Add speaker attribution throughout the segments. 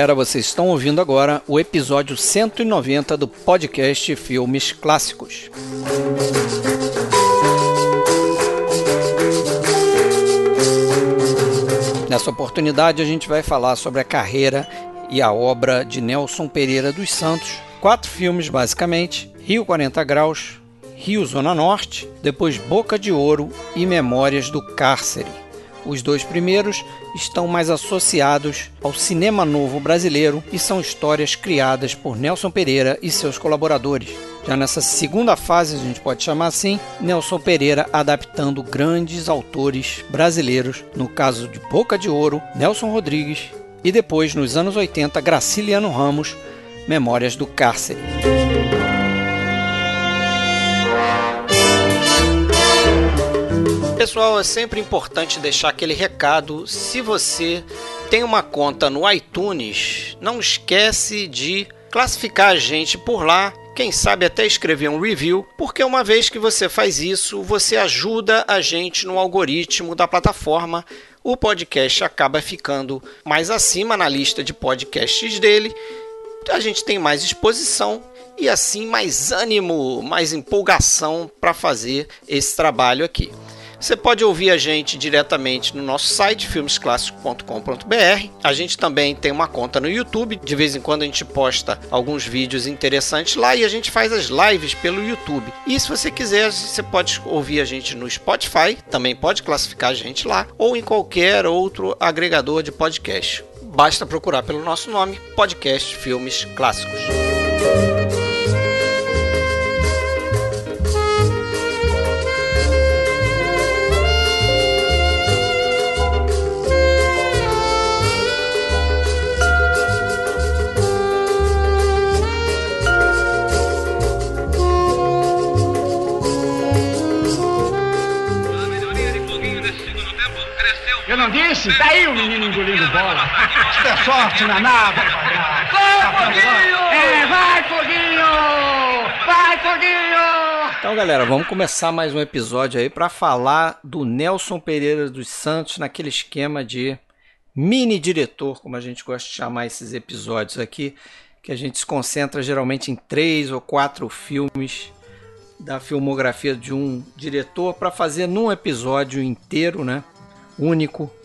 Speaker 1: galera, vocês estão ouvindo agora o episódio 190 do podcast Filmes Clássicos. Nessa oportunidade, a gente vai falar sobre a carreira e a obra de Nelson Pereira dos Santos. Quatro filmes, basicamente: Rio 40 Graus, Rio Zona Norte, depois Boca de Ouro e Memórias do Cárcere. Os dois primeiros estão mais associados ao cinema novo brasileiro e são histórias criadas por Nelson Pereira e seus colaboradores. Já nessa segunda fase, a gente pode chamar assim, Nelson Pereira adaptando grandes autores brasileiros, no caso de Boca de Ouro, Nelson Rodrigues e depois, nos anos 80, Graciliano Ramos, Memórias do Cárcere. Pessoal, é sempre importante deixar aquele recado. Se você tem uma conta no iTunes, não esquece de classificar a gente por lá. Quem sabe até escrever um review, porque uma vez que você faz isso, você ajuda a gente no algoritmo da plataforma. O podcast acaba ficando mais acima na lista de podcasts dele. A gente tem mais exposição e assim mais ânimo, mais empolgação para fazer esse trabalho aqui. Você pode ouvir a gente diretamente no nosso site filmesclassicos.com.br. A gente também tem uma conta no YouTube. De vez em quando a gente posta alguns vídeos interessantes lá e a gente faz as lives pelo YouTube. E se você quiser, você pode ouvir a gente no Spotify, também pode classificar a gente lá ou em qualquer outro agregador de podcast. Basta procurar pelo nosso nome, Podcast Filmes Clássicos.
Speaker 2: Disse? Daí o menino engolindo bola. Isso é sorte na nada. Vai, Foguinho! É, vai, Foguinho! Vai, Foguinho!
Speaker 1: Então, galera, vamos começar mais um episódio aí para falar do Nelson Pereira dos Santos naquele esquema de mini diretor, como a gente gosta de chamar esses episódios aqui, que a gente se concentra geralmente em três ou quatro filmes da filmografia de um diretor para fazer num episódio inteiro, né? Único.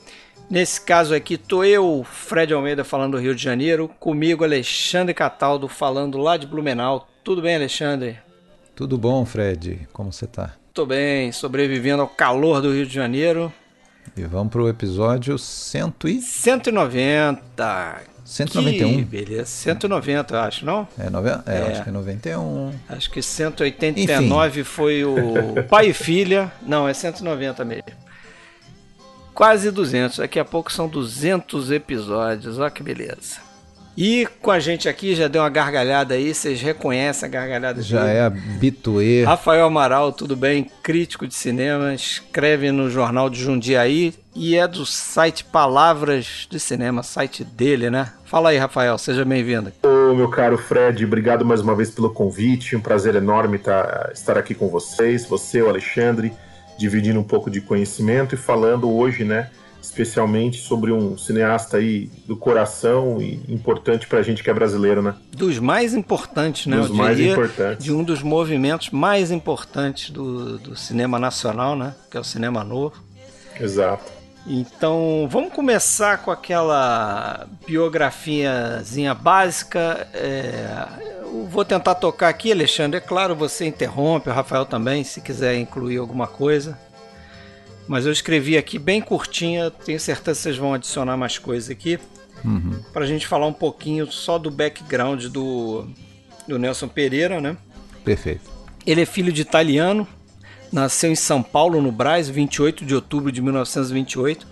Speaker 1: Nesse caso aqui, tô eu, Fred Almeida, falando do Rio de Janeiro, comigo Alexandre Cataldo, falando lá de Blumenau. Tudo bem, Alexandre?
Speaker 3: Tudo bom, Fred? Como você tá?
Speaker 1: Tô bem, sobrevivendo ao calor do Rio de Janeiro.
Speaker 3: E vamos pro episódio 100 e...
Speaker 1: 190.
Speaker 3: 191.
Speaker 1: Que beleza. 190, eu acho, não?
Speaker 3: É, nove... é,
Speaker 1: É.
Speaker 3: acho que é 91.
Speaker 1: Acho que 189 foi o pai e filha. Não, é 190 mesmo. Quase 200. Daqui a pouco são 200 episódios. Olha que beleza. E com a gente aqui, já deu uma gargalhada aí. Vocês reconhecem a gargalhada
Speaker 3: Já
Speaker 1: dele.
Speaker 3: é habituê.
Speaker 1: Rafael Amaral, tudo bem? Crítico de cinema, escreve no Jornal de Jundiaí e é do site Palavras de Cinema, site dele, né? Fala aí, Rafael, seja bem-vindo.
Speaker 4: Ô, meu caro Fred, obrigado mais uma vez pelo convite. Um prazer enorme tá- estar aqui com vocês, você, o Alexandre, dividindo um pouco de conhecimento e falando hoje, né, especialmente sobre um cineasta aí do coração e importante pra gente que é brasileiro, né?
Speaker 1: Dos mais importantes, né?
Speaker 4: Dos
Speaker 1: Eu
Speaker 4: mais importantes.
Speaker 1: De um dos movimentos mais importantes do, do cinema nacional, né? Que é o cinema novo.
Speaker 4: Exato.
Speaker 1: Então, vamos começar com aquela biografiazinha básica. É, eu vou tentar tocar aqui, Alexandre. É claro, você interrompe, o Rafael também, se quiser incluir alguma coisa. Mas eu escrevi aqui bem curtinha, tenho certeza que vocês vão adicionar mais coisas aqui.
Speaker 3: Uhum.
Speaker 1: Para a gente falar um pouquinho só do background do, do Nelson Pereira, né?
Speaker 3: Perfeito.
Speaker 1: Ele é filho de italiano, nasceu em São Paulo, no Brás, 28 de outubro de 1928.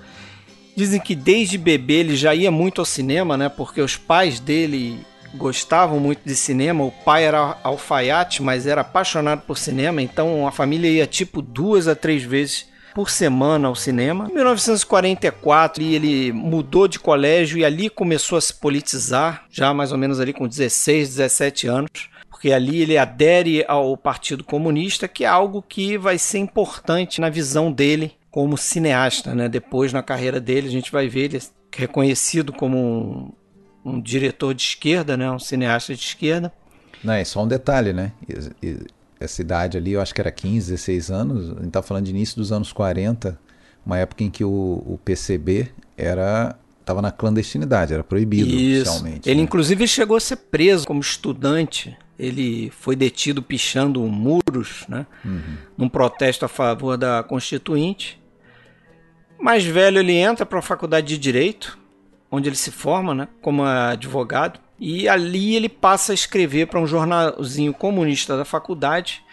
Speaker 1: Dizem que desde bebê ele já ia muito ao cinema, né? Porque os pais dele gostavam muito de cinema. O pai era alfaiate, mas era apaixonado por cinema, então a família ia tipo duas a três vezes por semana ao cinema. Em 1944 ele mudou de colégio e ali começou a se politizar, já mais ou menos ali com 16, 17 anos porque ali ele adere ao Partido Comunista, que é algo que vai ser importante na visão dele como cineasta, né? Depois na carreira dele a gente vai ver ele reconhecido como um, um diretor de esquerda, né? Um cineasta de esquerda.
Speaker 3: Não, é só um detalhe, né? Essa idade ali, eu acho que era 15, 16 anos, a gente tá falando de início dos anos 40, uma época em que o, o PCB era estava na clandestinidade, era proibido
Speaker 1: Isso.
Speaker 3: oficialmente.
Speaker 1: Ele
Speaker 3: né?
Speaker 1: inclusive chegou a ser preso como estudante. Ele foi detido pichando muros, né?
Speaker 3: Uhum.
Speaker 1: Num protesto a favor da Constituinte. Mais velho, ele entra para a faculdade de Direito, onde ele se forma, né? Como advogado. E ali ele passa a escrever para um jornalzinho comunista da faculdade.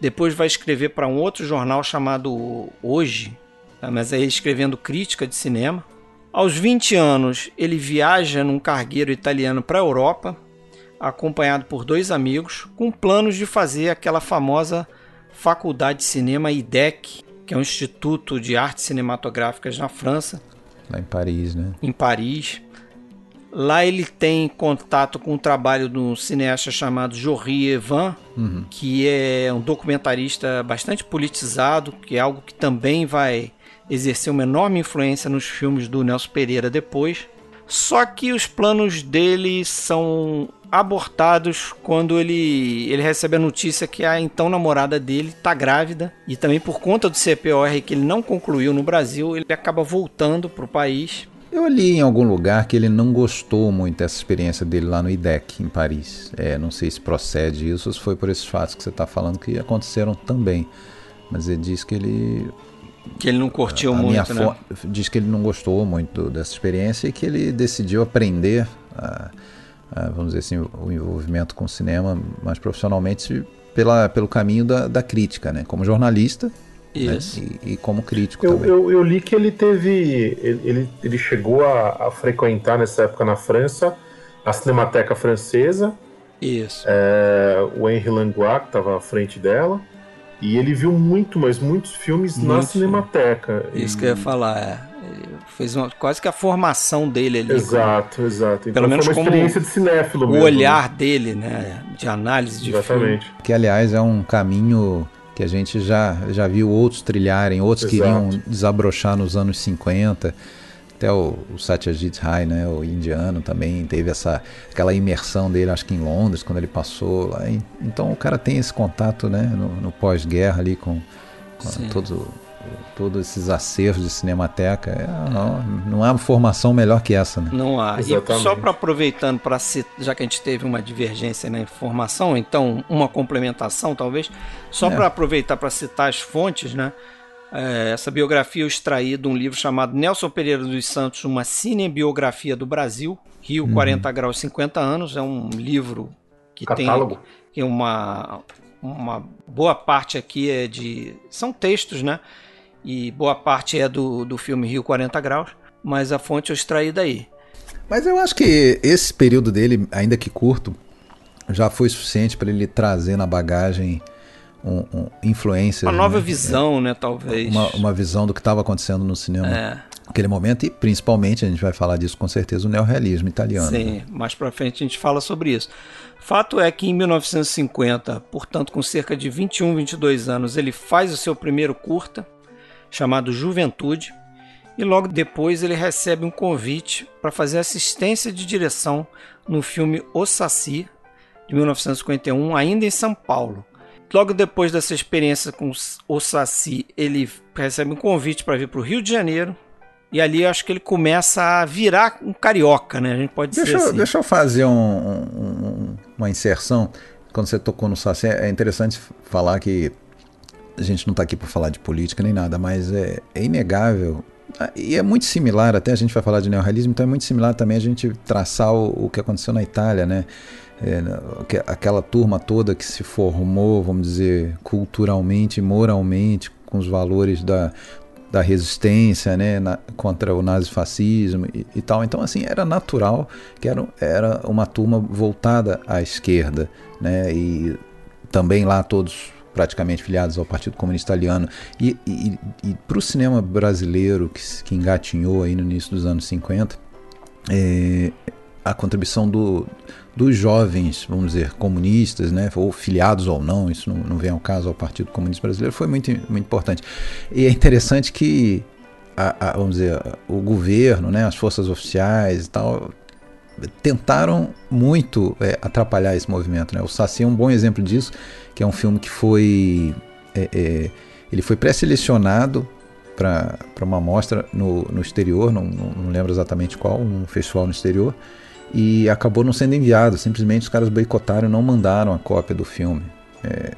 Speaker 1: Depois vai escrever para um outro jornal chamado Hoje, tá? mas aí escrevendo crítica de cinema. Aos 20 anos, ele viaja num cargueiro italiano para a Europa, acompanhado por dois amigos, com planos de fazer aquela famosa Faculdade de Cinema IDEC, que é um instituto de artes cinematográficas na França,
Speaker 3: Lá em Paris, né?
Speaker 1: em Paris. Lá ele tem contato com o trabalho de um cineasta chamado Jory Evan,
Speaker 3: Uhum.
Speaker 1: que é um documentarista bastante politizado, que é algo que também vai exercer uma enorme influência nos filmes do Nelson Pereira depois. Só que os planos dele são abortados quando ele, ele recebe a notícia que a então namorada dele está grávida e também por conta do CPOR que ele não concluiu no Brasil, ele acaba voltando para o país.
Speaker 3: Eu li em algum lugar que ele não gostou muito dessa experiência dele lá no IDEC, em Paris. É, não sei se procede isso ou se foi por esses fatos que você está falando que aconteceram também. Mas ele diz que ele
Speaker 1: Que ele não curtiu muito, né?
Speaker 3: diz que ele não gostou muito dessa experiência e que ele decidiu aprender, a, vamos dizer assim, o envolvimento com o cinema mais profissionalmente pela, pelo caminho da, da crítica, né? Como jornalista né? E, e como crítico
Speaker 4: Eu,
Speaker 3: também.
Speaker 4: eu, eu li que ele teve. Ele, ele, chegou a, a frequentar nessa época na França a Cinemateca Francesa,
Speaker 1: Isso.
Speaker 4: é, o Henri Langlois, que estava à frente dela. E ele viu muito, mas muitos filmes na
Speaker 1: Muitos
Speaker 4: Cinemateca.
Speaker 1: Isso
Speaker 4: E-
Speaker 1: que eu ia falar, é. Fez uma, quase que a formação dele ali.
Speaker 4: Exato, exato. Então
Speaker 1: Pelo menos
Speaker 4: foi uma
Speaker 1: como
Speaker 4: experiência de cinéfilo
Speaker 1: O
Speaker 4: mesmo.
Speaker 1: olhar dele, né? De análise de filme.
Speaker 4: Exatamente.
Speaker 3: Que, aliás, é um caminho que a gente já, já viu outros trilharem, outros
Speaker 4: Exato.
Speaker 3: queriam desabrochar nos anos 50. Até o, o Satyajit Ray, né, o indiano, também teve essa aquela imersão dele, acho que em Londres, quando ele passou lá. E- Então o cara tem esse contato né, no, no pós-guerra ali com, com todo, todos esses acervos de cinemateca. É, não, não há formação melhor que essa. Né?
Speaker 1: Não há. E
Speaker 4: Exatamente.
Speaker 1: só para aproveitando, para já que a gente teve uma divergência na informação, então uma complementação talvez, só
Speaker 3: É.
Speaker 1: para aproveitar para citar as fontes, né? É, essa biografia eu extraí de um livro chamado Nelson Pereira dos Santos, uma cinebiografia do Brasil, Rio
Speaker 3: Uhum.
Speaker 1: 40 graus 50 anos, é um livro que
Speaker 4: Catálogo.
Speaker 1: tem tem uma uma boa parte aqui é de são textos, né? E boa parte é do, do filme Rio 40 graus, mas a fonte eu extraí daí.
Speaker 3: Mas eu acho que esse período dele, ainda que curto, já foi suficiente para ele trazer na bagagem um, um, influências.
Speaker 1: Uma nova
Speaker 3: né?
Speaker 1: visão, né, talvez.
Speaker 3: Uma, uma visão do que estava acontecendo no cinema
Speaker 1: É,
Speaker 3: naquele momento e principalmente, a gente vai falar disso com certeza, o neorrealismo italiano. né?
Speaker 1: sim, mais pra frente a gente fala sobre isso. Fato é que em 1950, portanto com cerca de 21, 22 anos, ele faz o seu primeiro curta, chamado Juventude, e logo depois ele recebe um convite para fazer assistência de direção no filme O Saci, de 1951, ainda em São Paulo. Logo depois dessa experiência com o Saci, ele recebe um convite para vir para o Rio de Janeiro. E ali acho que ele começa a virar um carioca, né? A gente pode
Speaker 3: Deixa,
Speaker 1: assim.
Speaker 3: deixa eu fazer um- um- um- uma inserção. Quando você tocou no Saci, é interessante falar que a gente não está aqui para falar de política nem nada, mas é, é inegável. ah, E é muito similar, até a gente vai falar de neorrealismo, então é muito similar também a gente traçar o, o que aconteceu na Itália, né? É, aquela turma toda que se formou, vamos dizer, culturalmente, moralmente, com os valores da, da resistência né, na- contra o nazifascismo e, e tal. Então, assim, era natural que era, era uma turma voltada à esquerda, né, e também lá todos praticamente filiados ao Partido Comunista Italiano. E, e, e para o cinema brasileiro, que, que engatinhou aí no início dos anos 50, é, a contribuição do, dos jovens, vamos dizer, comunistas, né, ou filiados ou não, isso não, não vem ao caso ao Partido Comunista Brasileiro, foi muito, muito importante. E é interessante que, a, a- vamos dizer, o governo, né, as forças oficiais e tal, tentaram muito é, atrapalhar esse movimento. Né? O Saci é um bom exemplo disso, que é um filme que foi é, é, ele foi pré-selecionado para uma mostra no, no exterior, não, não, lembro exatamente qual, um festival no exterior, e acabou não sendo enviado. Simplesmente os caras boicotaram e não mandaram a cópia do filme. É,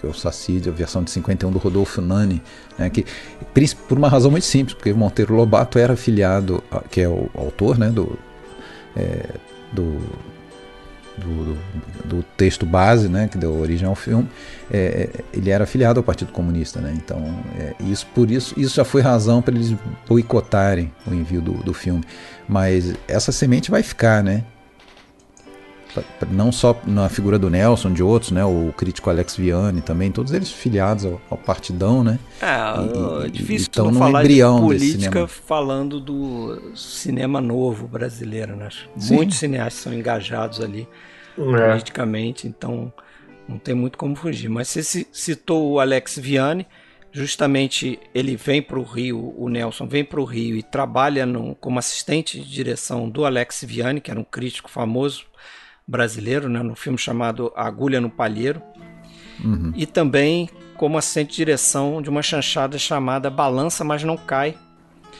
Speaker 3: que é o Saci, a versão de 51 do Rodolfo Nani, né, que, por uma razão muito simples, porque Monteiro Lobato era afiliado, que é o autor né, do, é, do, do, do, texto base, né, que deu origem ao filme, é, ele era afiliado ao Partido Comunista, né, então é, isso por isso isso já foi razão para eles boicotarem o envio do, do filme, mas essa semente vai ficar, né, não só na figura do Nelson, de outros, né? O crítico Alex Viane também, todos eles filiados ao, ao Partidão, né?
Speaker 1: É, e, é difícil então, no falar de política falando do cinema novo brasileiro, né? Sim. Muitos cineastas são engajados ali é. politicamente, então não tem muito como fugir. Mas você citou o Alex Viane, justamente ele vem para o Rio, o Nelson vem para o Rio e trabalha no, como assistente de direção do Alex Viane, que era um crítico famoso brasileiro, né, no filme chamado Agulha no Palheiro, uhum. e também como assistente de direção de uma chanchada chamada Balança, mas não cai,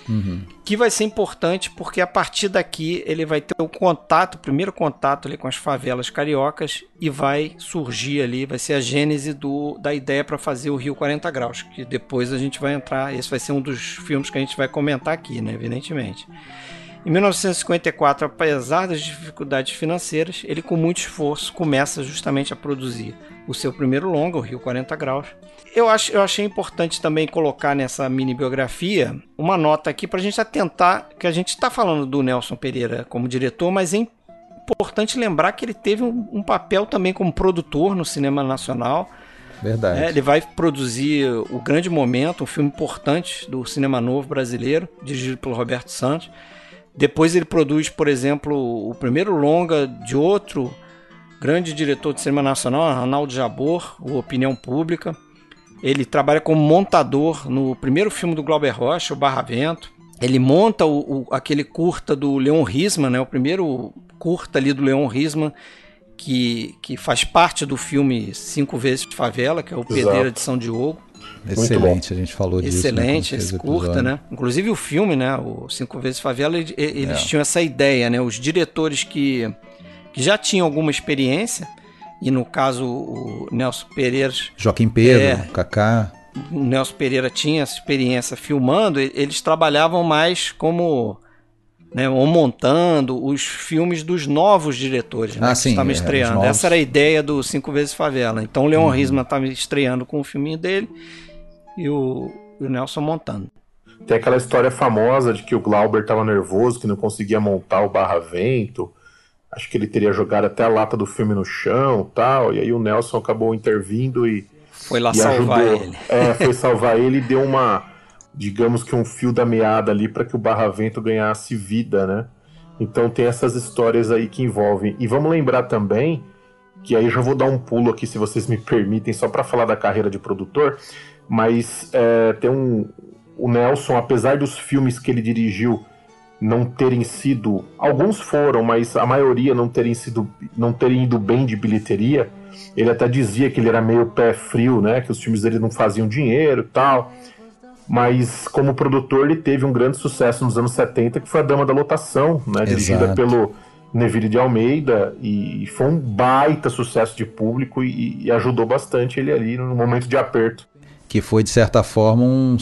Speaker 1: uhum. que vai ser importante porque a partir daqui ele vai ter o contato, o primeiro contato ali com as favelas cariocas e vai surgir ali, vai ser a gênese do, da ideia para fazer o Rio 40 Graus, que depois a gente vai entrar, esse vai ser um dos filmes que a gente vai comentar aqui, né, evidentemente. Em 1954, apesar das dificuldades financeiras, ele com muito esforço começa justamente a produzir o seu primeiro longa, o Rio 40 Graus. Eu, acho, eu achei importante também colocar nessa mini biografia uma nota aqui para a gente atentar que a gente está falando do Nelson Pereira como diretor, mas é importante lembrar que ele teve um, um papel também como produtor no cinema nacional.
Speaker 3: Verdade.
Speaker 1: É, ele vai produzir O Grande Momento, um filme importante do cinema novo brasileiro, dirigido pelo Roberto Santos. Depois ele produz, por exemplo, o primeiro longa de outro grande diretor de cinema nacional, Arnaldo Jabor, o Opinião Pública. Ele trabalha como montador no primeiro filme do Glauber Rocha, o Barra Vento. Ele monta o, o, aquele curta do Leon Risman, né, o primeiro curta ali do Leon Risman, que, que faz parte do filme Cinco Vezes Favela, que é o Pedreira de São Diogo.
Speaker 3: Excelente, a gente falou
Speaker 1: disso. Né, Excelente, né, curta, né? Inclusive o filme, né? O Cinco Vezes Favela, eles é. tinham essa ideia, né? Os diretores que, que já tinham alguma experiência, e no caso o Nelson Pereira.
Speaker 3: Joaquim Pedro, é, Kaká.
Speaker 1: O Nelson Pereira tinha essa experiência filmando, eles trabalhavam mais como. Né, ou montando os filmes dos novos diretores né,
Speaker 3: ah, que estavam
Speaker 1: é, estreando. Essa era a ideia do Cinco Vezes Favela. Então o Leon uhum. Risman estava estreando com o filminho dele e o, o Nelson montando.
Speaker 4: Tem aquela história famosa de que o Glauber estava nervoso, que não conseguia montar o barra vento. Acho que ele teria jogado até a lata do filme no chão tal. E aí o Nelson acabou intervindo e.
Speaker 1: Foi lá e salvar
Speaker 4: ajudou.
Speaker 1: ele.
Speaker 4: É, foi salvar ele e deu uma. Digamos que um fio da meada ali para que o barra vento ganhasse vida, né? Então tem essas histórias aí que envolvem. E vamos lembrar também que aí já vou dar um pulo aqui, se vocês me permitem, só para falar da carreira de produtor. Mas é, tem um. O Nelson, apesar dos filmes que ele dirigiu não terem sido. Alguns foram, mas a maioria não terem sido. não terem ido bem de bilheteria. Ele até dizia que ele era meio pé frio, né? Que os filmes dele não faziam dinheiro tal. Mas como produtor ele teve um grande sucesso nos anos 70, que foi a Dama da Lotação, né? Dirigida pelo Neville de Almeida. E foi um baita sucesso de público e, e ajudou bastante ele ali no momento de aperto
Speaker 3: que foi de certa forma um,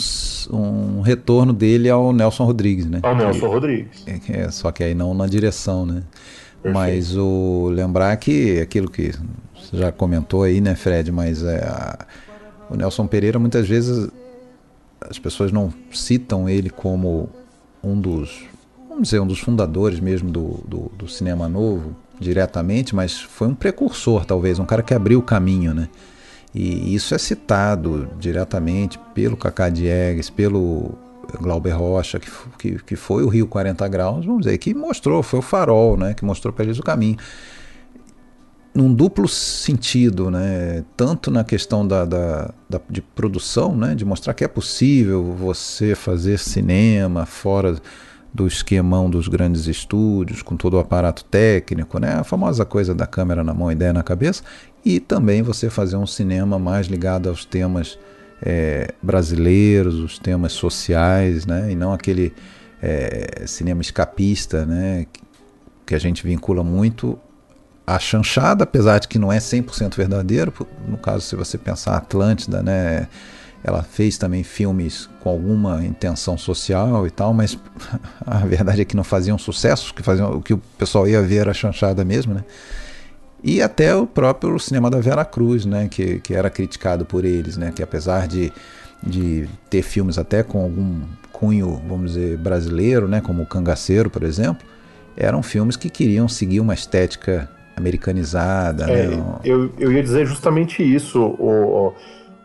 Speaker 3: um retorno dele ao Nelson Rodrigues, né?
Speaker 4: Ao Nelson Rodrigues.
Speaker 3: É, é, só que aí não na direção, né? Perfeito. Mas o lembrar que aquilo que você já comentou aí, né, Fred? Mas é, a, o Nelson Pereira muitas vezes as pessoas não citam ele como um dos, vamos dizer, um dos fundadores mesmo do, do, do cinema novo diretamente, mas foi um precursor talvez, um cara que abriu o caminho, né? E isso é citado diretamente pelo Cacá Diegues, pelo Glauber Rocha, que, que, que, foi o Rio 40 Graus, vamos dizer, que mostrou, foi o farol, né, que mostrou para eles o caminho. Num duplo sentido, né, tanto na questão da, da, da, de produção, né, de mostrar que é possível você fazer cinema fora do esquemão dos grandes estúdios, com todo o aparato técnico, né? a famosa coisa da câmera na mão, ideia na cabeça, e também você fazer um cinema mais ligado aos temas é, brasileiros, os temas sociais, né? e não aquele é, cinema escapista né? que a gente vincula muito a chanchada, apesar de que não é 100% verdadeiro, no caso se você pensar Atlântida, né, ela fez também filmes com alguma intenção social e tal, mas a verdade é que não faziam sucesso, que faziam o que o pessoal ia ver a chanchada mesmo, né? E até o próprio cinema da Vera Cruz, né, que, que era criticado por eles, né, que apesar de, de ter filmes até com algum cunho, vamos dizer, brasileiro, né, como o Cangaceiro, por exemplo, eram filmes que queriam seguir uma estética americanizada. É,
Speaker 4: né? eu, eu ia dizer justamente isso, o,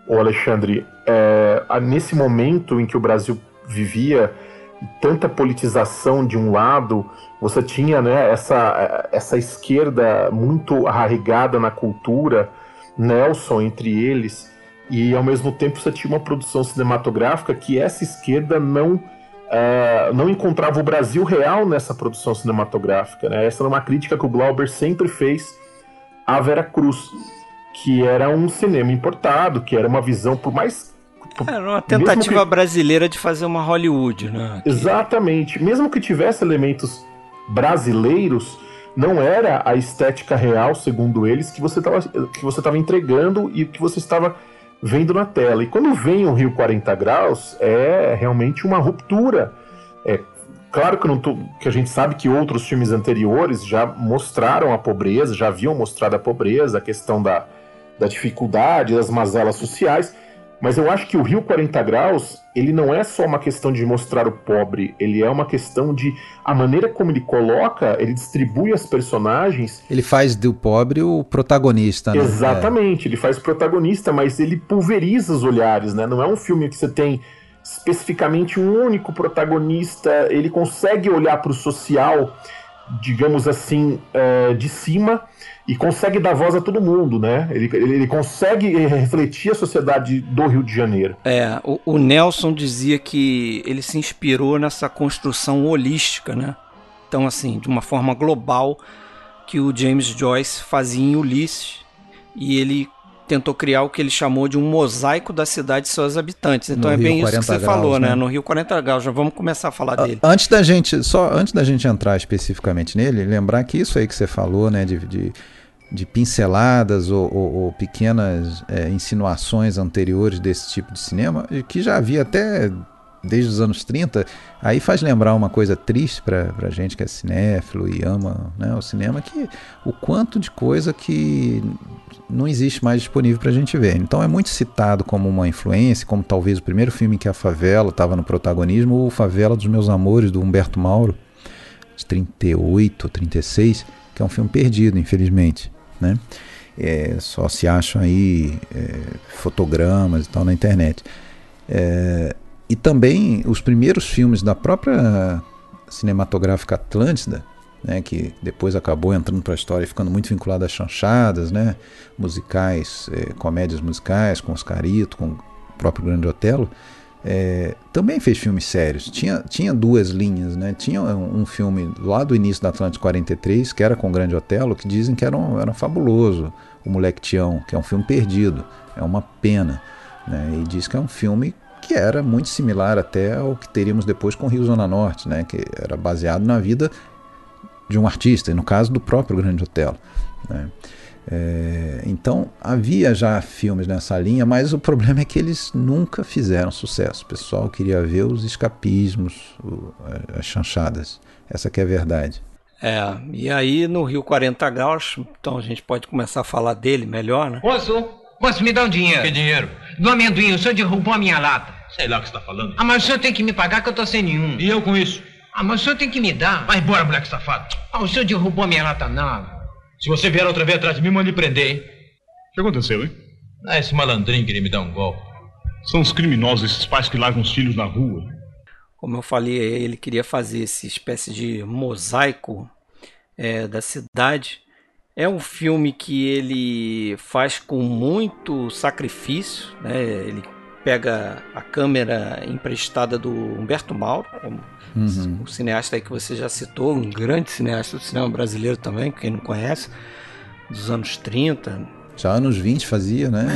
Speaker 4: o Alexandre. É, nesse momento em que o Brasil vivia tanta politização de um lado, você tinha né, essa, essa esquerda muito arraigada na cultura, Nelson entre eles, e ao mesmo tempo você tinha uma produção cinematográfica que essa esquerda não uh, não encontrava o Brasil real nessa produção cinematográfica. Né? Essa era uma crítica que o Glauber sempre fez à Vera Cruz, que era um cinema importado, que era uma visão por mais
Speaker 1: era uma tentativa que... brasileira de fazer uma Hollywood, né?
Speaker 4: Exatamente. Mesmo que tivesse elementos brasileiros, não era a estética real, segundo eles, que você estava entregando e que você estava vendo na tela. E quando vem o Rio 40 Graus, é realmente uma ruptura. É claro que, tô, que a gente sabe que outros filmes anteriores já mostraram a pobreza, já haviam mostrado a pobreza, a questão da, da dificuldade, das mazelas sociais. Mas eu acho que o Rio 40 Graus, ele não é só uma questão de mostrar o pobre, ele é uma questão de a maneira como ele coloca, ele distribui as personagens.
Speaker 3: Ele faz do pobre o protagonista, né?
Speaker 4: Exatamente, é. ele faz o protagonista, mas ele pulveriza os olhares, né? Não é um filme que você tem especificamente um único protagonista, ele consegue olhar para o social, digamos assim, é, de cima e consegue dar voz a todo mundo, né? Ele, ele, ele, consegue refletir a sociedade do Rio de Janeiro.
Speaker 1: É, o, o, Nelson dizia que ele se inspirou nessa construção holística, né? Então, assim, de uma forma global que o James Joyce fazia em Ulisses e ele tentou criar o que ele chamou de um mosaico da cidade e seus habitantes. Então no é Rio bem isso que você graus, falou, né? né? No Rio 40 graus. Já vamos começar a falar dele.
Speaker 3: Antes da gente, só antes da gente entrar especificamente nele, lembrar que isso aí que você falou, né, de, de de pinceladas ou, ou, ou pequenas é, insinuações anteriores desse tipo de cinema, que já havia até desde os anos 30, aí faz lembrar uma coisa triste para a gente que é cinéfilo e ama né, o cinema, que o quanto de coisa que não existe mais disponível para a gente ver. Então é muito citado como uma influência, como talvez o primeiro filme que a favela estava no protagonismo, o Favela dos Meus Amores, do Humberto Mauro, de 38, 36, que é um filme perdido, infelizmente né? É, só se acham aí é, fotogramas e tal na internet. É, e também os primeiros filmes da própria cinematográfica Atlântida, né, que depois acabou entrando para a história e ficando muito vinculado às chanchadas, né, musicais, é, comédias musicais com Oscarito, com o próprio Grande Otelo, é, também fez filmes sérios. Tinha, tinha duas linhas, né? Tinha um, filme lá do início da Atlântico 43, que era com o Grande Otelo, que dizem que era, um, era fabuloso. O Moleque Tião, que é um filme perdido. É uma pena. Né? E diz que é um filme que era muito similar até ao que teríamos depois com Rio Zona Norte, né? Que era baseado na vida de um artista, e no caso do próprio Grande Otelo. Né? É, então havia já filmes nessa linha, mas o problema é que eles nunca fizeram sucesso. O pessoal queria ver os escapismos, o, as chanchadas. Essa que é a verdade.
Speaker 1: É, e aí no Rio 40 Graus, então a gente pode começar a falar dele melhor, né?
Speaker 2: Moço, moço, me dá um dinheiro.
Speaker 5: Que dinheiro?
Speaker 2: Do amendoim, o senhor derrubou a minha lata.
Speaker 5: Sei lá o que você tá falando.
Speaker 2: Ah, mas o senhor tem que me pagar que eu tô sem nenhum.
Speaker 5: E eu com isso?
Speaker 2: Ah, mas o senhor tem que me dar.
Speaker 5: Vai embora, moleque safado.
Speaker 2: Ah, o senhor derrubou a minha lata não.
Speaker 5: Se você vier outra vez atrás de mim, mande prender, hein?
Speaker 6: O que aconteceu, hein?
Speaker 5: Ah, esse malandrinho queria me dar um golpe.
Speaker 6: São os criminosos, esses pais que largam os filhos na rua.
Speaker 1: Como eu falei, ele queria fazer essa espécie de mosaico é, da cidade. É um filme que ele faz com muito sacrifício, né? ele pega a câmera emprestada do Humberto Mauro, como
Speaker 3: Uhum.
Speaker 1: o cineasta aí que você já citou, um grande cineasta do cinema brasileiro também, quem não conhece, dos anos 30,
Speaker 3: Já anos 20 fazia, né?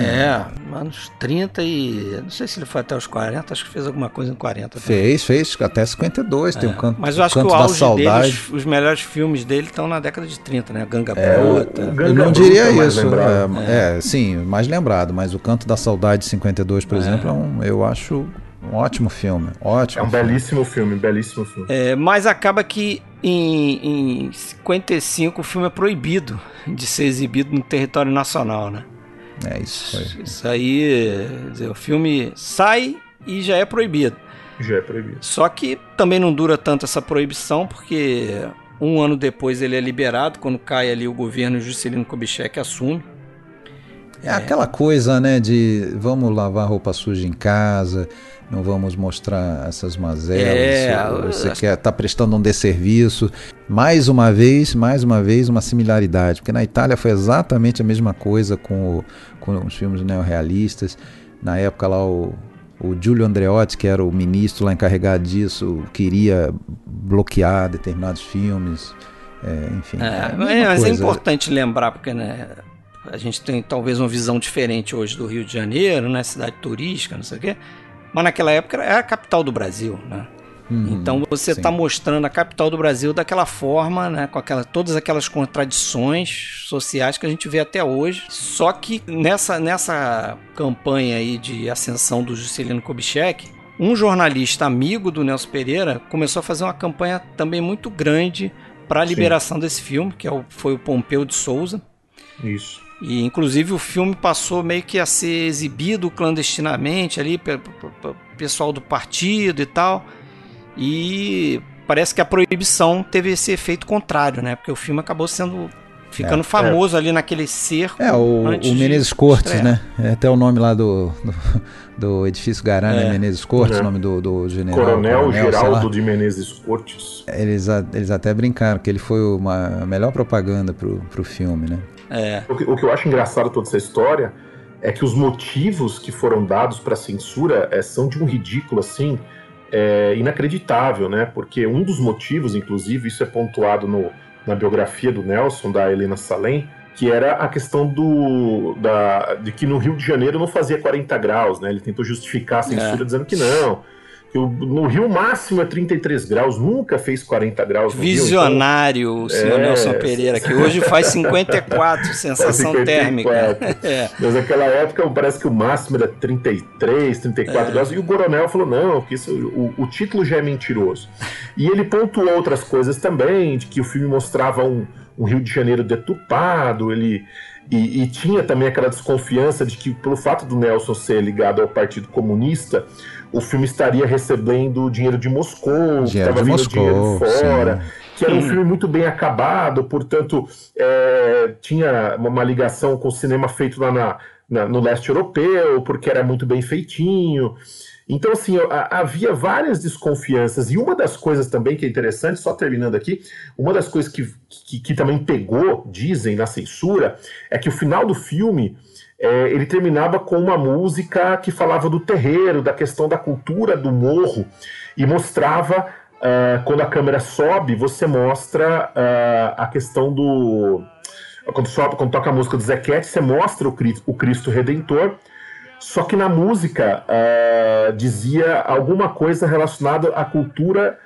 Speaker 1: É, anos 30 e. Não sei se ele foi até os 40, acho que fez alguma coisa em 40 também.
Speaker 3: Fez, fez até 52, tem um canto,
Speaker 1: Mas eu acho
Speaker 3: canto
Speaker 1: que o
Speaker 3: da
Speaker 1: auge
Speaker 3: saudade.
Speaker 1: dele, os, os melhores filmes dele estão na década de 30, né? Ganga
Speaker 3: É,
Speaker 1: Bruta.
Speaker 4: o-
Speaker 3: Eu
Speaker 4: Ganga
Speaker 3: não
Speaker 4: Bruta
Speaker 3: diria
Speaker 4: é mais
Speaker 3: isso. É, é, sim, mais lembrado, mas o Canto da Saudade 52, por exemplo, é um, eu acho um ótimo filme. Ótimo.
Speaker 4: É um
Speaker 3: filme.
Speaker 4: belíssimo filme, belíssimo filme.
Speaker 1: É, mas acaba que em, em 55 o filme é proibido de ser exibido no território nacional, né?
Speaker 3: É, isso foi.
Speaker 1: Isso aí, quer dizer, o filme sai e já é proibido.
Speaker 4: Já é proibido.
Speaker 1: Só que também não dura tanto essa proibição, porque um ano depois ele é liberado, quando cai ali o governo Juscelino Kubitschek assume.
Speaker 3: É aquela coisa, né, de vamos lavar roupa suja em casa, não vamos mostrar essas mazelas.
Speaker 1: É,
Speaker 3: você
Speaker 1: acho-
Speaker 3: quer tá prestando um desserviço. Mais uma vez, mais uma vez, uma similaridade, porque na Itália foi exatamente a mesma coisa com, o- com os filmes neorrealistas. Na época lá o, o Giulio Andreotti, que era o ministro lá encarregado disso, queria bloquear determinados filmes. É, enfim,
Speaker 1: É,
Speaker 3: a
Speaker 1: mas
Speaker 3: mesma
Speaker 1: é
Speaker 3: coisa.
Speaker 1: importante lembrar, porque né, a gente tem talvez uma visão diferente hoje do Rio de Janeiro, né, cidade turística, não sei o quê. Mas naquela época era a capital do Brasil, né?
Speaker 3: Uhum,
Speaker 1: Então você
Speaker 3: sim.
Speaker 1: está mostrando a capital do Brasil daquela forma, né, com aquela, todas aquelas contradições sociais que a gente vê até hoje. Só que nessa, nessa campanha aí de ascensão do Juscelino Kubitschek, um jornalista amigo do Nelson Pereira começou a fazer uma campanha também muito grande para a
Speaker 4: Sim.
Speaker 1: liberação desse filme, que é o- foi o Pompeu de Souza.
Speaker 4: Isso.
Speaker 1: E inclusive o filme passou meio que a ser exibido clandestinamente ali pelo pessoal do partido e tal. E parece que a proibição teve esse efeito contrário, né? Porque o filme acabou sendo ficando famoso ali naquele cerco.
Speaker 3: É, o, o Menezes Cortes,
Speaker 1: estrear.
Speaker 3: né? É até o nome lá do, do, do edifício Garana,
Speaker 1: É.
Speaker 3: Menezes Cortes,
Speaker 4: É.
Speaker 3: o nome do, do general.
Speaker 4: Coronel,
Speaker 3: lá.
Speaker 4: Geraldo de Menezes Cortes.
Speaker 3: Eles, eles até brincaram que ele foi uma a melhor propaganda pro, pro filme, né?
Speaker 1: É,
Speaker 4: O que, o que eu acho engraçado toda essa história é que os motivos que foram dados para a censura é, são de um ridículo assim é, inacreditável, né? Porque um dos motivos, inclusive, isso é pontuado no- na biografia do Nelson, da Helena Salem, que era a questão do da, de que no Rio de Janeiro não fazia 40 graus, né? Ele tentou justificar a censura dizendo que não. Que no Rio máximo é 33 graus, nunca fez 40 graus no Rio, então-
Speaker 1: visionário o senhor
Speaker 4: É.
Speaker 1: Nelson Pereira, que hoje faz 54, sensação
Speaker 4: 54.
Speaker 1: térmica. É.
Speaker 4: Mas naquela época parece que o máximo era 33, 34 graus. E o Coronel falou: não, que isso, o, o título já é mentiroso. E ele pontuou outras coisas também, de que o filme mostrava um, um Rio de Janeiro deturpado, ele. E, e tinha também aquela desconfiança de que, pelo fato do Nelson ser ligado ao Partido Comunista, o filme estaria recebendo dinheiro de Moscou,
Speaker 3: Dinheiro
Speaker 4: estava
Speaker 3: de
Speaker 4: vindo dinheiro
Speaker 3: Moscou,
Speaker 4: fora
Speaker 3: sim.
Speaker 4: que era um filme muito bem acabado, portanto, é, tinha uma, uma ligação com o cinema feito lá na, na- no leste europeu, porque era muito bem feitinho. Então, assim, a- havia várias desconfianças, e uma das coisas também que é interessante, só terminando aqui, uma das coisas que, que, que também pegou, dizem, na censura, é que o final do filme é, ele terminava com uma música que falava do terreiro, da questão da cultura do morro, e mostrava ah, quando a câmera sobe, você mostra ah, a questão do. Quando, sobe, quando toca a música do Zequete, você mostra o Cristo, o Cristo Redentor. Só que na música ah, dizia alguma coisa relacionada à cultura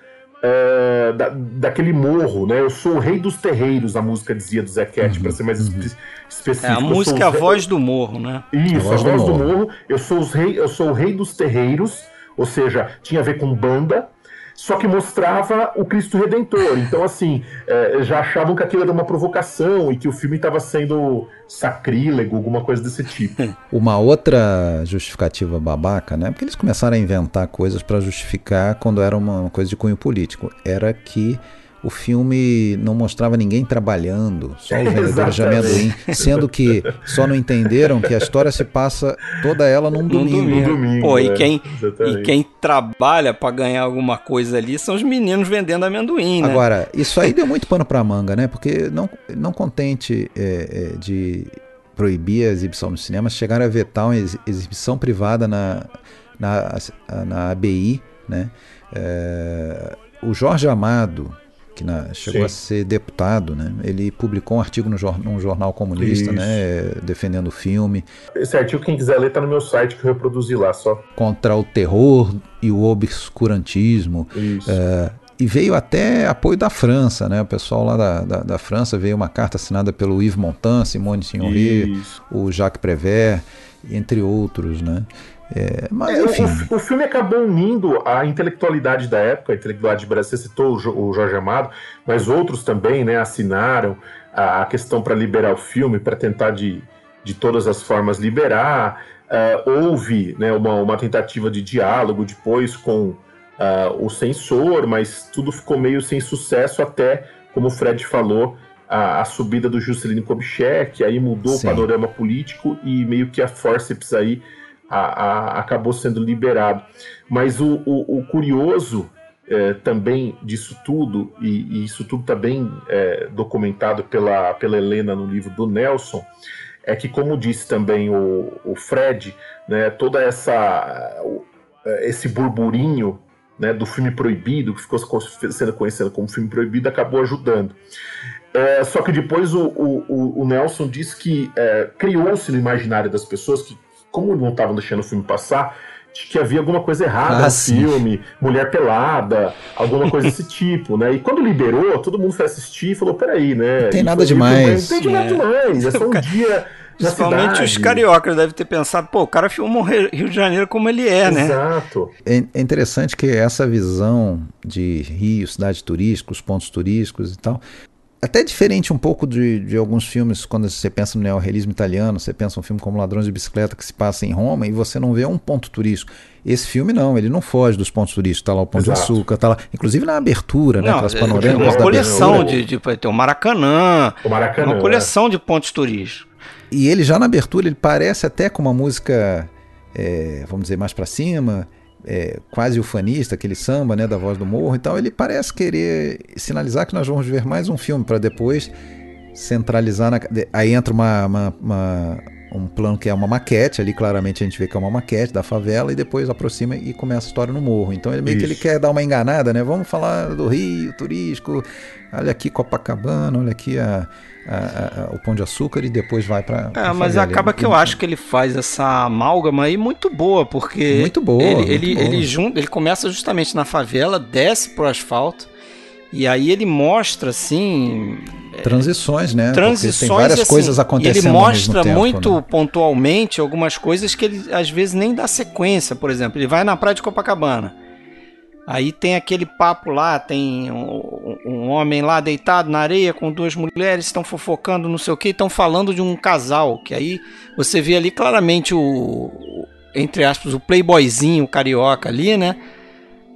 Speaker 4: ah, da, daquele morro, né? Eu sou o rei dos terreiros, a música dizia do Zequete, para ser mais espe- específico.
Speaker 1: É, a música é a voz do morro, né?
Speaker 4: isso,
Speaker 3: A voz do
Speaker 4: do,
Speaker 3: morro.
Speaker 4: morro. Eu sou, os rei, eu sou o rei dos terreiros, ou seja, tinha a ver com banda, só que mostrava o Cristo Redentor. Então, assim, é, já achavam que aquilo era uma provocação e que o filme estava sendo sacrílego, alguma coisa desse tipo.
Speaker 3: Uma outra justificativa babaca, né? Porque eles começaram a inventar coisas para justificar quando era uma coisa de cunho político. Era que o filme não mostrava ninguém trabalhando, só os vendedores de amendoim, sendo que só não entenderam que a história se passa toda ela num
Speaker 1: Num
Speaker 3: domingo.
Speaker 1: domingo.
Speaker 4: domingo,
Speaker 1: Pô, e
Speaker 4: é,
Speaker 1: quem,
Speaker 4: exatamente.
Speaker 1: e quem trabalha pra ganhar alguma coisa ali são os meninos vendendo amendoim, né?
Speaker 3: Agora, isso aí deu muito pano pra manga, né? Porque não, não contente é, é, de proibir a exibição nos cinemas, chegaram a vetar uma ex- exibição privada na, na, na ABI, né? É, o Jorge Amado, que na- chegou
Speaker 4: Sim.
Speaker 3: a ser deputado, né? Ele publicou um artigo no num jornal comunista,
Speaker 4: Isso.
Speaker 3: né? Defendendo o filme
Speaker 4: Esse artigo, quem quiser ler, tá no meu site que eu reproduzi lá, só.
Speaker 3: contra o terror e o obscurantismo.
Speaker 4: Isso.
Speaker 3: É, e veio até apoio da França, né? O pessoal lá da, da, da França veio uma carta assinada pelo Yves Montand, Simone Signoret, o Jacques Prévert, entre outros, né? É, mas
Speaker 4: É, o-
Speaker 3: enfim,
Speaker 4: o, o filme acabou unindo a intelectualidade da época, a intelectualidade brasileira. Você citou o, Jo- o Jorge Amado, mas outros também né, assinaram a, a questão para liberar o filme, para tentar de, de todas as formas liberar. Ah, houve né, uma, uma tentativa de diálogo depois com ah, o censor, mas tudo ficou meio sem sucesso até, como o Fred falou, a, a subida do Juscelino Kubitschek, aí mudou
Speaker 3: Sim.
Speaker 4: o panorama político e meio que a forceps aí a- a- acabou sendo liberado. Mas o, o- o curioso eh, também disso tudo, e, e isso tudo está bem eh, documentado pela, pela Helena no livro do Nelson, é que, como disse também o, o Fred, né, toda essa eh, esse burburinho né, do filme proibido, que ficou co- sendo conhecido como filme proibido, acabou ajudando. É, só que depois o, o- o- Nelson disse que é, criou-se no imaginário das pessoas que, como não estavam deixando o filme passar, de que havia alguma coisa errada
Speaker 3: Ah,
Speaker 4: no
Speaker 3: sim.
Speaker 4: filme, mulher pelada, alguma coisa desse tipo, né? E quando liberou, todo mundo foi assistir e falou: peraí, né?
Speaker 3: Não tem nada
Speaker 4: aí também
Speaker 3: demais."
Speaker 4: Não tem nada
Speaker 1: É.
Speaker 4: demais, é só um dia.
Speaker 1: Principalmente os cariocas devem ter pensado, pô, o cara filmou Rio Rio de Janeiro como ele é, né?
Speaker 4: Exato.
Speaker 3: é, é interessante que essa visão de Rio, cidade turística, os pontos turísticos e tal, até diferente um pouco de, de alguns filmes, quando você pensa no neorrealismo italiano, você pensa um filme como Ladrões de Bicicleta que se passa em Roma e você não vê um ponto turístico. Esse filme não, ele não foge dos pontos turísticos, tá lá o Pão de
Speaker 4: Exato.
Speaker 3: Açúcar, tá lá, inclusive na abertura, né,
Speaker 1: Não,
Speaker 3: aquelas
Speaker 1: é,
Speaker 3: panorâmicas
Speaker 1: uma
Speaker 3: da
Speaker 1: coleção
Speaker 3: abertura.
Speaker 1: de, de, tem o Maracanã,
Speaker 4: O Maracanã.
Speaker 1: uma coleção de pontos turísticos.
Speaker 3: E ele já na abertura, ele parece até com uma música, é, vamos dizer, mais pra cima, é, quase ufanista, aquele samba, né, da voz do morro. Então ele parece querer sinalizar que nós vamos ver mais um filme para depois centralizar na. Aí entra uma, uma- uma- um plano que é uma maquete, ali claramente a gente vê que é uma maquete da favela e depois aproxima e começa a história no morro. Então ele meio que ele
Speaker 4: Isso.
Speaker 3: quer dar uma enganada, né? Vamos falar do Rio, turístico, olha aqui Copacabana, olha aqui a, a- a- o Pão de Açúcar e depois vai para.
Speaker 1: É, mas acaba que eu acho que ele faz essa amálgama aí muito boa, porque
Speaker 3: Muito boa,
Speaker 1: ele,
Speaker 3: muito
Speaker 1: ele,
Speaker 3: boa.
Speaker 1: ele junta, ele começa justamente na favela, desce pro asfalto, e aí ele mostra assim
Speaker 3: Transições, né? Porque
Speaker 1: transições
Speaker 3: tem várias
Speaker 1: assim,
Speaker 3: coisas acontecendo
Speaker 1: ele mostra
Speaker 3: tempo,
Speaker 1: muito
Speaker 3: né?
Speaker 1: pontualmente algumas coisas que ele às vezes nem dá sequência. Por exemplo, ele vai na praia de Copacabana. Aí tem aquele papo lá, tem um, um homem lá deitado na areia com duas mulheres, estão fofocando, não sei o que, estão falando de um casal, que aí você vê ali claramente o, entre aspas, o playboyzinho carioca ali, né?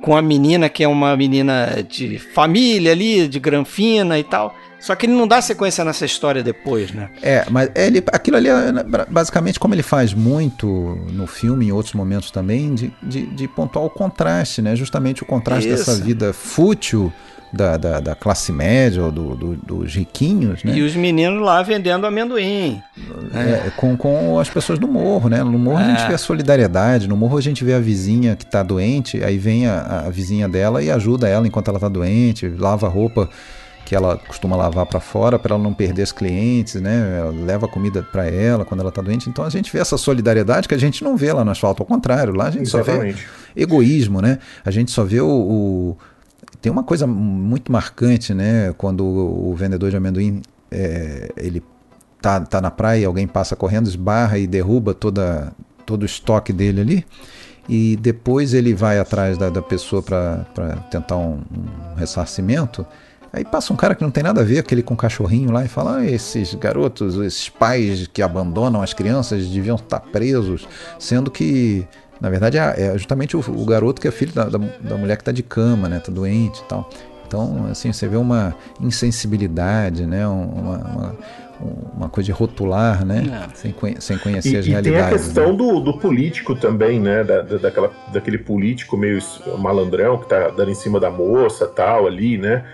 Speaker 1: Com a menina que é uma menina de família ali, de granfina e tal. Só que ele não dá sequência nessa história depois, né?
Speaker 3: É, mas ele, aquilo ali é né, basicamente como ele faz muito no filme, em outros momentos também, de, de, de pontuar o contraste, né? Justamente o contraste
Speaker 1: Isso.
Speaker 3: dessa vida fútil da, da, da classe média ou do, do- dos riquinhos, né?
Speaker 1: E os meninos lá vendendo amendoim.
Speaker 3: É, com, com as pessoas do morro, né? No morro a gente
Speaker 1: É.
Speaker 3: vê a solidariedade, no morro a gente vê a vizinha que tá doente, aí vem a, a vizinha dela e ajuda ela enquanto ela tá doente, lava a roupa que ela costuma lavar para fora para ela não perder os clientes, né? Ela leva comida para ela quando ela tá doente. Então a gente vê essa solidariedade que a gente não vê lá no asfalto, ao contrário, lá a gente só vê
Speaker 4: Exatamente.
Speaker 3: egoísmo, né? A gente só vê o, o- tem uma coisa muito marcante, né? Quando o, o vendedor de amendoim é, ele tá, tá na praia, alguém passa correndo, esbarra e derruba toda todo o estoque dele ali. E depois ele vai atrás da, da pessoa para tentar um, um ressarcimento. Aí passa um cara que não tem nada a ver, aquele com um cachorrinho lá, e fala: ah, esses garotos, esses pais que abandonam as crianças deviam estar presos, sendo que, na verdade, é é justamente o, o garoto que é filho da, da, da mulher que está de cama, né? Tá doente e tal. Então, assim, você vê uma insensibilidade, né? Uma, uma, uma coisa de rotular, né?
Speaker 1: É.
Speaker 3: Sem, conhe- sem conhecer
Speaker 4: E,
Speaker 3: as
Speaker 4: e tem a
Speaker 3: realidades.
Speaker 4: questão
Speaker 3: né?
Speaker 4: do, do político também, né? Da, da- daquela, daquele político meio malandrão que tá dando em cima da moça tal ali, né?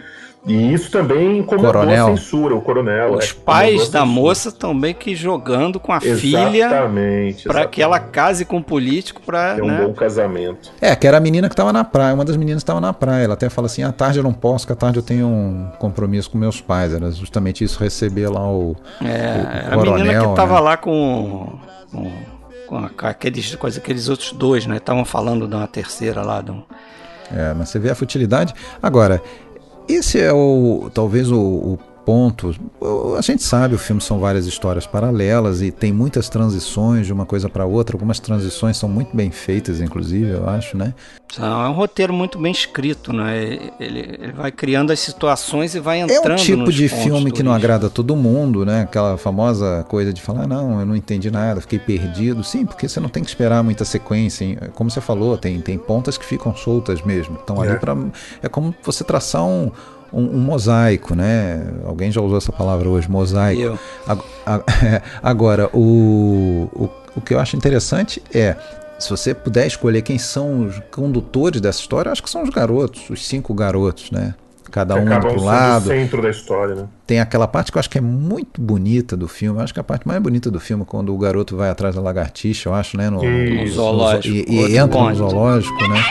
Speaker 4: E isso também incomodou
Speaker 3: Coronel.
Speaker 4: a censura, o coronel.
Speaker 1: Os
Speaker 4: é,
Speaker 1: pais da moça também que jogando com a filha
Speaker 4: Exatamente.
Speaker 1: para que ela case com um político para,
Speaker 4: Ter um
Speaker 1: né?
Speaker 4: bom casamento.
Speaker 3: É, que era a menina que tava na praia, uma das meninas estava na praia. Ela até fala assim: à tarde eu não posso, que à tarde eu tenho um compromisso com meus pais. Era justamente isso, receber lá o.
Speaker 1: É,
Speaker 3: o
Speaker 1: a menina
Speaker 3: coronel,
Speaker 1: que tava
Speaker 3: né?
Speaker 1: lá com, com, com aqueles, com aqueles outros dois, né? Estavam falando de uma terceira lá. De um...
Speaker 3: É, mas você vê a futilidade. Agora, esse é o talvez o, o ponto. A gente sabe, o filme são várias histórias paralelas e tem muitas transições de uma coisa para outra. Algumas transições são muito bem feitas, inclusive, eu acho, né?
Speaker 1: É um roteiro muito bem escrito, né? Ele, ele vai criando as situações e vai
Speaker 3: É
Speaker 1: entrando
Speaker 3: um tipo
Speaker 1: nos
Speaker 3: de filme que não agrada todo mundo, né? Aquela famosa coisa de falar, não, eu não entendi nada, fiquei perdido. Sim, porque você não tem que esperar muita sequência. hein? Como você falou, tem, tem pontas que ficam soltas mesmo. Estão ali
Speaker 4: É.
Speaker 3: para É como você traçar um, um, um mosaico, né? Alguém já usou essa palavra hoje, mosaico.
Speaker 1: Eu.
Speaker 3: Agora, o, o, o que eu acho interessante é. Se você puder escolher quem são os condutores dessa história, eu acho que são os garotos, os cinco garotos, né? Cada
Speaker 4: Que
Speaker 3: um pro lado
Speaker 4: o centro da história, né?
Speaker 3: tem aquela parte que eu acho que é muito bonita do filme. Eu acho que a parte mais bonita do filme é quando o garoto vai atrás da lagartixa, eu acho, né? No.
Speaker 1: No zoológico.
Speaker 3: E, e
Speaker 1: Outro
Speaker 3: entra no
Speaker 1: ponto.
Speaker 3: zoológico, né?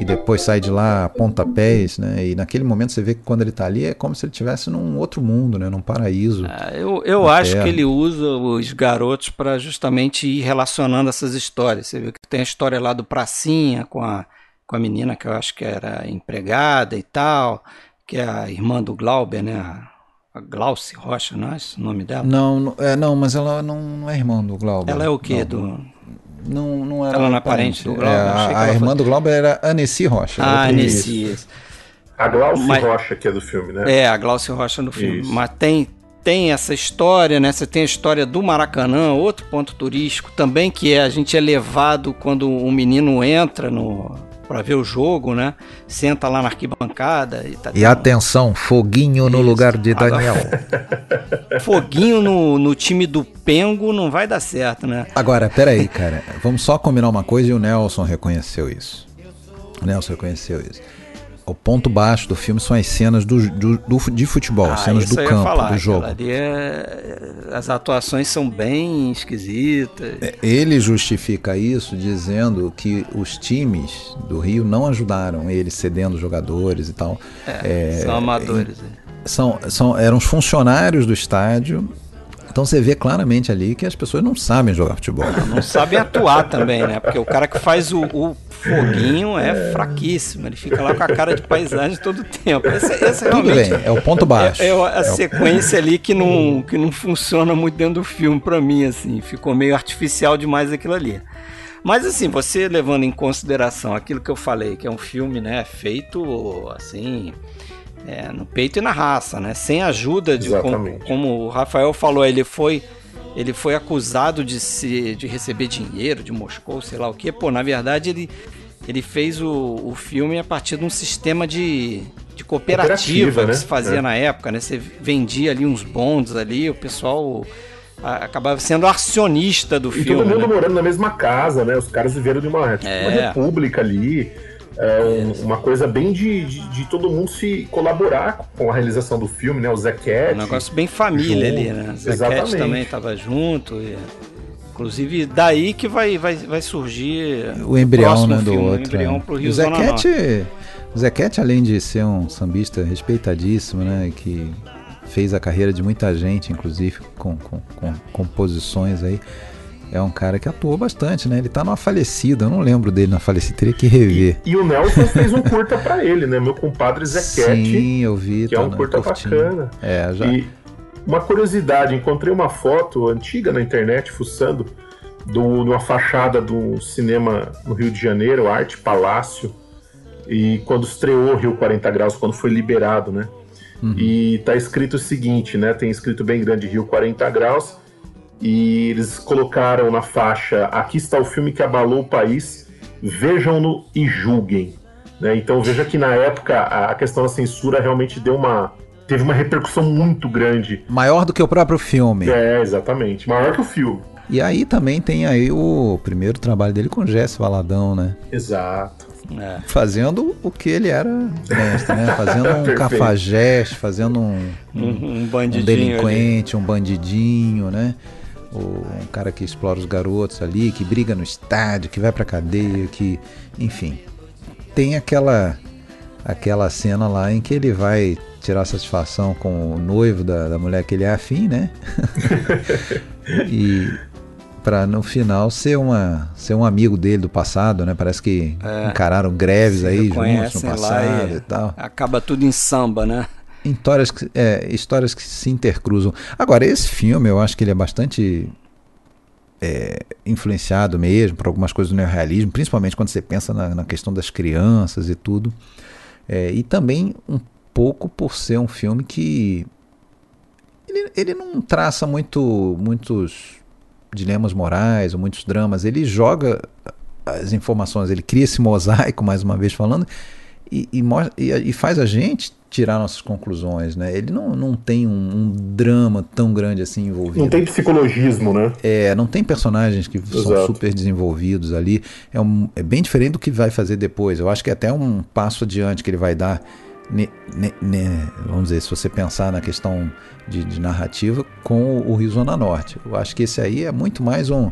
Speaker 3: E depois sai de lá a pontapés, né? E naquele momento você vê que quando ele tá ali é como se ele estivesse num outro mundo, né? Num paraíso.
Speaker 1: Ah, Eu, eu acho
Speaker 3: Terra.
Speaker 1: que ele usa os garotos para justamente ir relacionando essas histórias. Você vê que tem a história lá do Pracinha com a, com a menina que eu acho que era empregada e tal, que é a irmã do Glauber, né? A, a Glauce Rocha, não é esse o nome dela?
Speaker 3: Não, não, é, não, mas ela não, não é irmã do Glauber.
Speaker 1: Ela é o quê?
Speaker 3: Não,
Speaker 1: Do...
Speaker 3: Não, não era
Speaker 1: Ela não é parente do Glauber?
Speaker 3: É,
Speaker 1: Achei que
Speaker 3: a, a
Speaker 1: ela
Speaker 3: irmã
Speaker 1: fosse-
Speaker 3: do Glauber era Annecy Rocha.
Speaker 1: Ah. Nessias.
Speaker 4: A Glaucio
Speaker 1: Mas-
Speaker 4: Rocha, que é do filme, né?
Speaker 1: É, a Glaucia Rocha no filme.
Speaker 4: Isso.
Speaker 1: Mas tem, tem essa história, né? Você tem a história do Maracanã, outro ponto turístico também, que é a gente é levado quando um menino entra no para ver o jogo, né? Senta lá na arquibancada e tá
Speaker 3: E atenção, foguinho no
Speaker 1: Isso.
Speaker 3: lugar de
Speaker 1: Agora-
Speaker 3: Daniel.
Speaker 1: foguinho no, no time do Pengo não vai dar certo, né?
Speaker 3: Agora, peraí, cara. Vamos só combinar uma coisa e o Nelson reconheceu isso. O Nelson reconheceu isso. O ponto baixo do filme são as cenas do, do- do- de futebol, cenas
Speaker 1: Ah, isso
Speaker 3: do campo,
Speaker 1: falar,
Speaker 3: do jogo.
Speaker 1: é- as atuações são bem esquisitas.
Speaker 3: Ele justifica isso dizendo que os times do Rio não ajudaram ele cedendo jogadores e tal. É,
Speaker 1: são amadores. é.
Speaker 3: são, são, eram os funcionários do estádio. Então você vê claramente ali que as pessoas não sabem jogar futebol.
Speaker 1: Não sabem atuar também, né? Porque o cara que faz o, o foguinho é fraquíssimo. Ele fica lá com a cara de paisagem todo o tempo. Esse, esse
Speaker 3: Tudo
Speaker 1: realmente
Speaker 3: bem, é o ponto baixo.
Speaker 1: é, é a
Speaker 3: É o-
Speaker 1: sequência ali que não, que não funciona muito dentro do filme pra mim, assim. Ficou meio artificial demais aquilo ali. Mas assim, você levando em consideração aquilo que eu falei, que é um filme, né, feito assim, é, no peito e na raça, né, sem ajuda de como, como o Rafael falou, ele foi ele foi acusado de se de receber dinheiro de Moscou, sei lá o que. Pô, na verdade ele ele fez o, o filme a partir de um sistema de, de cooperativa,
Speaker 4: Cooperativa,
Speaker 1: que
Speaker 4: né?
Speaker 1: se fazia
Speaker 4: É.
Speaker 1: na época, né? Você vendia ali uns bonds ali, o pessoal acabava sendo acionista do
Speaker 4: E
Speaker 1: filme.
Speaker 4: todo mundo
Speaker 1: né?
Speaker 4: morando na mesma casa, né? Os caras viveram de uma, tipo, uma
Speaker 1: É.
Speaker 4: república ali. É um- uma coisa bem de, de, de todo mundo se colaborar com a realização do filme, né? O Zé Cat.
Speaker 1: Um negócio bem família
Speaker 4: junto,
Speaker 1: ali, né? Zé
Speaker 4: exatamente.
Speaker 1: Cat também estava junto. e- inclusive, daí que vai, vai, vai surgir
Speaker 3: o embrião né, do
Speaker 1: filme, o
Speaker 3: outro.
Speaker 1: embrião
Speaker 3: é.
Speaker 1: pro
Speaker 3: o
Speaker 1: Norte.
Speaker 3: o Zé Cat, além de ser um sambista respeitadíssimo, né, que fez a carreira de muita gente, inclusive com, com, com composições aí, é um cara que atuou bastante, né? Ele tá numa falecida, eu não lembro dele na falecida, teria que rever.
Speaker 4: E o Nelson fez um curta pra ele, né? Meu compadre Zé Cat,
Speaker 3: Sim, eu vi.
Speaker 4: que é
Speaker 3: tá
Speaker 4: um
Speaker 3: na-
Speaker 4: curta
Speaker 3: curtinho.
Speaker 4: bacana.
Speaker 3: É, já.
Speaker 4: E uma curiosidade, encontrei uma foto antiga na internet, fuçando, do, de uma fachada do cinema no Rio de Janeiro, Arte Palácio, e quando estreou Rio 40 Graus, quando foi liberado, né? E tá escrito o seguinte, né? Tem escrito bem grande Rio 40 Graus, e eles colocaram na faixa: aqui está o filme que abalou o país, vejam-no e julguem. Né? Então veja que na época a questão da censura realmente deu uma. teve uma repercussão muito grande.
Speaker 3: Maior do que o próprio filme.
Speaker 4: É, exatamente. Maior que o filme.
Speaker 3: E aí também tem aí o primeiro trabalho dele com Jesse Valadão, né?
Speaker 4: Exato.
Speaker 1: É.
Speaker 3: Fazendo o que ele era mestre, né? Fazendo um cafajeste, fazendo um,
Speaker 1: Um, um
Speaker 3: um delinquente, um bandidinho, né? O- um cara que explora os garotos ali, que briga no estádio, que vai pra cadeia, que. Enfim. Tem aquela aquela cena lá em que ele vai tirar satisfação com o noivo da, da mulher que ele é afim, né? e pra no final ser uma ser um amigo dele do passado, né? Parece que encararam greves aí juntos no passado
Speaker 1: e-
Speaker 3: e tal
Speaker 1: Acaba tudo em samba, né?
Speaker 3: Histórias que, é, histórias que se intercruzam. Agora, esse filme, eu acho que ele é bastante é, influenciado mesmo por algumas coisas do neorrealismo, principalmente quando você pensa na, na questão das crianças e tudo. É, e também um pouco por ser um filme que ele, ele não traça muito, muitos dilemas morais ou muitos dramas. Ele joga as informações, ele cria esse mosaico, mais uma vez falando, e, e, e- faz a gente tirar nossas conclusões, né? Ele não, não tem um, um drama tão grande assim envolvido.
Speaker 4: Não tem psicologismo, né?
Speaker 3: É, não tem personagens que são
Speaker 4: Exato. super
Speaker 3: super desenvolvidos ali. É, um, é bem diferente do que vai fazer depois. Eu acho que é até um passo adiante que ele vai dar. ne- ne- ne- vamos dizer, se você pensar na questão de, de narrativa com o, o Rio Zona Norte. Eu acho que esse aí é muito mais um,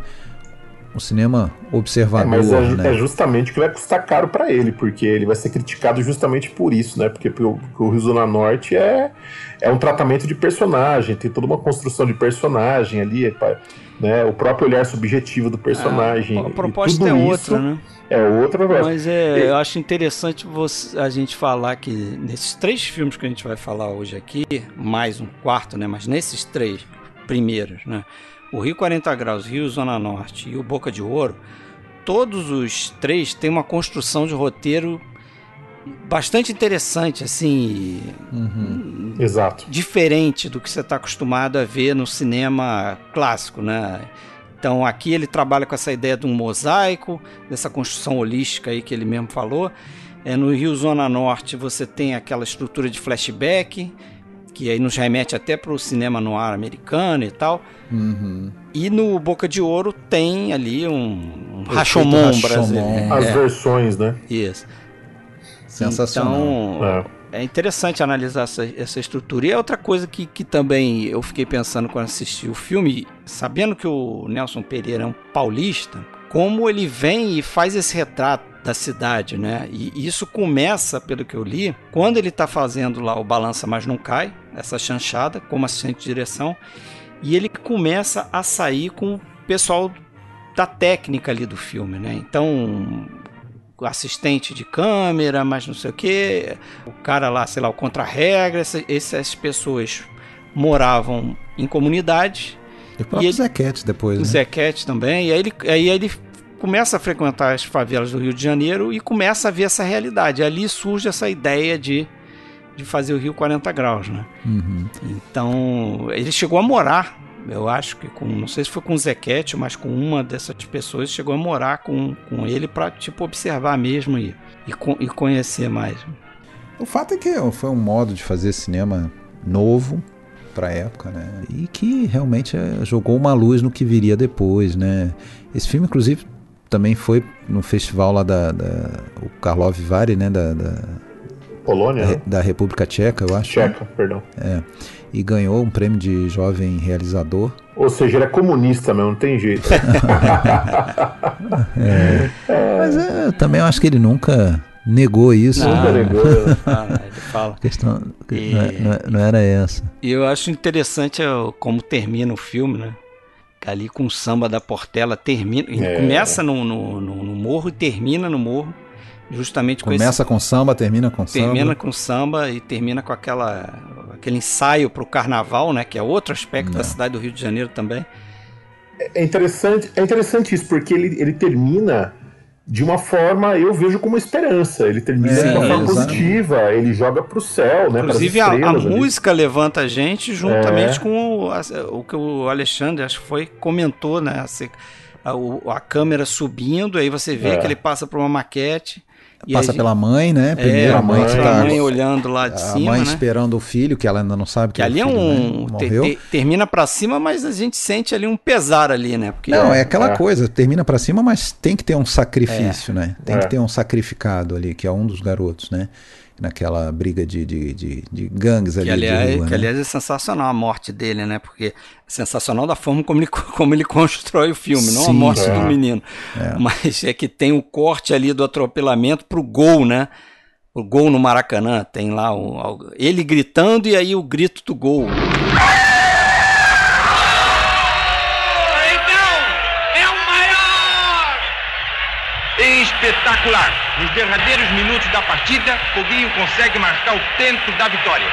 Speaker 3: um cinema
Speaker 4: É,
Speaker 3: observador.
Speaker 4: mas é,
Speaker 3: né?
Speaker 4: é justamente o que vai custar caro pra ele, porque ele vai ser criticado justamente por isso, né? Porque, o- porque o Rio Zona Norte é, é um tratamento de personagem, tem toda uma construção de personagem ali, é né? O próprio olhar subjetivo do personagem.
Speaker 1: Ah, a
Speaker 4: e
Speaker 1: proposta
Speaker 4: tudo
Speaker 1: é outra, né?
Speaker 4: É outra proposta.
Speaker 1: Mas é, eu acho interessante você- a gente falar que nesses três filmes que a gente vai falar hoje aqui, mais um quarto, né? Mas nesses três primeiros, né? O Rio 40 Graus, Rio Zona Norte e o Boca de Ouro, todos os três têm uma construção de roteiro bastante interessante, assim,
Speaker 3: Uhum.
Speaker 4: Exato.
Speaker 1: diferente do que você está acostumado a ver no cinema clássico, né? Então aqui ele trabalha com essa ideia de um mosaico, dessa construção holística aí que ele mesmo falou. É, no Rio Zona Norte você tem aquela estrutura de flashback, que aí nos remete até para o cinema no ar americano e tal.
Speaker 3: Uhum.
Speaker 1: E no Boca de Ouro tem ali um, um Rashomon. brasileiro.
Speaker 4: As
Speaker 1: É,
Speaker 4: versões, né?
Speaker 1: isso.
Speaker 3: Sensacional.
Speaker 1: Então,
Speaker 4: É.
Speaker 1: é interessante analisar essa, essa estrutura. E é outra coisa que, que também eu fiquei pensando quando assisti o filme, sabendo que o Nelson Pereira é um paulista, como ele vem e faz esse retrato da cidade, né? E isso começa, pelo que eu li, quando ele está fazendo lá o Balança Mas Não Cai, essa chanchada, como assistente de direção, e ele começa a sair com o pessoal da técnica ali do filme, né? Então, o assistente de câmera, mas não sei o que, o cara lá, sei lá, o contra-regra, essa- essas pessoas moravam em comunidades,
Speaker 3: E o próprio
Speaker 1: ele-
Speaker 3: Zequete depois,
Speaker 1: o
Speaker 3: né?
Speaker 1: Zequete também, e aí ele, aí ele começa a frequentar as favelas do Rio de Janeiro e começa a ver essa realidade. Ali surge essa ideia de, de fazer o Rio 40 graus, né?
Speaker 3: Uhum.
Speaker 1: Então, ele chegou a morar, eu acho que com, não sei se foi com o Zequete, mas com uma dessas pessoas, chegou a morar com, com ele para tipo observar mesmo e, e, e conhecer mais.
Speaker 3: O fato é que foi um modo de fazer cinema novo pra época, né? E que realmente é, jogou uma luz no que viria depois, né? Esse filme, inclusive, também foi no festival lá da, da o Karlov Vary, né? Da, da,
Speaker 4: Polônia?
Speaker 3: da,
Speaker 4: né?
Speaker 3: da República Tcheca, eu acho.
Speaker 4: Tcheca, perdão.
Speaker 3: E ganhou um prêmio de jovem realizador.
Speaker 4: Ou seja, ele é comunista mesmo, não tem jeito.
Speaker 3: Mas é, eu também acho que ele nunca negou isso.
Speaker 1: Não,
Speaker 4: Nunca
Speaker 3: né?
Speaker 4: negou?
Speaker 1: Ah, ele fala.
Speaker 3: A questão
Speaker 1: E-
Speaker 3: não, é- não é- não era essa.
Speaker 1: E eu acho interessante como termina o filme, né? Ali com o samba da Portela termina.
Speaker 4: É.
Speaker 1: Começa no, no, no- no morro e termina no morro. Justamente com esse
Speaker 3: Começa com samba, termina com
Speaker 1: termina
Speaker 3: samba.
Speaker 1: com samba e termina com aquela aquele ensaio para o carnaval, né? Que é outro aspecto da
Speaker 3: Não.
Speaker 1: cidade do Rio de Janeiro também.
Speaker 4: É interessante, é interessante isso, porque ele, ele termina de uma forma, eu vejo como esperança. Ele termina
Speaker 3: Sim,
Speaker 4: de uma forma positiva, ele joga pro céu, né?
Speaker 1: Inclusive a, a música levanta a gente juntamente
Speaker 4: É.
Speaker 1: com o, a- o que o Alexandre acho que foi comentou, né? A, o- a câmera subindo, aí você vê
Speaker 4: É.
Speaker 1: que ele passa por uma maquete E
Speaker 3: Passa
Speaker 1: a
Speaker 3: pela mãe, né? Primeiro
Speaker 1: é,
Speaker 3: a mãe que
Speaker 1: mostra
Speaker 3: tá.
Speaker 1: a mãe olhando lá de
Speaker 3: a
Speaker 1: cima,
Speaker 3: mãe
Speaker 1: né?
Speaker 3: esperando o filho, que ela ainda não sabe que,
Speaker 1: Que ali é
Speaker 3: o filho,
Speaker 1: um.
Speaker 3: né, morreu.
Speaker 1: te- termina pra cima, mas a gente sente ali um pesar ali, né? Porque
Speaker 3: Não, é aquela
Speaker 4: é.
Speaker 3: coisa, termina pra cima, mas tem que ter um sacrifício, né? Tem
Speaker 4: É.
Speaker 3: que ter um sacrificado ali, que é um dos garotos, né? Naquela briga de, de, de, de gangues ali.
Speaker 1: Que aliás,
Speaker 3: de rua,
Speaker 1: que
Speaker 3: né?
Speaker 1: aliás é sensacional a morte dele, né? Porque é sensacional da forma como ele, como ele constrói o filme, não a
Speaker 3: Sim,
Speaker 1: morte
Speaker 4: é.
Speaker 1: do menino. Mas é que tem o corte ali do atropelamento pro gol, né? O gol no Maracanã, tem lá o, ele gritando e aí o grito do gol.
Speaker 5: Espetacular! Nos derradeiros minutos da partida, Foguinho consegue marcar o tento da vitória.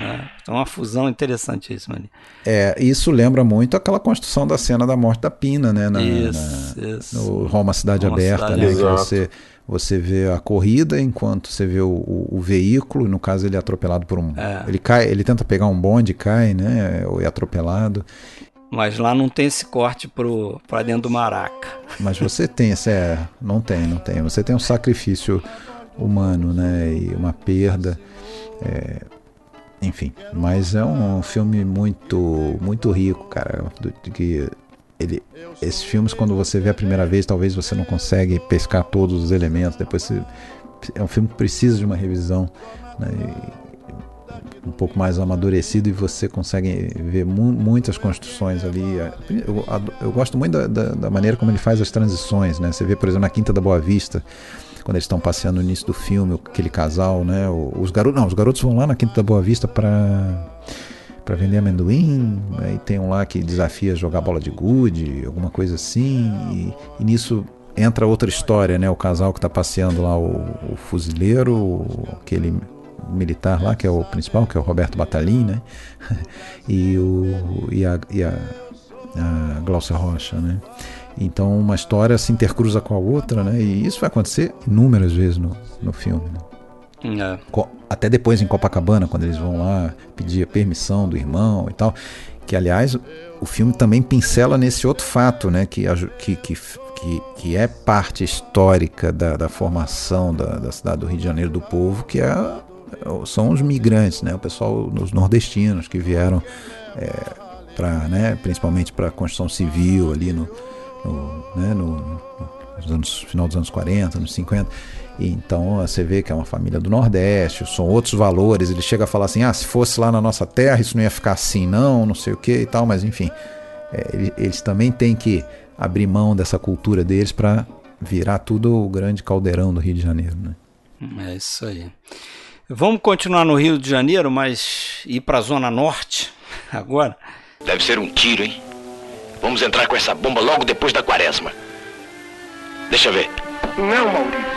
Speaker 1: Né? Então uma fusão interessantíssima ali.
Speaker 3: É, isso lembra muito aquela construção da cena da morte da Pina, né? Na,
Speaker 1: Isso,
Speaker 3: na-
Speaker 1: isso.
Speaker 3: No Roma Cidade
Speaker 1: Roma
Speaker 3: Aberta,
Speaker 1: Cidade
Speaker 3: né? Que você, você vê a corrida enquanto você vê o, o- o veículo, no caso ele é atropelado por um.
Speaker 1: É.
Speaker 3: Ele cai, ele tenta pegar um bonde e cai, né? Ou é atropelado.
Speaker 1: Mas lá não tem esse corte pro, dentro do Maraca.
Speaker 3: Mas você tem. É, não tem, não tem. Você tem um sacrifício humano, né? E uma perda. é, enfim, mas é um filme muito muito rico, cara. do- que ele, esses filmes, quando você vê a primeira vez, talvez você não consegue pescar todos os elementos. Depois você, é um filme que precisa de uma revisão. Né? E- um pouco mais amadurecido e você consegue ver mu- muitas construções ali. Eu, eu gosto muito da, da- da maneira como ele faz as transições, né? Você vê, por exemplo, na Quinta da Boa Vista, quando eles estão passeando no início do filme, aquele casal, né? Os garotos, não, os garotos vão lá na Quinta da Boa Vista para para vender amendoim, aí tem um lá que desafia jogar bola de gude, alguma coisa assim, e, e nisso entra outra história, né? O casal que está passeando lá, o, o fuzileiro, aquele militar lá, que é o principal, que é o Roberto Batalin, né? E, o, e, a, e a, a Glaucia Rocha, né? Então uma história se intercruza com a outra, né? E isso vai acontecer inúmeras vezes no, no filme. né?
Speaker 1: É.
Speaker 3: Até depois em Copacabana, quando eles vão lá pedir a permissão do irmão e tal. Que, aliás, o filme também pincela nesse outro fato, né? Que, que, que, que, que é parte histórica da, da formação da, da cidade do Rio de Janeiro do povo, que é, são os migrantes, né? O pessoal, os nordestinos que vieram para, né, principalmente para a construção civil ali no, no, né, no, nos anos, final dos anos 40, anos 50. E então você vê que é uma família do Nordeste, são outros valores. Ele chega a falar assim: ah, se fosse lá na nossa terra, isso não ia ficar assim, não, não sei o que e tal, mas enfim, é, ele- eles também têm que abrir mão dessa cultura deles para virar tudo o grande caldeirão do Rio de Janeiro. Né?
Speaker 1: É isso aí. Vamos continuar no Rio de Janeiro, mas ir para a Zona Norte agora.
Speaker 7: Deve ser um tiro, hein? Vamos entrar com essa bomba logo depois da quaresma. Deixa eu ver.
Speaker 2: Não, Maurício.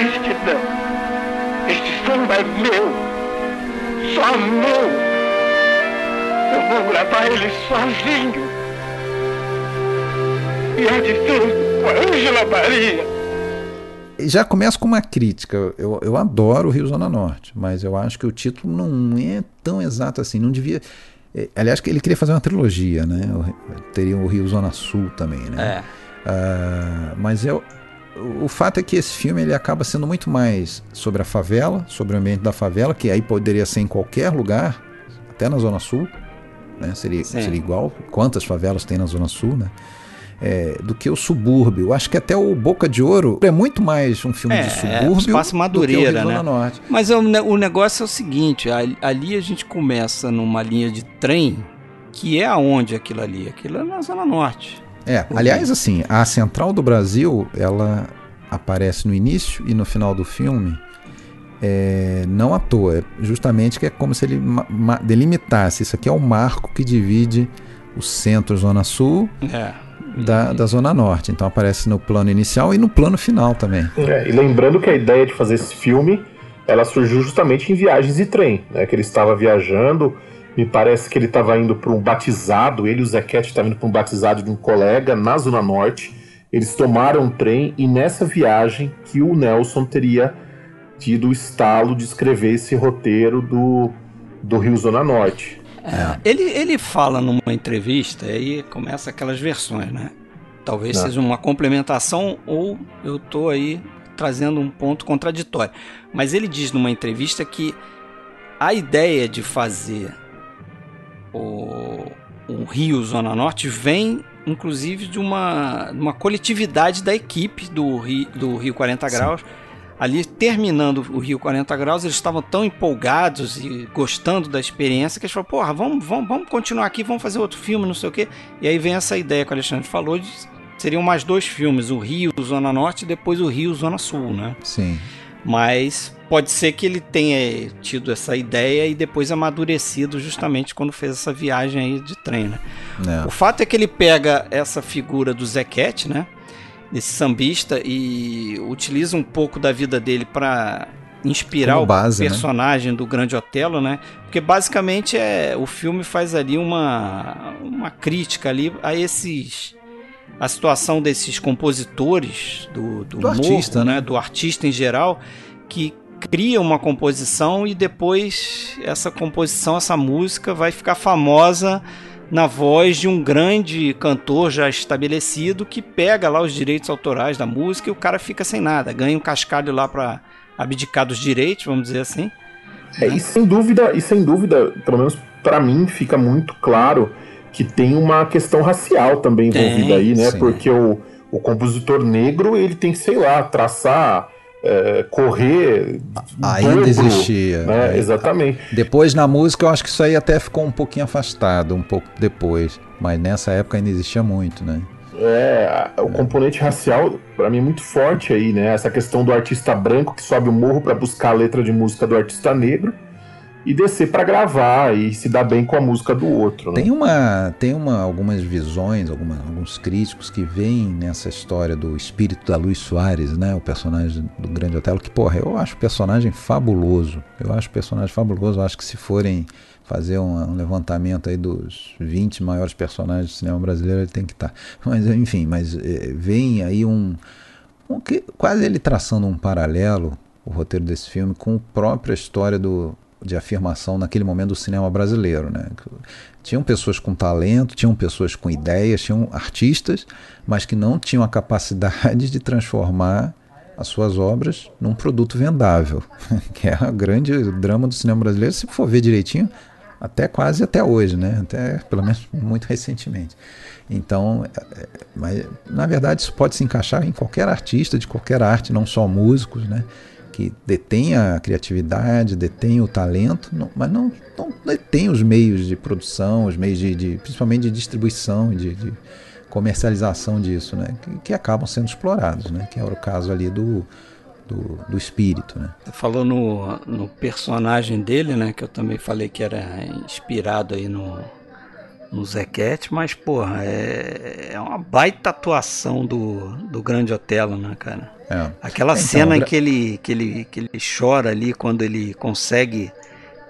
Speaker 2: Este não. Este samba é meu. Só meu. Eu vou gravar ele sozinho. E há de ser com a Ângela Maria.
Speaker 3: Já começa com uma crítica. Eu, eu adoro o Rio Zona Norte, mas eu acho que o título não é tão exato assim. Não devia. eh, Aliás, que ele queria fazer uma trilogia, né? Teria o Rio Zona Sul também, né?
Speaker 1: É.
Speaker 3: Ah, mas eu, o fato é que esse filme ele acaba sendo muito mais sobre a favela, sobre o ambiente da favela, que aí poderia ser em qualquer lugar, até na Zona Sul, né? Seria,
Speaker 1: Sim.
Speaker 3: seria igual. Quantas favelas tem na Zona Sul, né? É, do que o subúrbio. Acho que até o Boca de Ouro é muito mais um filme
Speaker 1: É,
Speaker 3: de
Speaker 1: é,
Speaker 3: subúrbio
Speaker 1: espaço
Speaker 3: do
Speaker 1: Madureira,
Speaker 3: que o Rio
Speaker 1: né?
Speaker 3: Zona Norte.
Speaker 1: Mas é o, ne- o negócio é o seguinte: ali, a gente começa numa linha de trem que é aonde aquilo ali? Aquilo é na Zona Norte.
Speaker 3: É, aliás, assim, a Central do Brasil, ela aparece no início e no final do filme, é, não à toa, é justamente que é como se ele delimitasse, isso aqui é o marco que divide o centro Zona Sul
Speaker 1: É.
Speaker 3: da, da Zona Norte. Então aparece no plano inicial e no plano final também.
Speaker 4: É, e lembrando que a ideia de fazer esse filme, ela surgiu justamente em viagens de trem, né? Que ele estava viajando, me parece que ele estava indo para um batizado, ele e o Zequete estavam indo para um batizado de um colega na Zona Norte. Eles tomaram um trem e nessa viagem que o Nelson teria tido o estalo de escrever esse roteiro do, do Rio Zona Norte.
Speaker 1: Ele, ele fala numa entrevista, e aí começa aquelas versões, né? Talvez
Speaker 4: Não.
Speaker 1: seja uma complementação ou eu tô aí trazendo um ponto contraditório. Mas ele diz numa entrevista que a ideia de fazer o, o Rio Zona Norte vem inclusive de uma, uma coletividade da equipe do Rio, do Rio 40 Graus. Ali terminando o Rio 40 Graus, eles estavam tão empolgados e gostando da experiência que eles falaram: porra, vamos, vamos, vamos continuar aqui, vamos fazer outro filme, não sei o quê. E aí vem essa ideia que o Alexandre falou: de, seriam mais dois filmes, o Rio Zona Norte e depois o Rio Zona Sul, né?
Speaker 3: Sim.
Speaker 1: Mas pode ser que ele tenha tido essa ideia e depois amadurecido justamente quando fez essa viagem aí de trem, né?
Speaker 3: É.
Speaker 1: O fato é que ele pega essa figura do Zequete, né? Desse sambista e utiliza um pouco da vida dele para inspirar
Speaker 3: Como
Speaker 1: o
Speaker 3: base, né?
Speaker 1: personagem do Grande Otelo, né? Porque basicamente é o filme faz ali uma uma crítica ali a esses a situação desses compositores do, do,
Speaker 3: Do
Speaker 1: morro,
Speaker 3: artista, né?
Speaker 1: do artista em geral que cria uma composição e depois essa composição, essa música vai ficar famosa na voz de um grande cantor já estabelecido que pega lá os direitos autorais da música e o cara fica sem nada, ganha um cascalho lá para abdicar dos direitos, vamos dizer assim.
Speaker 4: É, e sem dúvida, e sem dúvida, pelo menos pra mim, fica muito claro que tem uma questão racial também envolvida
Speaker 1: Tem,
Speaker 4: aí, né?
Speaker 3: sim.
Speaker 4: Porque o, o compositor negro, ele tem que, sei lá, traçar, é, correr.
Speaker 3: Ainda
Speaker 4: dobro,
Speaker 3: existia.
Speaker 4: Né?
Speaker 3: Aí-
Speaker 4: Exatamente.
Speaker 3: Depois na música eu acho que isso aí até ficou um pouquinho afastado, um pouco depois. Mas nessa época ainda existia muito, né?
Speaker 4: É, o componente racial, pra mim, é muito forte aí, né? Essa questão do artista branco que sobe o morro pra buscar a letra de música do artista negro e descer pra gravar e se dar bem com a música do outro, né?
Speaker 3: Tem uma, tem uma, algumas visões, alguma- alguns críticos que veem nessa história do espírito da Luiz Soares, né, o personagem do Grande Otelo, que porra, eu acho o personagem fabuloso. Eu acho o personagem fabuloso. Eu acho que se forem fazer um, um levantamento aí dos 20 maiores personagens do cinema brasileiro, ele tem que estar. Mas enfim, mas eh, vem aí um, um que- quase ele traçando um paralelo o roteiro desse filme com a própria história do, de afirmação naquele momento do cinema brasileiro, né? Tinham pessoas com talento, tinham pessoas com ideias, tinham artistas, mas que não tinham a capacidade de transformar as suas obras num produto vendável, que é o grande drama do cinema brasileiro, se for ver direitinho, até quase até hoje, né? Até pelo menos muito recentemente. Então, é, é, mas na verdade isso pode se encaixar em qualquer artista de qualquer arte, não só músicos, né? Que detém a criatividade, detém o talento, não- mas não, não detém os meios de produção, os meios de, de- principalmente de distribuição, de, de comercialização disso, né? Que, que acabam sendo explorados, né? Que é o caso ali do, do, do espírito, né?
Speaker 1: Você falou no, no personagem dele, né? Que eu também falei que era inspirado aí no, no Zequete, mas, porra, é, é uma baita atuação do, do Grande Otelo, né, cara?
Speaker 3: É.
Speaker 1: Aquela
Speaker 3: Então,
Speaker 1: cena em
Speaker 3: gra-
Speaker 1: que ele, que, ele, que ele chora ali quando ele consegue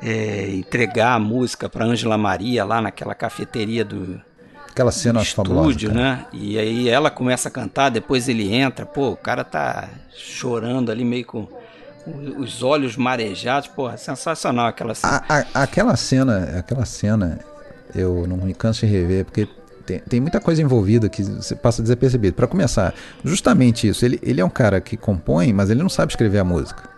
Speaker 1: é, entregar a música para Ângela Maria lá naquela cafeteria do,
Speaker 3: Aquela cena fabulosa.
Speaker 1: estúdio,
Speaker 3: cara.
Speaker 1: né? E aí ela começa a cantar, depois ele entra, pô, o cara tá chorando ali meio com os olhos marejados, pô, é sensacional aquela cena.
Speaker 3: A- a- aquela cena, aquela cena, eu não me canso de rever, porque tem, tem muita coisa envolvida que você passa desapercebido. Para começar, justamente isso. Ele, ele é um cara que compõe, mas ele não sabe escrever a música.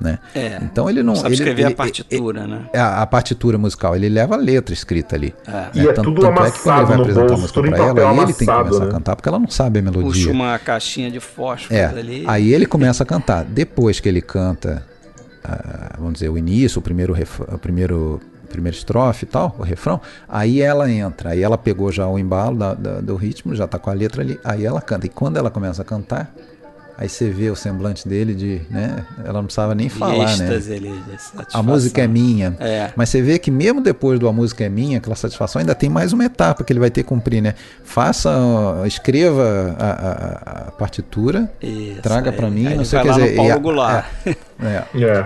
Speaker 3: Né?
Speaker 1: É,
Speaker 3: Então ele não,
Speaker 1: sabe
Speaker 3: ele-
Speaker 1: escrever
Speaker 3: ele-
Speaker 1: a partitura, né?
Speaker 3: É a, a partitura musical, ele leva a letra escrita ali.
Speaker 1: É.
Speaker 3: né?
Speaker 4: E é
Speaker 3: Tanto-
Speaker 4: tudo
Speaker 3: tanto é que quando ele vai
Speaker 4: amassado
Speaker 3: apresentar a
Speaker 4: bolso,
Speaker 3: música
Speaker 4: tudo em
Speaker 3: pra ela,
Speaker 4: papel
Speaker 3: ele tem que
Speaker 4: amassado,
Speaker 3: começar
Speaker 4: né?
Speaker 3: a cantar, porque ela não sabe a
Speaker 1: Puxa
Speaker 3: melodia.
Speaker 1: uma caixinha de fósforo
Speaker 3: É,
Speaker 1: ali.
Speaker 3: aí ele começa a cantar. Depois que ele canta, ah, vamos dizer, o início, o primeiro, ref, o primeiro, primeiro estrofe e tal, o refrão, aí ela entra. Aí ela pegou já o embalo da- da- do ritmo, já tá com a letra ali, aí ela canta. E quando ela começa a cantar, aí você vê o semblante dele de, né, ela não precisava nem falar, né?
Speaker 1: êxtase ali, de
Speaker 3: A música é minha.
Speaker 1: É.
Speaker 3: Mas você vê que mesmo depois do A Música é Minha, aquela satisfação, ainda tem mais uma etapa que ele vai ter que cumprir, né? Faça, escreva a, a- a partitura,
Speaker 1: Isso,
Speaker 3: traga pra mim,
Speaker 1: aí
Speaker 3: não
Speaker 1: ele
Speaker 3: sei o que
Speaker 1: lá
Speaker 3: dizer.
Speaker 1: no
Speaker 3: e a-
Speaker 1: Paulo Goulart.
Speaker 3: é,
Speaker 4: É.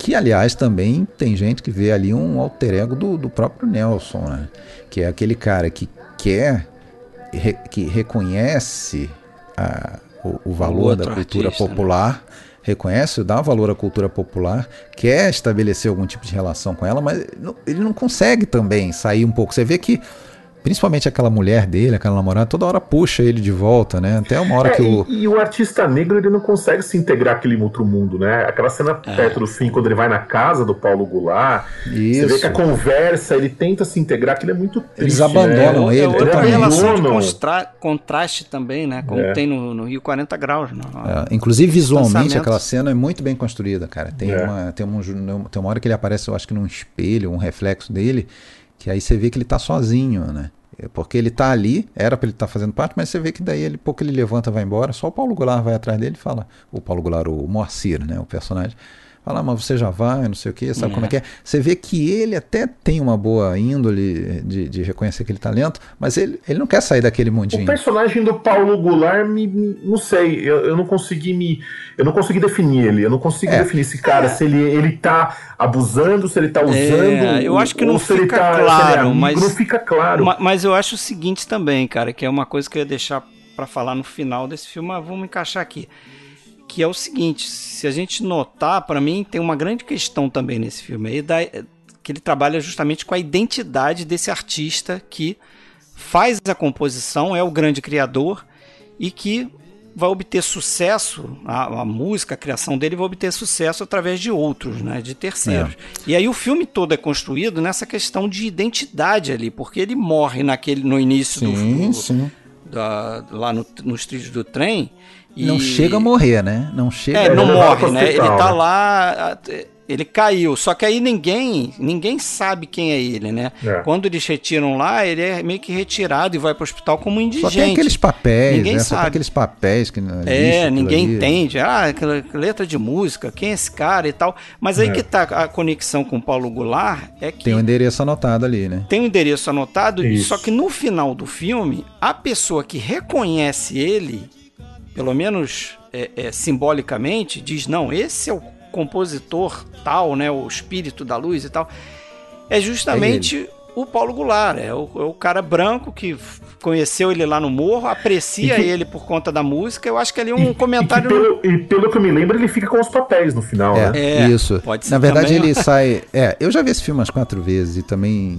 Speaker 3: que, aliás, também tem gente que vê ali um alter ego do, do próprio Nelson, né? Que é aquele cara que quer, re- que reconhece a- o, o valor da
Speaker 1: outro
Speaker 3: cultura
Speaker 1: artista, né?
Speaker 3: popular, reconhece, dá valor à cultura popular, quer estabelecer algum tipo de relação com ela, mas ele não consegue também sair um pouco. Você vê que principalmente aquela mulher dele, aquela namorada, toda hora puxa ele de volta, né? Até uma hora
Speaker 4: É,
Speaker 3: que o.
Speaker 4: e, e o artista negro ele não consegue se integrar àquele outro mundo, né? Aquela cena perto do fim, quando ele vai na casa do Paulo Goulart, você vê
Speaker 3: Isso.
Speaker 4: que a conversa, ele tenta se integrar, aquilo é muito triste.
Speaker 3: Eles abandonam
Speaker 4: né?
Speaker 3: ele
Speaker 1: é outra
Speaker 3: totalmente.
Speaker 1: relação de constra- contraste também, né? Como
Speaker 4: É.
Speaker 1: tem no, no Rio 40 graus. Não.
Speaker 3: É, inclusive visualmente aquela cena é muito bem construída, cara. Tem,
Speaker 4: É.
Speaker 3: uma, tem, um, tem uma hora que ele aparece, eu acho que num espelho, um reflexo dele, que aí você vê que ele tá sozinho, né? É Porque ele tá ali, era pra ele estar fazendo parte, mas você vê que daí ele pouco ele levanta, vai embora, só o Paulo Goulart vai atrás dele e fala, o Paulo Goulart, o Moacir, né, o personagem, fala, "Ah, mas você já vai, não sei o que, sabe como é que é? Você vê que ele até tem uma boa índole de, de reconhecer aquele talento, mas ele, ele não quer sair daquele
Speaker 4: O
Speaker 3: mundinho.
Speaker 4: personagem do Paulo Goulart, me, me- não sei, eu, eu não consegui me. Eu não consegui definir ele. Eu não consigo
Speaker 3: É.
Speaker 4: definir esse cara, se ele, ele tá abusando, se ele tá usando.
Speaker 1: É, eu acho que não
Speaker 4: ou se ele
Speaker 1: fica
Speaker 4: tá- é
Speaker 1: claro,
Speaker 4: amigo,
Speaker 1: mas-
Speaker 4: Não fica claro.
Speaker 1: Ma- Mas eu acho o seguinte também, cara, que é uma coisa que eu ia deixar pra falar no final desse filme, mas vamos encaixar aqui. Que é o seguinte, se a gente notar, pra mim tem uma grande questão também nesse filme aí, da- que ele trabalha justamente com a identidade desse artista que faz a composição, é o grande criador e que vai obter sucesso, a, a música, a criação dele vai obter sucesso através de outros, né, de terceiros. E aí o filme todo é construído nessa questão de identidade ali, porque ele morre naquele no início do,
Speaker 3: Sim,
Speaker 1: do- da- lá no- nos trilhos do trem. E...
Speaker 3: Não chega a morrer, né? Não chega
Speaker 1: É,
Speaker 3: a
Speaker 1: não morre, né? Ele tá
Speaker 4: né?
Speaker 1: lá, ele caiu. Só que aí ninguém, ninguém sabe quem é ele, né?
Speaker 4: É.
Speaker 1: Quando eles retiram lá, ele é meio que retirado e vai pro hospital como indigente.
Speaker 3: Só tem aqueles papéis,
Speaker 1: Ninguém
Speaker 3: né? Só tem
Speaker 1: sabe.
Speaker 3: aqueles papéis que
Speaker 1: É, ninguém
Speaker 3: ali.
Speaker 1: entende. Ah, aquela letra de música, quem é esse cara e tal. Mas aí
Speaker 4: É.
Speaker 1: que tá a conexão com o Paulo Goulart é que
Speaker 3: Tem o endereço anotado ali, né?
Speaker 1: tem o endereço anotado,
Speaker 4: Isso.
Speaker 1: só que no final do filme, a pessoa que reconhece ele, pelo menos é, é, simbolicamente, diz: não, esse é o compositor tal, né? O espírito da luz e tal. É justamente o Paulo Goulart, é o, é o cara branco que conheceu ele lá no morro, aprecia
Speaker 4: E que-
Speaker 1: ele por conta da música. Eu acho que ali é um
Speaker 4: E- e
Speaker 1: comentário.
Speaker 4: pelo, e pelo que eu me lembro, ele fica com os papéis no final,
Speaker 3: É,
Speaker 4: né?
Speaker 1: É,
Speaker 3: isso.
Speaker 1: pode ser
Speaker 3: Na verdade,
Speaker 1: também.
Speaker 3: ele sai. É, eu já vi esse filme umas quatro vezes e também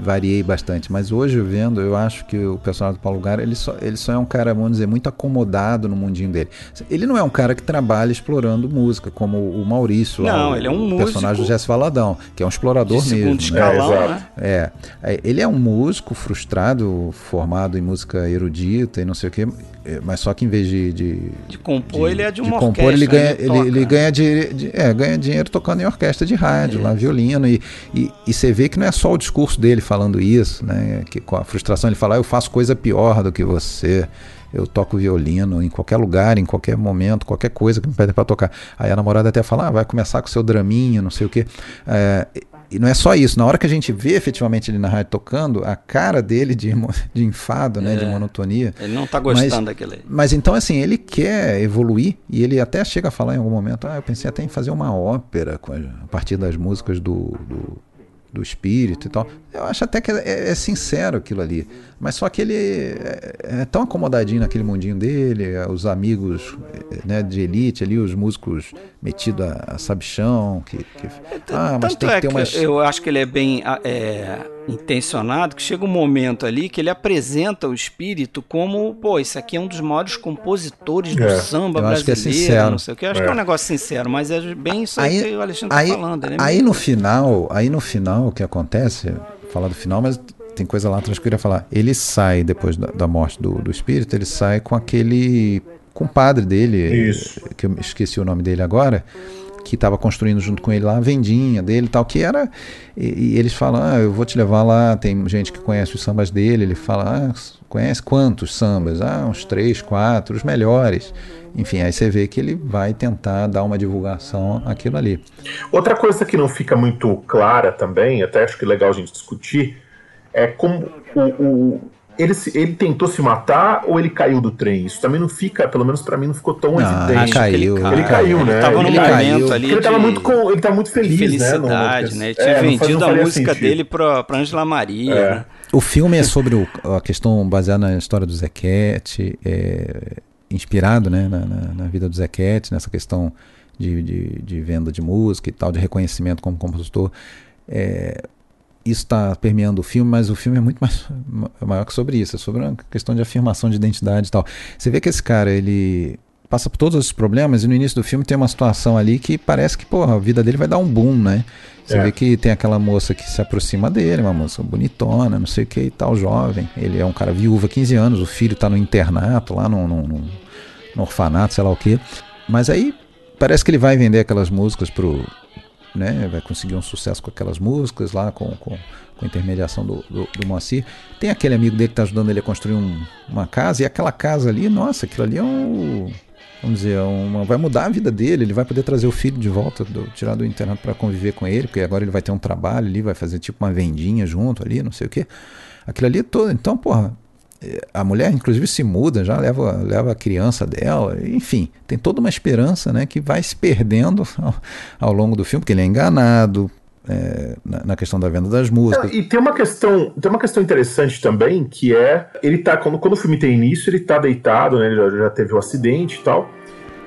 Speaker 3: variei bastante, mas hoje vendo, eu acho que o personagem do Paulo Gara, ele só, ele só é um cara, vamos dizer, muito acomodado no mundinho dele. Ele não é um cara que trabalha explorando música, como o Maurício, lá,
Speaker 1: Não,
Speaker 3: o,
Speaker 1: ele é um
Speaker 3: o personagem do Jesse Valadão, que é um explorador
Speaker 1: de
Speaker 3: mesmo. né?
Speaker 1: escalão,
Speaker 4: É,
Speaker 1: né?
Speaker 3: É, é, ele é um músico frustrado, formado em música erudita e não sei o quê, é, mas só que em vez de, de,
Speaker 1: De compor, ele é de uma
Speaker 3: compor, ele
Speaker 1: orquestra,
Speaker 3: ganha,
Speaker 1: ele
Speaker 3: ele, ele ganha, de, de- é, ganha dinheiro tocando em orquestra de rádio, lá violino e, e, e você vê que não é só o discurso dele falando isso, né? Que com a frustração ele fala, "Ah, eu faço coisa pior do que você. Eu toco violino em qualquer lugar, em qualquer momento, qualquer coisa que me pedem para tocar. Aí a namorada até fala, ah, vai começar com o seu draminha, não sei o quê. É, e não é só isso. Na hora que a gente vê efetivamente ele na rádio tocando, a cara dele de, de enfado, né, de monotonia,
Speaker 1: Ele não tá gostando
Speaker 3: Mas-
Speaker 1: daquele aí.
Speaker 3: mas então, assim, ele quer evoluir e ele até chega a falar em algum momento: ah, eu pensei até em fazer uma ópera com a, a partir das músicas do, do, do espírito e tal. Eu acho até que é, é sincero aquilo ali. Mas só que ele é, é tão acomodadinho naquele mundinho dele, é, os amigos é, né, de elite ali, os músicos metidos a, a sabichão, que, que- ah, mas
Speaker 1: Tanto
Speaker 3: tem que
Speaker 1: é
Speaker 3: ter umas.
Speaker 1: eu acho que ele é bem ah, é, intencionado, que chega um momento ali que ele apresenta o espírito como, pô, esse aqui é um dos maiores compositores do
Speaker 4: É,
Speaker 1: samba
Speaker 3: eu acho que é
Speaker 1: brasileiro,
Speaker 3: sincero.
Speaker 1: não sei o que. Eu acho
Speaker 4: É.
Speaker 1: que é um negócio sincero, mas é bem isso aí, que o Alexandre
Speaker 3: aí,
Speaker 1: tá falando. Ele é
Speaker 3: aí
Speaker 1: meio-
Speaker 3: no final, aí no final o que acontece, falar do final, mas tem coisa lá atrás que eu queria falar. Ele sai depois da, da morte do, do espírito, ele sai com aquele compadre dele,
Speaker 4: Isso.
Speaker 3: que eu esqueci o nome dele agora, que estava construindo junto com ele lá a vendinha dele e tal, que era. E, e eles falam: Ah, eu vou te levar lá. Tem gente que conhece os sambas dele. Ele fala: Ah, conhece quantos sambas? Ah, uns três, quatro, os melhores. Enfim, aí você vê que ele vai tentar dar uma divulgação àquilo ali.
Speaker 4: Outra coisa que não fica muito clara também, até acho que é legal a gente discutir, é como o, o- ele, se- ele tentou se matar ou ele caiu do trem. Isso também não fica, pelo menos pra mim, não ficou tão
Speaker 3: Não,
Speaker 4: evidente.
Speaker 3: caiu,
Speaker 4: Ele caiu, né?
Speaker 1: Ele tava num
Speaker 4: Ele
Speaker 1: momento
Speaker 3: caiu.
Speaker 1: ali
Speaker 4: ele tava
Speaker 1: de
Speaker 4: muito com, ele tá muito feliz,
Speaker 1: felicidade,
Speaker 4: né?
Speaker 1: né? Ele tinha
Speaker 4: É, faz-
Speaker 1: vendido a música
Speaker 4: sentido.
Speaker 1: dele pra, pra Angela Maria,
Speaker 4: É.
Speaker 1: né?
Speaker 3: O filme é sobre o- a questão baseada na história do Zequete, é, inspirado né, na, na- na vida do Zequete, nessa questão de, de- de venda de música e tal, de reconhecimento como compositor. É, isso está permeando o filme, mas o filme é muito mais maior que sobre isso, é sobre uma questão de afirmação de identidade e tal. Você vê que esse cara, ele passa por todos esses problemas e no início do filme tem uma situação ali que parece que, porra, a vida dele vai dar um boom, né? Você é. vê que tem aquela moça que se aproxima dele, uma moça bonitona, não sei o que e tal, jovem. Ele é um cara viúva, 15 anos, o filho tá no internato, lá no, no, no, no orfanato, sei lá o que. Mas aí parece que ele vai vender aquelas músicas pro. Né, vai conseguir um sucesso com aquelas músicas lá, com, com, com a intermediação do, do, do Moacir. Tem aquele amigo dele que está ajudando ele a construir um, uma casa, e aquela casa ali, nossa, aquilo ali é um vamos dizer, uma, vai mudar a vida dele, ele vai poder trazer o filho de volta, do, tirar do internato para conviver com ele, porque agora ele vai ter um trabalho ali, vai fazer tipo uma vendinha junto ali, não sei o que. Aquilo ali é todo. Então, porra, a mulher inclusive se muda, já leva, leva a criança dela, enfim, tem toda uma esperança né, que vai se perdendo ao, ao longo do filme, porque ele é enganado, é, na, na, questão da venda das músicas.
Speaker 4: E tem uma questão, tem uma questão interessante também, que é ele tá quando, quando o filme tem início, ele tá deitado, né? Ele já, já teve o um acidente e tal.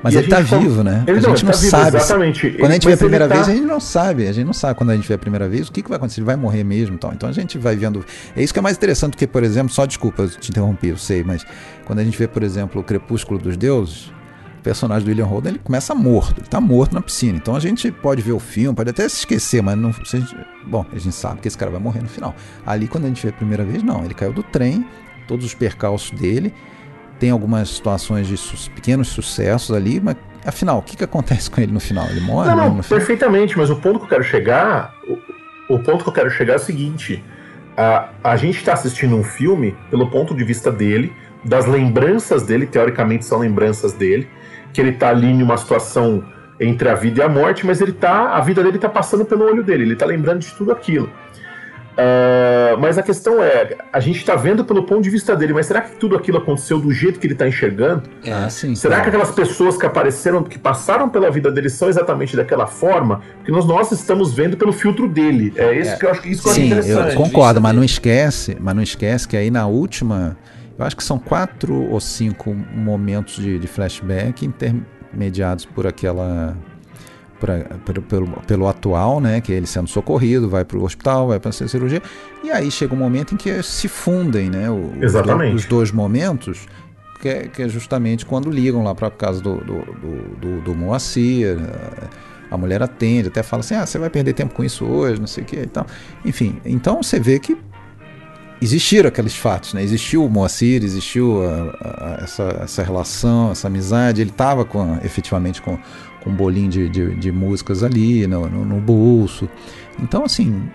Speaker 3: Mas e ele tá vivo, né?
Speaker 4: Ele
Speaker 3: a gente não,
Speaker 4: tá
Speaker 3: sabe.
Speaker 4: exatamente.
Speaker 3: Quando a gente vê a primeira tá... vez, a gente não sabe. A gente não sabe quando a gente vê a primeira vez o que, que vai acontecer. Ele vai morrer mesmo então. Então a gente vai vendo. É isso que é mais interessante do que, por exemplo, só desculpa, eu te interrompi, eu sei, mas quando a gente vê, por exemplo, o Crepúsculo dos Deuses, o personagem do William Holden ele começa morto, ele está morto na piscina. Então a gente pode ver o filme, pode até se esquecer, mas não. A gente, bom, a gente sabe que esse cara vai morrer no final. Ali, quando a gente vê a primeira vez, não. Ele caiu do trem, todos os percalços dele. Tem algumas situações de su pequenos sucessos ali, mas afinal, o que, que acontece com ele no final? Ele morre?
Speaker 4: Não, não, perfeitamente, mas o ponto que eu quero chegar. O, o ponto que eu quero chegar é o seguinte: a, a gente está assistindo um filme pelo ponto de vista dele, das lembranças dele, teoricamente são lembranças dele que ele tá ali em uma situação entre a vida e a morte, mas ele tá, a vida dele tá passando pelo olho dele, ele tá lembrando de tudo aquilo. Uh, mas a questão é, a gente está vendo pelo ponto de vista dele, mas será que tudo aquilo aconteceu do jeito que ele está enxergando?
Speaker 3: Ah, sim,
Speaker 4: será claro. que aquelas pessoas que apareceram, que passaram pela vida dele são exatamente daquela forma? Porque nós, nós estamos vendo pelo filtro dele. É isso é. que eu acho que isso
Speaker 3: sim,
Speaker 4: é interessante.
Speaker 3: Eu concordo, mas não esquece, mas não esquece que aí na última eu acho que são quatro ou cinco momentos de, de flashback intermediados por aquela. Por, pelo, pelo atual, né, que é ele sendo socorrido, vai para o hospital, vai para a cirurgia, e aí chega um momento em que se fundem, né,
Speaker 4: Exatamente.
Speaker 3: Os, dois momentos, que é, que é, justamente quando ligam lá para casa do, do, do, do, do Moacir, a mulher atende, até fala assim, ah, você vai perder tempo com isso hoje, não sei o que e tal. Enfim, então você vê que existiram aqueles fatos, né? Existiu o Moacir, existiu a, a, essa, essa relação, essa amizade. Ele estava com, efetivamente com, com um bolinho de, de, de músicas ali no, no, no, bolso. Então, assim,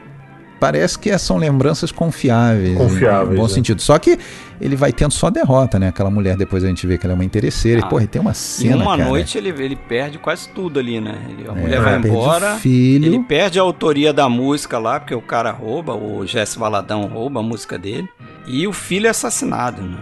Speaker 3: parece que são lembranças confiáveis.
Speaker 4: Confiáveis.
Speaker 3: Em bom
Speaker 4: é.
Speaker 3: sentido. Só que ele vai tendo só derrota, né? Aquela mulher, depois a gente vê que ela é uma interesseira. Ah, e, porra, tem uma cena. Em
Speaker 1: uma
Speaker 3: cara,
Speaker 1: noite ele, ele perde quase tudo ali, né? Ele, a é, mulher vai embora.
Speaker 3: Filho.
Speaker 1: Ele perde a autoria da música lá, porque o cara rouba, o Jesse Valadão rouba a música dele. E o filho é assassinado, né?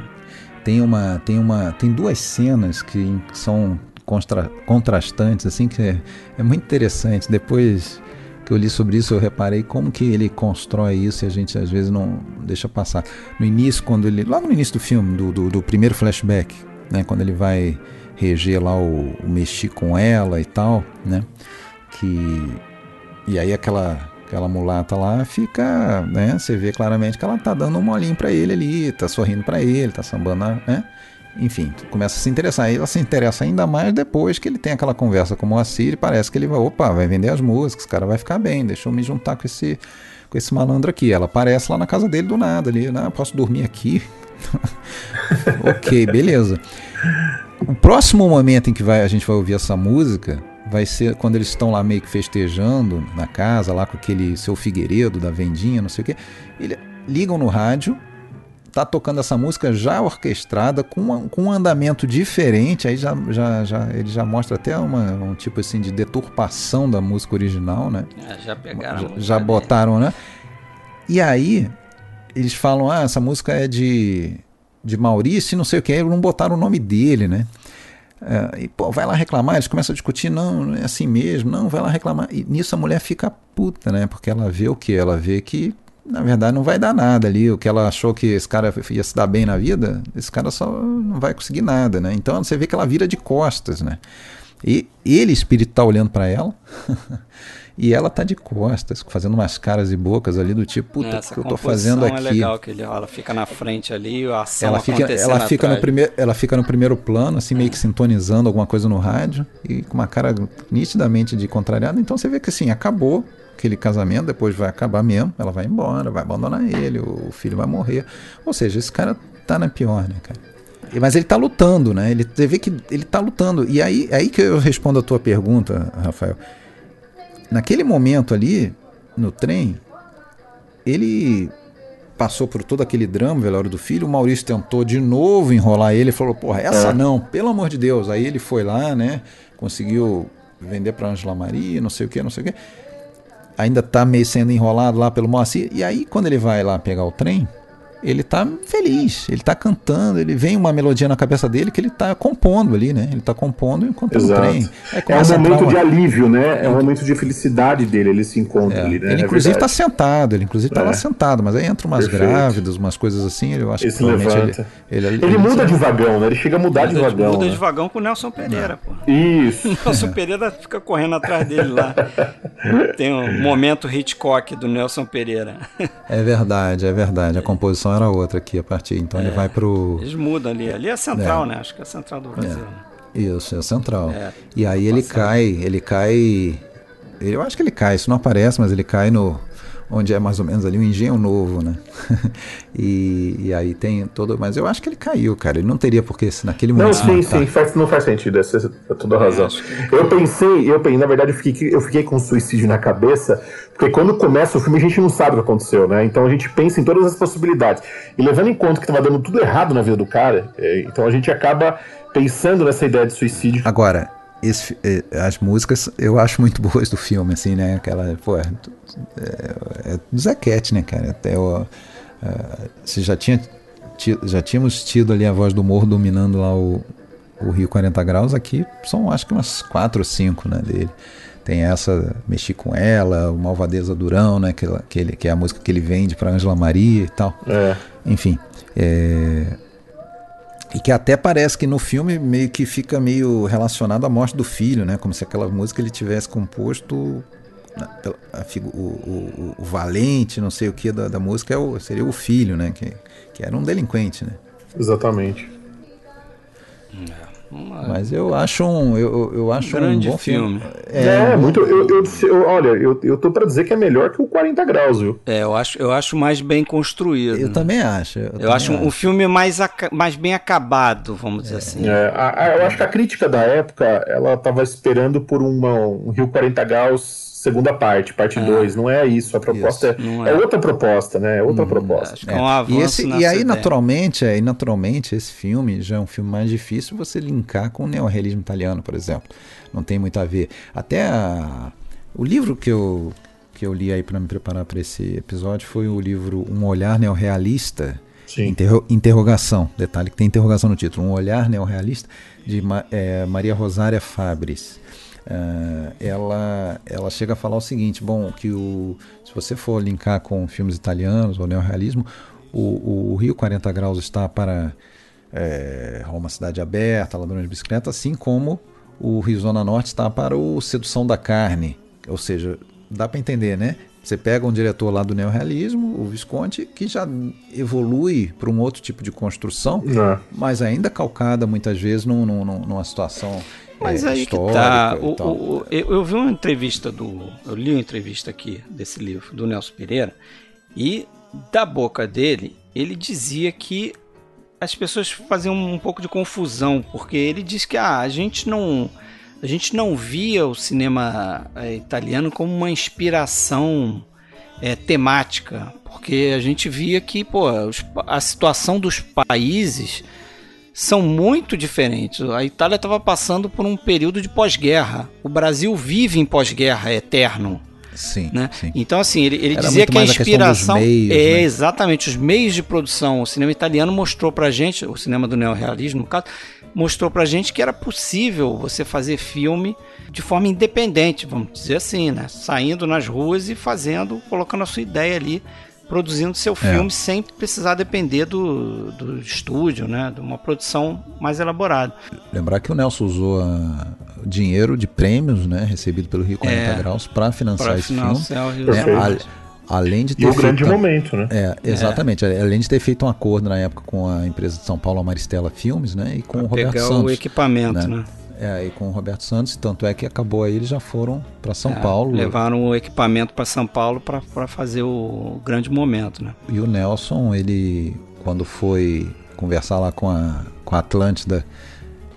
Speaker 3: Tem uma. Tem uma. Tem duas cenas que são contra, contrastantes, assim, que é, é muito interessante. Depois que eu li sobre isso, eu reparei como que ele constrói isso e a gente às vezes não deixa passar. No início, quando ele. Logo no início do filme, do, do, do primeiro flashback, né? Quando ele vai reger lá o, o mexer com ela e tal, né? Que. E aí aquela aquela mulata lá fica, né? Você vê claramente que ela tá dando um molinho para ele ali, tá sorrindo para ele, tá sambando, né? Enfim, começa a se interessar. Ela se interessa ainda mais depois que ele tem aquela conversa com o Moacir e parece que ele vai, opa, vai vender as músicas, o cara vai ficar bem, deixa eu me juntar com esse, com esse malandro aqui. Ela aparece lá na casa dele do nada, ali, né? Posso dormir aqui? ok, beleza. O próximo momento em que vai, a gente vai ouvir essa música vai ser quando eles estão lá meio que festejando na casa, lá com aquele seu Figueiredo da vendinha, não sei o que. Eles ligam no rádio tá tocando essa música já orquestrada, com, uma, com um andamento diferente, aí já, já, já, ele já mostra até uma, um tipo assim de deturpação da música original, né?
Speaker 1: É, já pegaram.
Speaker 3: Já, já botaram, né? E aí, eles falam, ah, essa música é de, de Maurício e não sei o que, não botaram o nome dele, né? É, e pô, vai lá reclamar, eles começam a discutir, não, é assim mesmo, não, vai lá reclamar. E nisso a mulher fica puta, né? Porque ela vê o que? Ela vê que na verdade não vai dar nada ali. O que ela achou que esse cara ia se dar bem na vida, esse cara só não vai conseguir nada, né? Então você vê que ela vira de costas, né? E ele, espírito, está olhando para ela. E ela tá de costas, fazendo umas caras e bocas ali do tipo, puta, o que eu tô fazendo aqui?
Speaker 1: é legal, que ele, ela fica na frente ali, a ação
Speaker 3: ela fica, ela fica no primeiro, ela fica no primeiro plano, assim, meio que sintonizando alguma coisa no rádio e com uma cara nitidamente de contrariado. Então você vê que assim, acabou aquele casamento, depois vai acabar mesmo, ela vai embora, vai abandonar ele, o filho vai morrer. Ou seja, esse cara tá na pior, né, cara? Mas ele tá lutando, né? Ele você vê que ele tá lutando. E aí, aí que eu respondo a tua pergunta, Rafael. Naquele momento ali, no trem, ele passou por todo aquele drama, velório do filho. O Maurício tentou de novo enrolar ele, falou: "Porra, essa é. não, pelo amor de Deus". Aí ele foi lá, né? Conseguiu vender para Angela Maria, não sei o que, não sei o que. Ainda tá meio sendo enrolado lá pelo Moacir. E aí quando ele vai lá pegar o trem, ele tá feliz, ele tá cantando, ele vem uma melodia na cabeça dele que ele tá compondo ali, né? Ele tá compondo enquanto
Speaker 4: Exato.
Speaker 3: o trem.
Speaker 4: É um momento uma... de alívio, né? É um momento de felicidade dele, ele se encontra
Speaker 3: é.
Speaker 4: ali, né?
Speaker 3: Ele é inclusive é tá sentado, ele inclusive tá é. lá sentado, mas aí entra umas Perfeito. grávidas, umas coisas assim, eu acho
Speaker 4: Esse que levanta. Ele, ele, ele, ele muda de vagão, né? Ele chega a mudar
Speaker 1: muda,
Speaker 4: de vagão.
Speaker 1: Muda
Speaker 4: né?
Speaker 1: de vagão com o Nelson Pereira, pô.
Speaker 4: Isso.
Speaker 1: O Nelson Pereira fica correndo atrás dele lá. Tem um momento Hitchcock do Nelson Pereira.
Speaker 3: É verdade, é verdade. A composição era outra aqui, a partir. Então é, ele vai pro.
Speaker 1: Eles mudam ali. Ali é central, é. né? Acho que é central do Brasil. Né?
Speaker 3: Isso, é central. É. E aí ele cai, ele cai. Eu acho que ele cai, isso não aparece, mas ele cai no, onde é mais ou menos ali um engenho novo, né? e, e, aí tem todo. Mas eu acho que ele caiu, cara. Ele não teria porque se naquele
Speaker 4: momento.
Speaker 3: Não,
Speaker 4: sim, sim, faz, não faz sentido. Essa é toda a razão. Eu pensei, eu pensei, na verdade, eu fiquei, eu fiquei com suicídio na cabeça, porque quando começa o filme a gente não sabe o que aconteceu, né? Então a gente pensa em todas as possibilidades. E levando em conta que tava dando tudo errado na vida do cara, é, então a gente acaba pensando nessa ideia de suicídio.
Speaker 3: Agora, esse, é, as músicas eu acho muito boas do filme, assim, né? Aquela, pô, é, é, é do Zequete, né, cara? Até o, uh, você já tinha já tínhamos tido ali a voz do morro dominando lá o, o Rio 40 Graus, aqui são acho que umas quatro ou cinco, né, dele. Tem essa Mexi com Ela, o Malvadeza Durão, né, que, que, ele, que é a música que ele vende para Angela Maria e tal.
Speaker 4: É.
Speaker 3: Enfim, é, e que até parece que no filme meio que fica meio relacionado à morte do filho, né? Como se aquela música ele tivesse composto. A, a, o, o, o, valente, não sei o que da, da música é o, seria o filho, né? Que, que era um delinquente, né?
Speaker 4: Exatamente.
Speaker 3: Uma... Mas eu acho um, eu, eu acho um, um bom filme. filme.
Speaker 4: É, é muito. Eu, eu, eu, olha, eu, eu tô para dizer que é melhor que o 40 Graus, viu?
Speaker 1: É, eu acho, eu acho mais bem construído.
Speaker 3: Eu também acho. Eu,
Speaker 1: eu acho um, um, filme mais, mais bem acabado, vamos dizer
Speaker 3: é.
Speaker 1: assim.
Speaker 4: É, a, a, eu acho que a crítica da época, ela tava esperando por uma, um Rio 40 Graus segunda parte, parte 2. É. Não é isso. A proposta isso, é, é, outra proposta, né? É outra hum, proposta.
Speaker 1: Acho que é um avanço
Speaker 3: e, esse, e aí, naturalmente, aí, naturalmente, esse filme já é um filme mais difícil você linkar com o neorrealismo italiano, por exemplo. Não tem muito a ver. Até a, o livro que eu, que eu li aí para me preparar para esse episódio foi o livro Um Olhar Neorrealista. Interro, interrogação, detalhe que tem interrogação no título, um olhar neorrealista de é, Maria Rosária Fabris. Uh, ela, ela chega a falar o seguinte: bom, que o, se você for linkar com filmes italianos ou neorrealismo, o, o Rio 40 Graus está para é, Roma Cidade Aberta, Ladrões de Bicicleta, assim como o Rio Zona Norte está para o Sedução da Carne. Ou seja, dá para entender, né? Você pega um diretor lá do neorrealismo, o Visconti, que já evolui para um outro tipo de construção, é. mas ainda calcada muitas vezes num, num, numa situação
Speaker 1: mas
Speaker 3: é,
Speaker 1: aí que tá. O, o, eu, eu, vi uma entrevista do. Eu li uma entrevista aqui desse livro, do Nelson Pereira, e da boca dele, ele dizia que as pessoas faziam um pouco de confusão, porque ele diz que ah, a gente não. A gente não via o cinema é, italiano como uma inspiração é, temática, porque a gente via que pô, a situação dos países são muito diferentes. A Itália estava passando por um período de pós-guerra. O Brasil vive em pós-guerra eterno.
Speaker 3: Sim,
Speaker 1: né?
Speaker 3: sim.
Speaker 1: Então, assim, ele, ele dizia que a inspiração. A meios, é, né? exatamente, os meios de produção. O cinema italiano mostrou pra gente, o cinema do neorrealismo, no caso, mostrou pra gente que era possível você fazer filme de forma independente, vamos dizer assim, né? Saindo nas ruas e fazendo, colocando a sua ideia ali produzindo seu filme sem precisar depender do, do estúdio, né? De uma produção mais elaborada.
Speaker 3: Lembrar que o Nelson usou a- o dinheiro de prêmios, né, recebido pelo Rio 40
Speaker 1: É.
Speaker 3: Graus para financiar esse filme.
Speaker 1: o Rio
Speaker 3: né, al- além de ter
Speaker 4: E o
Speaker 3: feito
Speaker 4: grande
Speaker 3: a-
Speaker 4: momento, né?
Speaker 3: É, exatamente. Além de ter feito um acordo na época com a empresa de São Paulo, a Maristela Filmes, né, e com o Roberto
Speaker 1: Pegar
Speaker 3: Santos.
Speaker 1: o equipamento, né?
Speaker 3: É, e com o Roberto Santos, tanto é que acabou aí, eles já foram para São
Speaker 1: É,
Speaker 3: Paulo.
Speaker 1: Levaram o equipamento para São Paulo para fazer o grande momento, né?
Speaker 3: E o Nelson, ele, quando foi conversar lá com a, com a Atlântida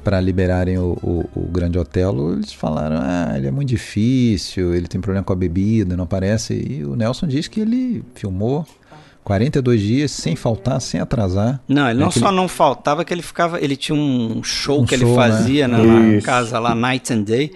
Speaker 3: para liberarem o, o, o Grande Otelo, eles falaram: ah, ele é muito difícil, ele tem problema com a bebida, não aparece. E o Nelson diz que ele filmou 42 dias sem faltar, sem atrasar.
Speaker 1: Não, ele
Speaker 3: É
Speaker 1: não
Speaker 3: que
Speaker 1: só não faltava que ele ficava, ele tinha um show
Speaker 3: Um
Speaker 1: que
Speaker 3: show,
Speaker 1: ele
Speaker 3: né?
Speaker 1: fazia na, na
Speaker 4: Isso.
Speaker 1: casa lá Night and Day.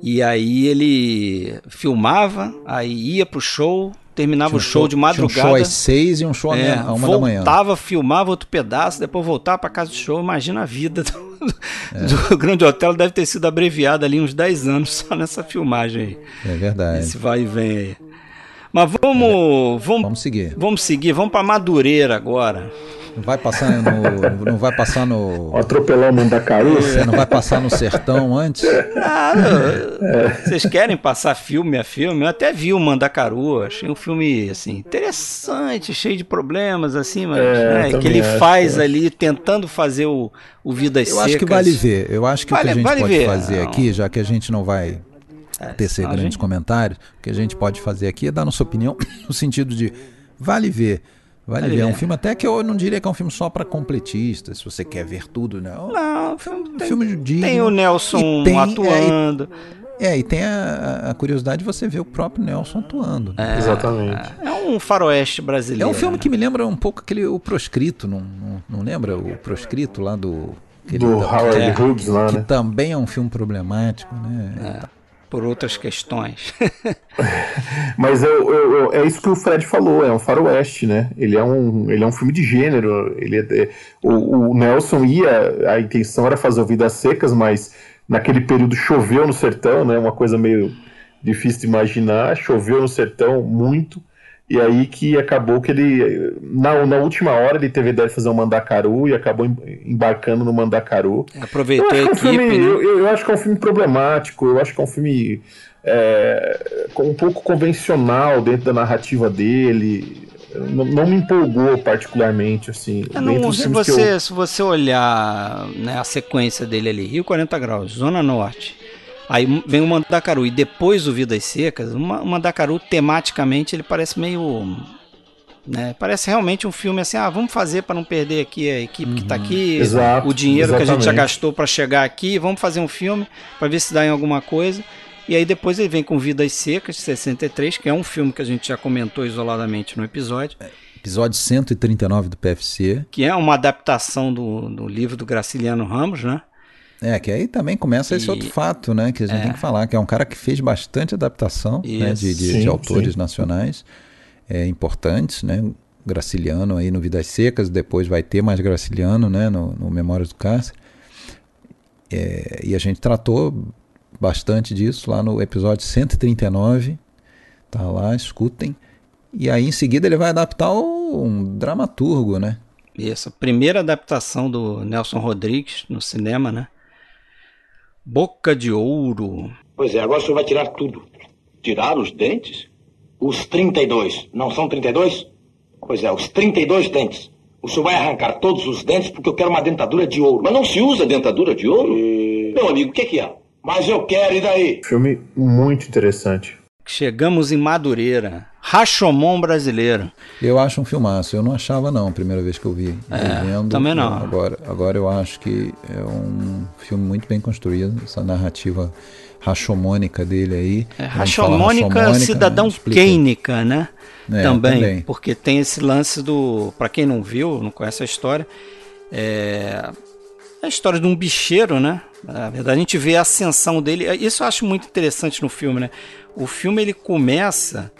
Speaker 1: E aí ele filmava, aí ia pro show, terminava
Speaker 3: Tinha
Speaker 1: o
Speaker 3: um
Speaker 1: show de
Speaker 3: tinha um show
Speaker 1: madrugada.
Speaker 3: às 6 e um show à
Speaker 1: É,
Speaker 3: uma da manhã.
Speaker 1: voltava, filmava outro pedaço, depois voltava pra casa do show. Imagina a vida do,
Speaker 3: É.
Speaker 1: do Grande Hotel, deve ter sido abreviada ali uns 10 anos só nessa filmagem aí.
Speaker 3: É verdade.
Speaker 1: Esse vai e vem aí. Mas vamos, vamos,
Speaker 3: Vamos seguir.
Speaker 1: vamos seguir, vamos pra Madureira agora.
Speaker 3: Não vai passar no. Não vai passar no.
Speaker 4: Atropelar o Mandacaru.
Speaker 3: Você não vai passar no sertão antes?
Speaker 1: Ah, vocês querem passar filme a filme? Eu até vi o Mandacaru, achei um filme assim interessante, cheio de problemas assim, mas
Speaker 4: É,
Speaker 1: né, que ele
Speaker 4: acho,
Speaker 1: faz
Speaker 4: é.
Speaker 1: ali tentando fazer o, o Vidas
Speaker 3: Eu
Speaker 1: Secas.
Speaker 3: acho que vale ver. Eu acho que o
Speaker 1: Vale-
Speaker 3: que a gente
Speaker 1: vale
Speaker 3: pode
Speaker 1: ver.
Speaker 3: fazer
Speaker 1: Não.
Speaker 3: aqui, já que a gente não vai tecer
Speaker 1: a
Speaker 3: grandes
Speaker 1: gente-
Speaker 3: comentários, o que a gente pode fazer aqui é dar nossa opinião no sentido de vale ver. Vale,
Speaker 1: Vale
Speaker 3: ver. É um filme até que eu não diria que é um filme só para completistas, se você quer ver tudo, né?
Speaker 1: Não, o filme tem,
Speaker 3: filme digno.
Speaker 1: tem o Nelson
Speaker 3: E tem-
Speaker 1: atuando.
Speaker 3: É, e tem a, a curiosidade de você ver o próprio Nelson atuando. né?
Speaker 4: Exatamente.
Speaker 1: É, um faroeste
Speaker 3: É
Speaker 1: brasileiro.
Speaker 3: um filme
Speaker 1: né?
Speaker 3: que me lembra um pouco aquele O Proscrito, não, não, não lembra? O Proscrito lá do.
Speaker 4: Do
Speaker 3: da-
Speaker 4: Howard
Speaker 1: É.
Speaker 4: Hughes lá,
Speaker 3: que
Speaker 4: né?
Speaker 3: também é um filme problemático, né?
Speaker 1: Por outras questões.
Speaker 4: Mas eu, eu- eu- é isso que o Fred falou, é um faroeste, né? Ele é um, ele é um filme de gênero. Ele é- o, o Nelson ia, a intenção era fazer Vidas Secas, mas naquele período choveu no sertão, né? Uma coisa meio difícil de imaginar. Choveu no sertão muito. E aí que acabou que ele, na, na última hora, ele teve a ideia de fazer um Mandacaru e acabou em- embarcando no Mandacaru.
Speaker 1: Aproveitou a
Speaker 4: Eu acho, que é um
Speaker 1: equipe,
Speaker 4: filme,
Speaker 1: né?
Speaker 4: eu, eu- acho que é um filme problemático, eu acho que é um filme é, com- um pouco convencional dentro da narrativa dele. Não, não me empolgou particularmente, assim.
Speaker 1: É, não, se, você,
Speaker 4: eu-
Speaker 1: se você olhar né, a sequência dele ali, Rio 40 Graus, Zona Norte, aí vem o Mandacaru e depois o Vidas Secas, o Ma- o Mandacaru tematicamente ele parece meio... Né, parece realmente um filme assim, ah, vamos fazer para não perder aqui a equipe que tá aqui,
Speaker 4: Uhum. Exato,
Speaker 1: o dinheiro que a gente já
Speaker 4: exatamente.
Speaker 1: gastou para chegar aqui, vamos fazer um filme para ver se dá em alguma coisa. E aí depois ele vem com Vidas Secas, de 63, que é um filme que a gente já comentou isoladamente no episódio.
Speaker 3: Episódio 139 do PFC.
Speaker 1: que é uma adaptação do, do livro do Graciliano Ramos, né?
Speaker 3: É, que aí também começa esse
Speaker 1: E-
Speaker 3: outro fato, né? Que a gente tem que falar, que é um cara que fez bastante adaptação né, de, de-
Speaker 4: Sim,
Speaker 3: de autores
Speaker 4: sim.
Speaker 3: nacionais é, importantes, né? Graciliano aí no Vidas Secas, depois vai ter mais Graciliano, né? No, no Memórias do Cárcere. É, e a gente tratou bastante disso lá no episódio 139. Tá lá, escutem. E aí em seguida ele vai adaptar o- um dramaturgo, né?
Speaker 1: E essa primeira adaptação do Nelson Rodrigues no cinema, né? Boca de Ouro.
Speaker 7: Pois é, agora o senhor vai tirar tudo.
Speaker 8: Tirar os dentes?
Speaker 7: Os 32. Não são 32? Pois é, os 32 dentes. O senhor vai arrancar todos os dentes porque eu quero uma dentadura de ouro.
Speaker 8: Mas não se usa dentadura de ouro? Meu amigo, o que, que é?
Speaker 7: Mas eu quero, e daí?
Speaker 4: Filme muito interessante.
Speaker 1: Chegamos em Madureira. Rashomon brasileiro.
Speaker 3: Eu acho um filmaço. Eu não achava não, a primeira vez que eu vi.
Speaker 1: É,
Speaker 3: vendo.
Speaker 1: também não.
Speaker 3: Agora, agora eu acho que é um filme muito bem construído, essa narrativa rachomônica dele aí.
Speaker 1: É,
Speaker 3: rachomônica,
Speaker 1: cidadão quênica, né?
Speaker 3: É,
Speaker 1: também,
Speaker 3: também.
Speaker 1: porque tem esse lance do, Pra quem não viu, não conhece a história, é a história de um bicheiro, né? Na verdade, a gente vê a ascensão dele. Isso eu acho muito interessante no filme, né? O filme ele começa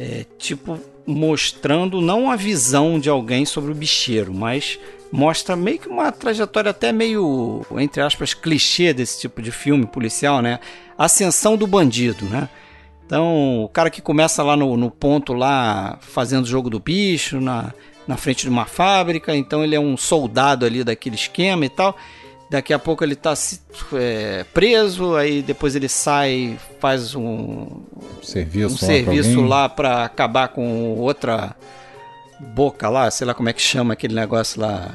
Speaker 1: é, tipo mostrando não a visão de alguém sobre o bicheiro, mas mostra meio que uma trajetória até meio, entre aspas, clichê desse tipo de filme policial, né? Ascensão do bandido, né? Então, o cara que começa lá no, no ponto lá, fazendo o jogo do bicho, na, na frente de uma fábrica, então ele é um soldado ali daquele esquema e tal. Daqui a pouco ele tá é, preso, aí depois ele sai, faz um
Speaker 3: serviço,
Speaker 1: um serviço lá para acabar com outra boca lá, sei lá como é que chama aquele negócio lá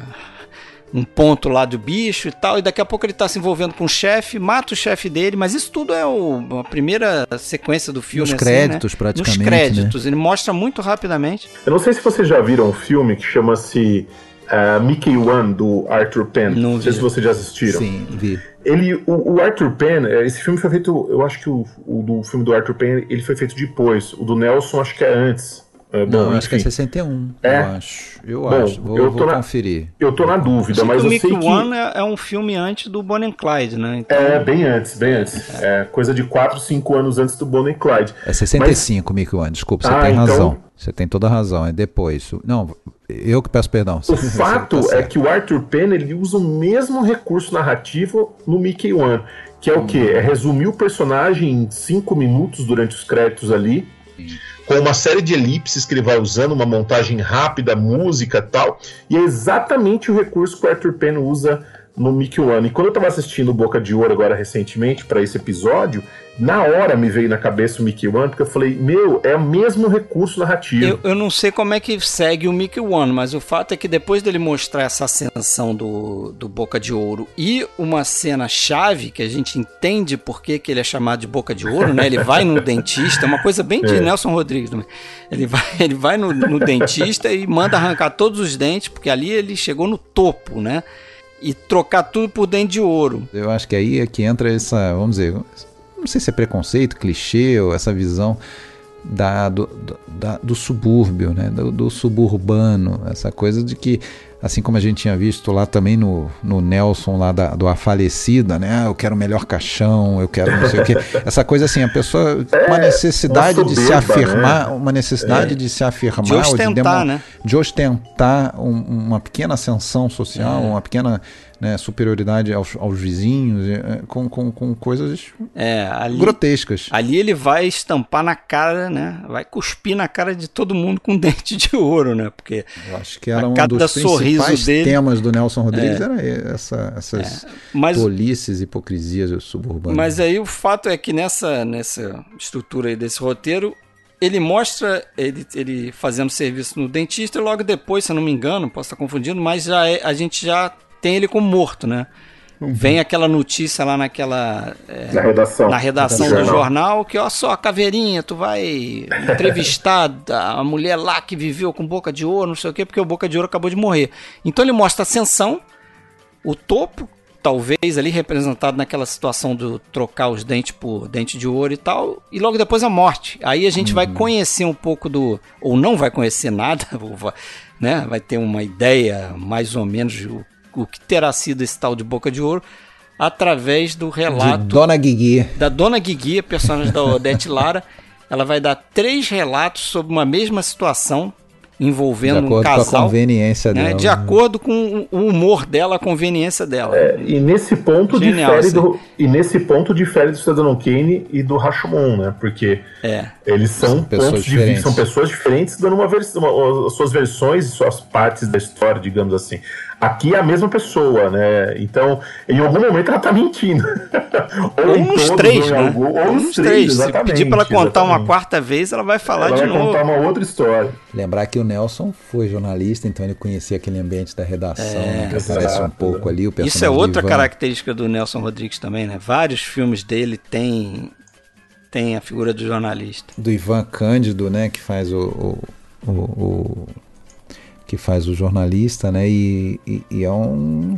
Speaker 1: um ponto lá do bicho e tal, e daqui a pouco ele tá se envolvendo com o chefe, mata o chefe dele, mas isso tudo é o, a primeira sequência do filme.
Speaker 3: Nos
Speaker 1: assim,
Speaker 3: créditos,
Speaker 1: né?
Speaker 3: praticamente.
Speaker 1: Nos créditos, né? ele mostra muito rapidamente.
Speaker 4: Eu não sei se vocês já viram um filme que chama-se uh, Mickey One, do Arthur Penn. Não, não sei se vocês já assistiram.
Speaker 3: Sim, vi.
Speaker 4: Ele, o, o, Arthur Penn, é, esse filme foi feito, eu acho que o, o do filme do Arthur Penn, ele foi feito depois. O do Nelson acho que é antes.
Speaker 3: É, bom, não, acho que é 61. É? Eu acho. Eu bom, acho. Vou, eu vou
Speaker 4: na,
Speaker 3: conferir.
Speaker 4: Eu tô na dúvida, mas eu sei que...
Speaker 1: One é, é um filme antes do Bonnie and Clyde, né?
Speaker 4: Então... É, bem antes, bem antes. É. é coisa de 4, 5 anos antes do Bonnie and Clyde.
Speaker 3: É 65, mas... Mickey One. Desculpa, você ah, tem então... razão. Você tem toda a razão. É depois. Não, eu que peço perdão.
Speaker 4: O fato tá é que o Arthur Penn ele usa o mesmo recurso narrativo no Mickey One. Que é o hum. quê? É resumir o personagem em 5 minutos durante os créditos ali. Sim com uma série de elipses que ele vai usando, uma montagem rápida, música tal. E é exatamente o recurso que o Arthur Penn usa no Mickey One. E quando eu estava assistindo Boca de Ouro agora recentemente para esse episódio, na hora me veio na cabeça o Mickey One, porque eu falei, meu, é o mesmo recurso narrativo.
Speaker 1: Eu, eu não sei como é que segue o Mickey One, mas o fato é que depois dele mostrar essa ascensão do, do Boca de Ouro e uma cena chave, que a gente entende por que, que ele é chamado de Boca de Ouro, né? Ele vai no dentista, é uma coisa bem de é. Nelson Rodrigues. Ele vai, ele vai no, no dentista e manda arrancar todos os dentes, porque ali ele chegou no topo, né? E trocar tudo por dente de ouro.
Speaker 3: Eu acho que aí é que entra essa, vamos dizer, não sei se é preconceito, clichê ou essa visão da, do, da, do subúrbio, né? Do, do, suburbano, essa coisa de que, assim como a gente tinha visto lá também no, no Nelson lá da, do A Falecida, né? Ah, eu quero o melhor caixão, eu quero não sei o quê. Essa coisa assim, a pessoa, é, uma necessidade uma de se afirmar, né? uma necessidade é. de se afirmar, de
Speaker 1: ostentar, de, né?
Speaker 3: de ostentar um, uma pequena ascensão social, é. uma pequena né, superioridade aos, aos vizinhos, é, com, com, com coisas
Speaker 1: é, ali,
Speaker 3: grotescas.
Speaker 1: Ali ele vai estampar na cara, né? Vai cuspir na cara de todo mundo com dente de ouro, né? Porque
Speaker 3: Eu acho que era um dos principais dele, temas do Nelson Rodrigues, é, era essa, essas é, mas, tolices, hipocrisias suburbanas.
Speaker 1: Mas aí o fato é que nessa, nessa estrutura aí desse roteiro, ele mostra ele, ele fazendo serviço no dentista e logo depois, se eu não me engano, posso estar confundindo, mas já é, a gente já tem ele como morto, né? Uhum. Vem aquela notícia lá naquela.
Speaker 4: É, na redação.
Speaker 1: Na redação do jornal. jornal, que ó só, caveirinha, tu vai entrevistar a mulher lá que viveu com boca de ouro, não sei o quê, porque o boca de ouro acabou de morrer. Então ele mostra a ascensão, o topo, talvez ali representado naquela situação do trocar os dentes por dente de ouro e tal, e logo depois a morte. Aí a gente uhum. vai conhecer um pouco do. Ou não vai conhecer nada, né? Vai ter uma ideia mais ou menos o que terá sido esse tal de Boca de Ouro através do relato de
Speaker 3: Dona Guigui.
Speaker 1: Da Dona Guigui, personagem da Odete Lara. Ela vai dar três relatos sobre uma mesma situação envolvendo um casal.
Speaker 3: Com a conveniência né, dela.
Speaker 1: De acordo com o humor dela, a conveniência dela.
Speaker 4: É, e nesse ponto Genial, difere assim. do e nesse ponto difere do Cidadão Kane e do Rashomon, né? Porque
Speaker 1: é.
Speaker 4: eles são, são pessoas diferentes. são pessoas diferentes dando uma, vers uma, suas versões e suas partes da história, digamos assim. Aqui é a mesma pessoa, né? Então, em algum momento ela tá mentindo.
Speaker 1: ou, ou nos três, né? Algum, ou, nos três, três. Exatamente, Se pedir pra ela contar exatamente. uma quarta vez, ela vai falar
Speaker 4: ela
Speaker 1: de
Speaker 4: vai
Speaker 1: novo.
Speaker 4: contar uma outra história.
Speaker 3: Lembrar que o Nelson foi jornalista, então ele conhecia aquele ambiente da redação, é, né, que aparece um pouco ali. O
Speaker 1: Isso é outra característica do Nelson Rodrigues também, né? Vários filmes dele têm tem a figura do jornalista.
Speaker 3: Do Ivan Cândido, né? Que faz o, o, o, o que faz o jornalista, né? E, e, e, é um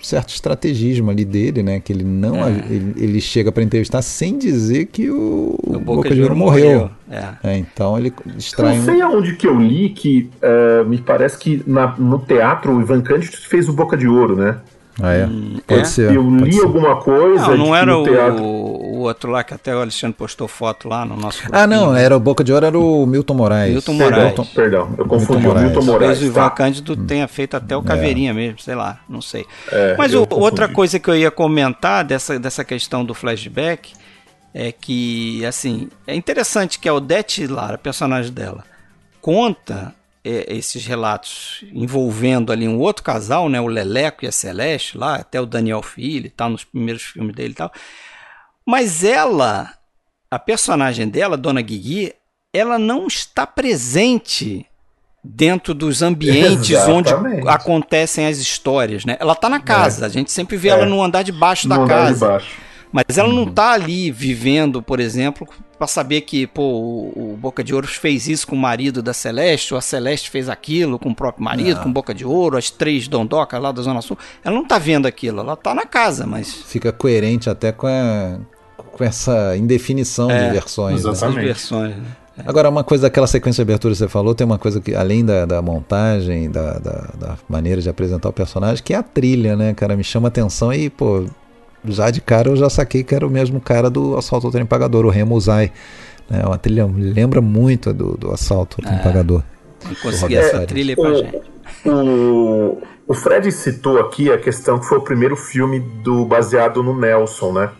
Speaker 3: certo estrategismo ali dele, né? Que ele não é. ele, ele, chega para entrevistar sem dizer que o, o Boca, Boca de Ouro morreu. morreu. É. É, então ele extrai.
Speaker 4: Eu não sei um... aonde que eu li que uh, me parece que na, no teatro o Ivan Cândido fez o Boca de Ouro, né?
Speaker 3: Ah, é? Pode é? ser.
Speaker 4: Eu
Speaker 3: li
Speaker 4: ser. alguma coisa.
Speaker 1: Não, não era o, o, outro lá que até o Alexandre postou foto lá no nosso
Speaker 3: Ah, não, era o Boca de Ouro, era o Milton Moraes.
Speaker 1: Milton Moraes.
Speaker 4: Perdão, perdão eu confundi Milton o Milton Moraes.
Speaker 1: Talvez o Ivan tá. Cândido hum. tenha feito até o. Caveirinha é. mesmo, sei lá, não sei. É, Mas o, outra coisa que eu ia comentar dessa, dessa questão do flashback é que, assim, é interessante que a Odete Lara, a personagem dela, conta é, esses relatos envolvendo ali um outro casal, né, o Leleco e a Celeste, lá, até o Daniel Filho e tal, nos primeiros filmes dele e tal. Mas ela, a personagem dela, Dona Guigui, ela não está presente dentro dos ambientes
Speaker 4: Exatamente.
Speaker 1: onde acontecem as histórias, né? Ela está na casa, a gente sempre vê ela
Speaker 4: É.
Speaker 1: no andar de baixo da
Speaker 4: No de
Speaker 1: casa.
Speaker 4: baixo.
Speaker 1: Mas ela não tá ali vivendo, por exemplo, para saber que pô, o, o Boca de Ouro fez isso com o marido da Celeste, ou a Celeste fez aquilo com o próprio marido,
Speaker 3: Não.
Speaker 1: com o Boca de Ouro, as três dondocas lá da Zona Sul. Ela não tá vendo aquilo, ela tá na casa, mas
Speaker 3: Fica coerente até com, a- com essa indefinição
Speaker 1: É,
Speaker 3: de versões. né?
Speaker 1: essas
Speaker 4: Exatamente.
Speaker 1: versões. Né?
Speaker 3: Agora, uma coisa daquela sequência de abertura que você falou, tem uma coisa que, além da, da montagem, da, da, da maneira de apresentar o personagem, que é a trilha, né, cara? Me chama atenção e, pô, já de cara eu já saquei que era o mesmo cara do Assalto ao Trem Pagador, o Remo Uzai. É uma trilha lembra muito do, do Assalto ao Trem Pagador.
Speaker 1: Não consegui essa
Speaker 3: Salles.
Speaker 1: trilha pra gente.
Speaker 4: O, o Fred citou aqui a questão que foi o primeiro filme do baseado no Nelson, né?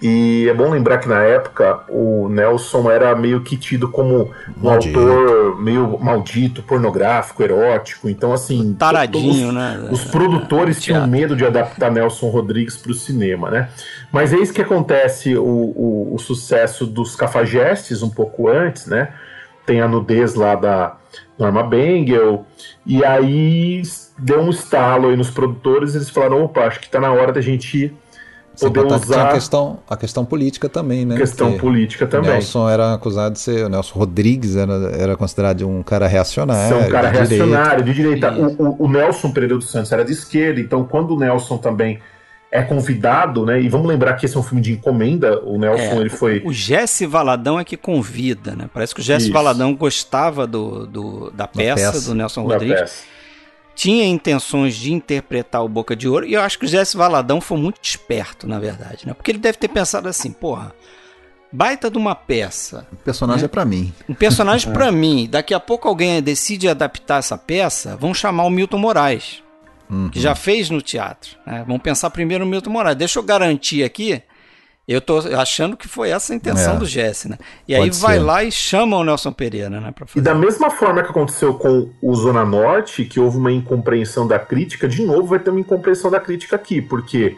Speaker 4: E é bom lembrar que na época o Nelson era meio que tido como um
Speaker 3: Maldito.
Speaker 4: autor meio maldito, pornográfico, erótico. Então, assim.
Speaker 1: Taradinho,
Speaker 4: os,
Speaker 1: né?
Speaker 4: Os produtores tinham
Speaker 1: Teatro.
Speaker 4: medo de adaptar Nelson Rodrigues para o cinema, né? Mas eis que acontece o, o, o sucesso dos Cafajestes um pouco antes, né? Tem a nudez lá da Norma Bengel, e aí deu um estalo aí nos produtores, eles falaram, opa, acho que tá na hora da gente poder
Speaker 3: contar que tinha a
Speaker 4: usar
Speaker 3: questão, a questão política também, né?
Speaker 4: questão
Speaker 3: Porque
Speaker 4: política
Speaker 3: o
Speaker 4: também.
Speaker 3: Nelson era acusado de ser. O Nelson Rodrigues era, era considerado um cara reacionário.
Speaker 4: Ser um cara
Speaker 3: de direita.
Speaker 4: reacionário, de direita. O, o- o Nelson Pereira dos Santos era de esquerda, então quando o Nelson também é convidado, né? E vamos lembrar que esse é um filme de encomenda, o Nelson
Speaker 1: É,
Speaker 4: ele foi.
Speaker 1: O Jesse Valadão é que convida, né? Parece que o Jesse
Speaker 4: Isso.
Speaker 1: Valadão gostava do, do- da, peça,
Speaker 3: peça.
Speaker 1: do Nelson
Speaker 4: da
Speaker 1: Rodrigues. Tinha intenções de interpretar o Boca de Ouro, e eu acho que o Jesse Valadão foi muito esperto, na verdade, né? Porque ele deve ter pensado assim, porra, baita de uma peça,
Speaker 3: O personagem é, pra mim.
Speaker 1: um personagem pra mim, daqui a pouco alguém decide adaptar essa peça, vão chamar o Milton Moraes, que já fez no teatro, né? Vão pensar primeiro no Milton Moraes. Deixa eu garantir aqui, eu tô achando que foi essa a intenção
Speaker 3: É.
Speaker 1: do Jesse, né? E aí vai
Speaker 3: ser.
Speaker 1: lá e chama o Nelson Pereira, né? Pra
Speaker 4: E
Speaker 1: fazer.
Speaker 4: da mesma forma que aconteceu com o Zona Norte, que houve uma incompreensão da crítica, de novo vai ter uma incompreensão da crítica aqui, porque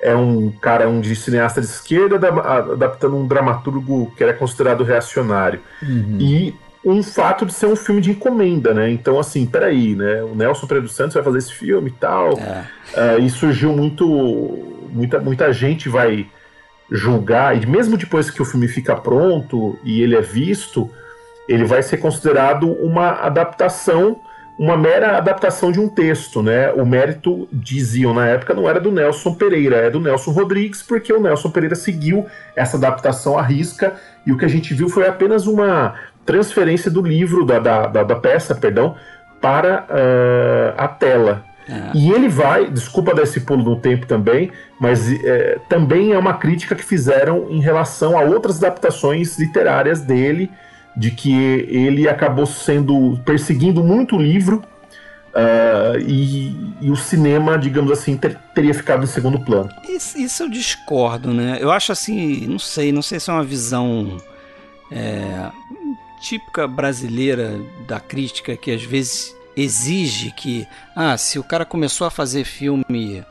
Speaker 4: é um cara, um de cineasta de esquerda, da- adaptando um dramaturgo que era considerado reacionário. E um fato de ser um filme de encomenda, né? Então, assim, peraí, né? O Nelson Pedro Santos vai fazer esse filme e tal.
Speaker 1: É.
Speaker 4: Ah, e surgiu muito. Muita, muita gente vai julgar, e mesmo depois que o filme fica pronto e ele é visto, ele vai ser considerado uma adaptação, uma mera adaptação de um texto, né? O mérito, diziam na época, não era do Nelson Pereira, é do Nelson Rodrigues, porque o Nelson Pereira seguiu essa adaptação à risca, e o que a gente viu foi apenas uma transferência do livro, da, da, da, da peça, perdão, para ah, a tela.
Speaker 1: É.
Speaker 4: E ele vai, desculpa dar esse pulo no tempo também, mas é, também é uma crítica que fizeram em relação a outras adaptações literárias dele, de que ele acabou sendo perseguindo muito o livro ah, e, e o cinema, digamos assim, ter- teria ficado em segundo plano.
Speaker 1: Isso, isso eu discordo, né? Eu acho assim, não sei, não sei se é uma visão é, típica brasileira da crítica que às vezes exige que, ah, se o cara começou a fazer filme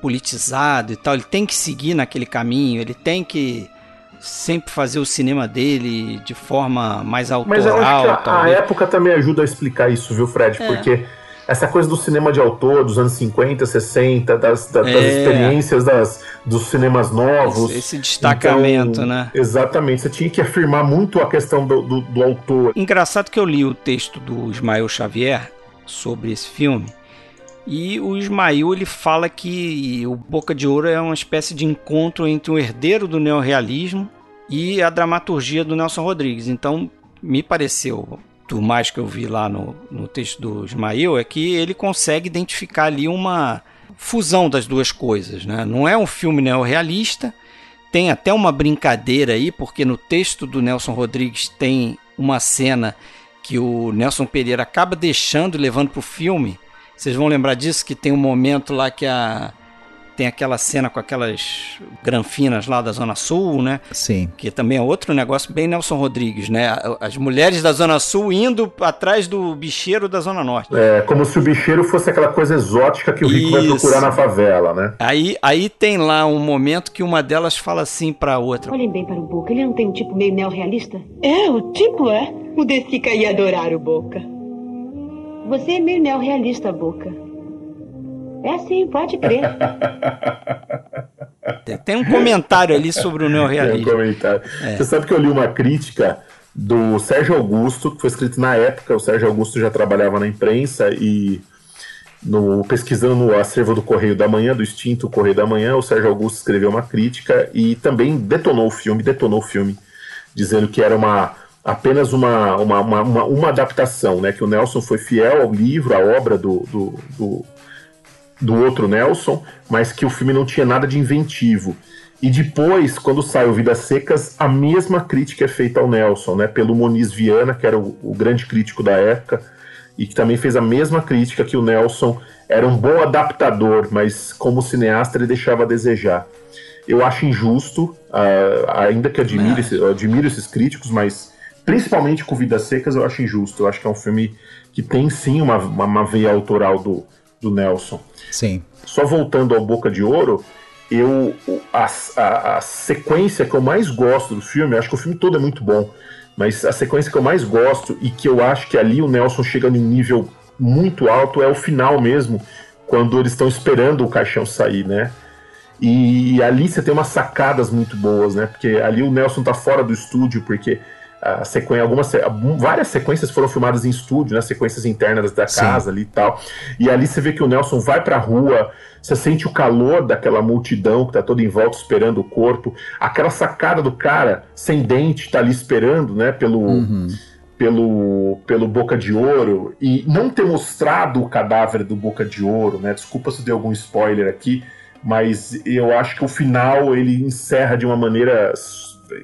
Speaker 1: politizado e tal, ele tem que seguir naquele caminho, ele tem que sempre fazer o cinema dele de forma mais
Speaker 4: Mas eu
Speaker 1: autoral,
Speaker 4: acho que a, a época também ajuda a explicar isso, viu, Fred?
Speaker 1: É.
Speaker 4: Porque essa coisa do cinema de autor dos anos 50, 60, das, da- das
Speaker 1: É.
Speaker 4: experiências das, dos cinemas novos.
Speaker 1: Esse, esse destacamento,
Speaker 4: Então,
Speaker 1: né?
Speaker 4: Exatamente, você tinha que afirmar muito a questão do, do, do autor.
Speaker 1: Engraçado que eu li o texto do Ismael Xavier sobre esse filme e o Ismael ele fala que o Boca de Ouro é uma espécie de encontro entre o herdeiro do neorrealismo e a dramaturgia do Nelson Rodrigues. Então me pareceu, do mais que eu vi lá no, no texto do Ismael, é que ele consegue identificar ali uma fusão das duas coisas. Né? Não é um filme neorrealista, tem até uma brincadeira aí, porque no texto do Nelson Rodrigues tem uma cena que o Nelson Pereira acaba deixando e levando pro filme. Vocês vão lembrar disso, que tem um momento lá que a, tem aquela cena com aquelas granfinas lá da Zona Sul, né?
Speaker 3: Sim.
Speaker 1: Que também é outro negócio bem Nelson Rodrigues, né? As mulheres da Zona Sul indo atrás do bicheiro da Zona Norte.
Speaker 4: É, como se o bicheiro fosse aquela coisa exótica que o rico vai
Speaker 1: Isso.
Speaker 4: procurar na favela, né?
Speaker 1: Aí, aí tem lá um momento que uma delas fala assim pra outra.
Speaker 9: Olhem bem para o Boca, ele não tem um tipo meio neorrealista?
Speaker 10: É, o tipo é. O Desica ia adorar o Boca.
Speaker 9: Você é meio neorrealista, Boca. É sim, pode crer.
Speaker 1: Tem, um comentário ali sobre o
Speaker 4: Tem um
Speaker 1: neorrealismo.
Speaker 4: comentário.
Speaker 1: É.
Speaker 4: Você sabe que eu li uma crítica do Sérgio Augusto, que foi escrito na época. O Sérgio Augusto já trabalhava na imprensa e no, pesquisando no acervo do Correio da Manhã, do extinto Correio da Manhã, o Sérgio Augusto escreveu uma crítica e também detonou o filme, detonou o filme, dizendo que era uma apenas uma, uma, uma, uma, uma adaptação, né? Que o Nelson foi fiel ao livro, à obra do, do, do, do outro Nelson, mas que o filme não tinha nada de inventivo. E depois, quando sai o Vidas Secas, a mesma crítica é feita ao Nelson, né? Pelo Moniz Viana, que era o, o grande crítico da época, e que também fez a mesma crítica que o Nelson era um bom adaptador, mas como cineasta ele deixava a desejar. Eu acho injusto, ah, ainda que admire, esse- eu admiro esses críticos, mas principalmente com Vidas Secas eu acho injusto. Eu acho que é um filme que tem sim uma, uma, uma veia autoral do, do Nelson.
Speaker 3: Sim.
Speaker 4: Só voltando ao Boca de Ouro, eu a, a, a sequência que eu mais gosto do filme, acho que o filme todo é muito bom, mas a sequência que eu mais gosto e que eu acho que ali o Nelson chega num nível muito alto é o final mesmo, quando eles estão esperando o caixão sair, né? E ali você tem umas sacadas muito boas, né? Porque ali o Nelson tá fora do estúdio, porque a sequência, algumas, várias sequências foram filmadas em estúdio, né? Sequências internas da
Speaker 3: Sim.
Speaker 4: casa ali e tal. E ali você vê que o Nelson vai pra rua, você sente o calor daquela multidão que tá toda em volta esperando o corpo. Aquela sacada do cara sem dente tá ali esperando, né? Pelo, pelo, pelo Boca de Ouro e não ter mostrado o cadáver do Boca de Ouro, né? Desculpa se deu algum spoiler aqui, mas eu acho que o final ele encerra de uma maneira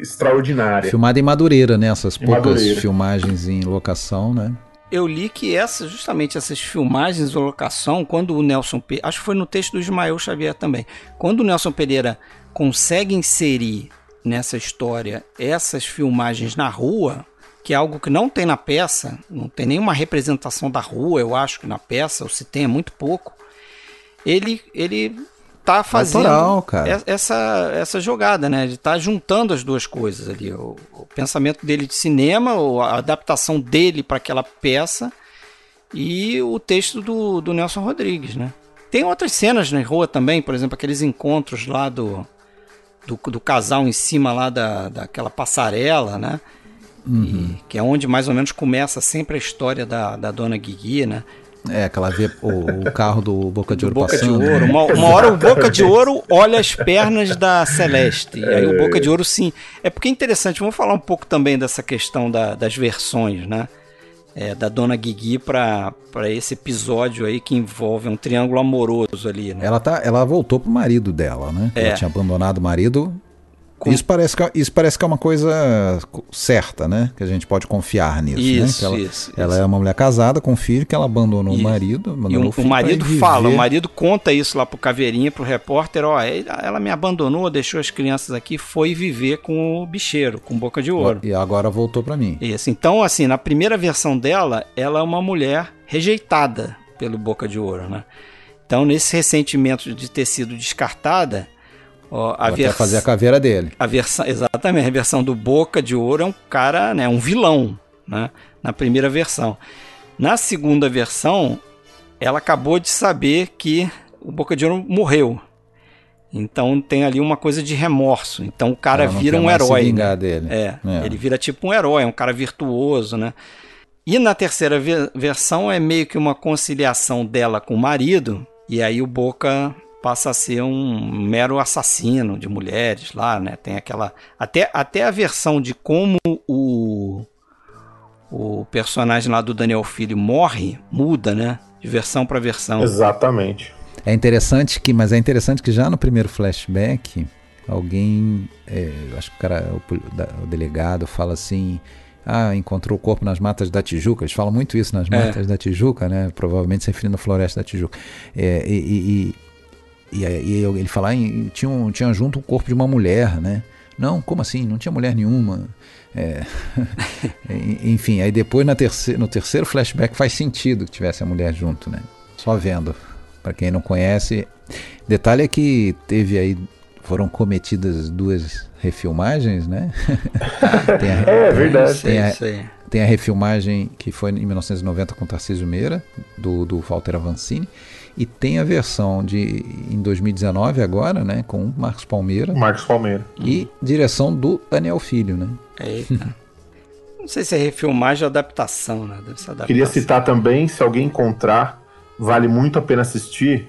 Speaker 4: extraordinária.
Speaker 3: Filmada em Madureira, né? Essas
Speaker 4: Em
Speaker 3: poucas
Speaker 4: Madureira.
Speaker 3: filmagens em locação, né?
Speaker 1: Eu li que essa, justamente essas filmagens de locação, quando o Nelson Pe... acho que foi no texto do Ismael Xavier também, quando o Nelson Pereira consegue inserir nessa história essas filmagens na rua, que é algo que não tem na peça, não tem nenhuma representação da rua, eu acho que na peça, ou se tem é muito pouco. Ele ele tá fazendo
Speaker 3: Autoral, cara.
Speaker 1: essa essa jogada, né? Ele tá juntando as duas coisas ali, o, o pensamento dele de cinema, ou a adaptação dele para aquela peça e o texto do, do Nelson Rodrigues, né? Tem outras cenas na rua também, por exemplo, aqueles encontros lá do, do, do casal em cima lá da, daquela passarela, né? E- que é onde mais ou menos começa sempre a história da, da dona Guigui, né?
Speaker 3: É, aquela vê o, o carro do Boca de Ouro
Speaker 1: Boca de
Speaker 3: passando. né?
Speaker 1: Ouro. Uma, uma hora o Boca de Ouro olha as pernas da Celeste. E aí o Boca de Ouro sim. É porque é interessante, vamos falar um pouco também dessa questão da- das versões, né? É, da Dona Guigui para esse episódio aí que envolve um triângulo amoroso ali, né?
Speaker 3: Ela, tá, ela voltou pro marido dela, né?
Speaker 1: É.
Speaker 3: Ela tinha abandonado o marido.
Speaker 1: Com-
Speaker 3: Isso, parece que, é- isso parece que é uma coisa certa, né? Que a gente pode confiar nisso, né?
Speaker 1: Isso,
Speaker 3: Que ela,
Speaker 1: isso,
Speaker 3: ela
Speaker 1: isso.
Speaker 3: é uma mulher casada com um filho que ela abandonou
Speaker 1: Isso.
Speaker 3: o marido.
Speaker 1: E
Speaker 3: Abandonou
Speaker 1: o,
Speaker 3: o,
Speaker 1: o
Speaker 3: filho
Speaker 1: marido fala, o marido conta isso lá pro Caveirinha, pro repórter, ó, ela me abandonou, deixou as crianças aqui, foi viver com o bicheiro, com boca de ouro.
Speaker 3: E agora voltou pra mim.
Speaker 1: Isso. Então, assim, na primeira versão dela, ela é uma mulher rejeitada pelo Boca de Ouro, né? Então, nesse ressentimento de ter sido descartada, ó, a
Speaker 3: quer
Speaker 1: versão
Speaker 3: fazer a caveira dele.
Speaker 1: a versão, exatamente, a versão do Boca de Ouro é um cara, né, um vilão, né, na primeira versão. Na segunda versão, ela acabou de saber que o Boca de Ouro morreu. Então tem ali uma coisa de remorso. Então o cara vira um herói. né?
Speaker 3: dele.
Speaker 1: É,
Speaker 3: É.
Speaker 1: ele vira tipo um herói, é um cara virtuoso, né? E na terceira ve- versão é meio que uma conciliação dela com o marido, e aí o Boca passa a ser um mero assassino de mulheres lá, né? Tem aquela até até a versão de como o o personagem lá do Daniel Filho morre muda, né? De versão para versão.
Speaker 4: Exatamente.
Speaker 3: É interessante que, mas é interessante que já no primeiro flashback, alguém, é, acho que o cara, o, da- o delegado fala assim, ah, encontrou o corpo nas matas da Tijuca. Eles falam muito isso nas
Speaker 1: É.
Speaker 3: matas da Tijuca, né? Provavelmente se referindo à floresta da Tijuca. É, e, e- e e, aí ele fala, tinha, um, tinha junto o corpo de uma mulher, né? Não, como assim? Não tinha mulher nenhuma. É, enfim, aí depois na terceira, no terceiro flashback faz sentido que tivesse a mulher junto, né? Só vendo. Para quem não conhece, detalhe é que teve aí foram cometidas duas refilmagens, né?
Speaker 4: tem a, é, verdade.
Speaker 3: Tem a, tem a refilmagem que foi em 1990 com Tarcísio Meira, do, do Walter Avancini, e tem a versão de em 2019 agora, né, com Marcos Palmeira.
Speaker 4: Marcos Palmeira.
Speaker 3: E direção do Daniel Filho, né?
Speaker 1: Eita. Não sei se é refilmagem ou adaptação, né? Deve ser adaptação.
Speaker 4: Queria citar também, se alguém encontrar, vale muito a pena assistir,